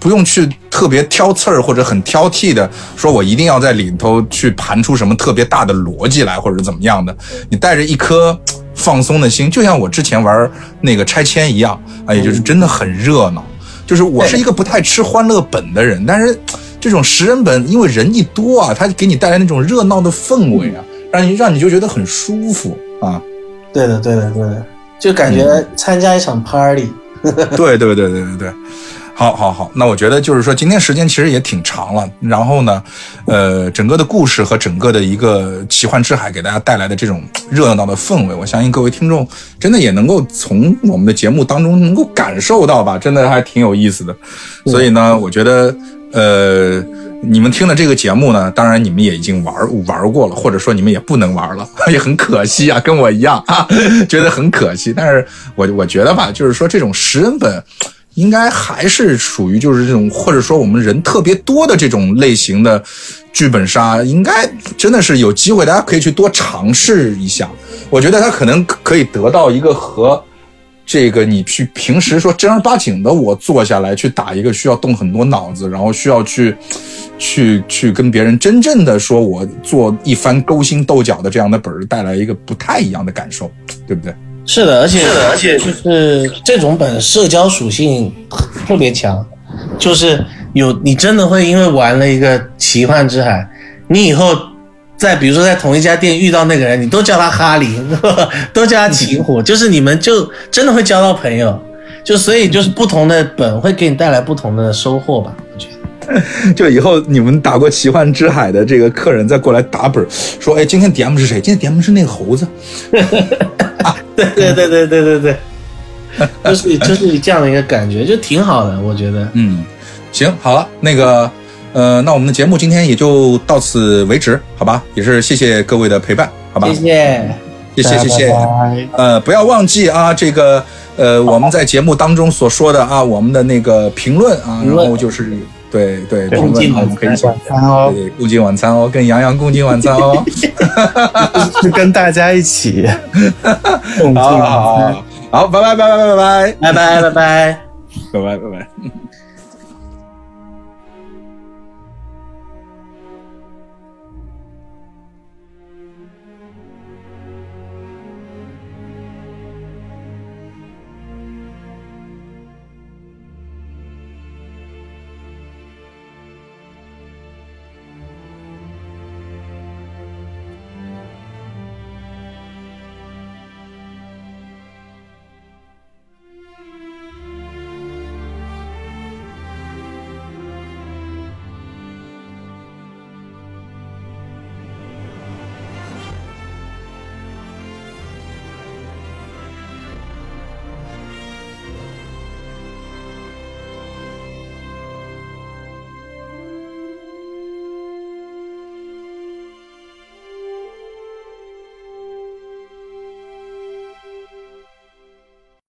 不用去特别挑刺儿或者很挑剔的说，我一定要在里头去盘出什么特别大的逻辑来，或者怎么样的。你带着一颗放松的心，就像我之前玩那个拆迁一样，哎，就是真的很热闹。就是我是一个不太吃欢乐本的人，但是这种十人本，因为人一多啊，它给你带来那种热闹的氛围啊，让你让你就觉得很舒服啊。对的，对的，对的，就感觉参加一场 party。对对对对对对，好好好，那我觉得就是说，今天时间其实也挺长了，然后呢，呃，整个的故事和整个的一个奇幻之海给大家带来的这种热闹的氛围，我相信各位听众真的也能够从我们的节目当中能够感受到吧，真的还挺有意思的。所以呢，我觉得，呃，你们听了这个节目呢，当然你们也已经玩玩过了，或者说你们也不能玩了，也很可惜啊，跟我一样啊，觉得很可惜。但是我我觉得吧，就是说这种十人本。应该还是属于就是这种，或者说我们人特别多的这种类型的剧本杀，应该真的是有机会，大家可以去多尝试一下。我觉得他可能可以得到一个和这个你去平时说正儿八经的我坐下来去打一个需要动很多脑子，然后需要去 去去跟别人真正的说我做一番勾心斗角的这样的本儿，带来一个不太一样的感受，对不对？是的，而且而且就是这种本社交属性特别强，就是有你真的会因为玩了一个奇幻之海，你以后在比如说在同一家店遇到那个人，你都叫他哈利，都叫他秦虎，就是你们就真的会交到朋友，就所以就是不同的本会给你带来不同的收获吧。就以后你们打过奇幻之海的这个客人再过来打本，说，哎，今天 DM 是谁？今天 DM 是那个猴子。对对对对对对对，就 是就是这样的一个感觉，就挺好的，我觉得。嗯，行，好了，那个，呃，那我们的节目今天也就到此为止，好吧？也是谢谢各位的陪伴，好吧？谢谢，谢谢谢谢。呃，不要忘记啊，这个呃，我们在节目当中所说的啊，我们的那个评论啊，然后就是对对评论，我们可以一起晚餐哦，对共进晚餐哦，跟杨洋共进晚餐哦。是跟大家一起共进 好好好，好，拜拜拜拜拜拜拜拜拜拜。拜拜拜拜。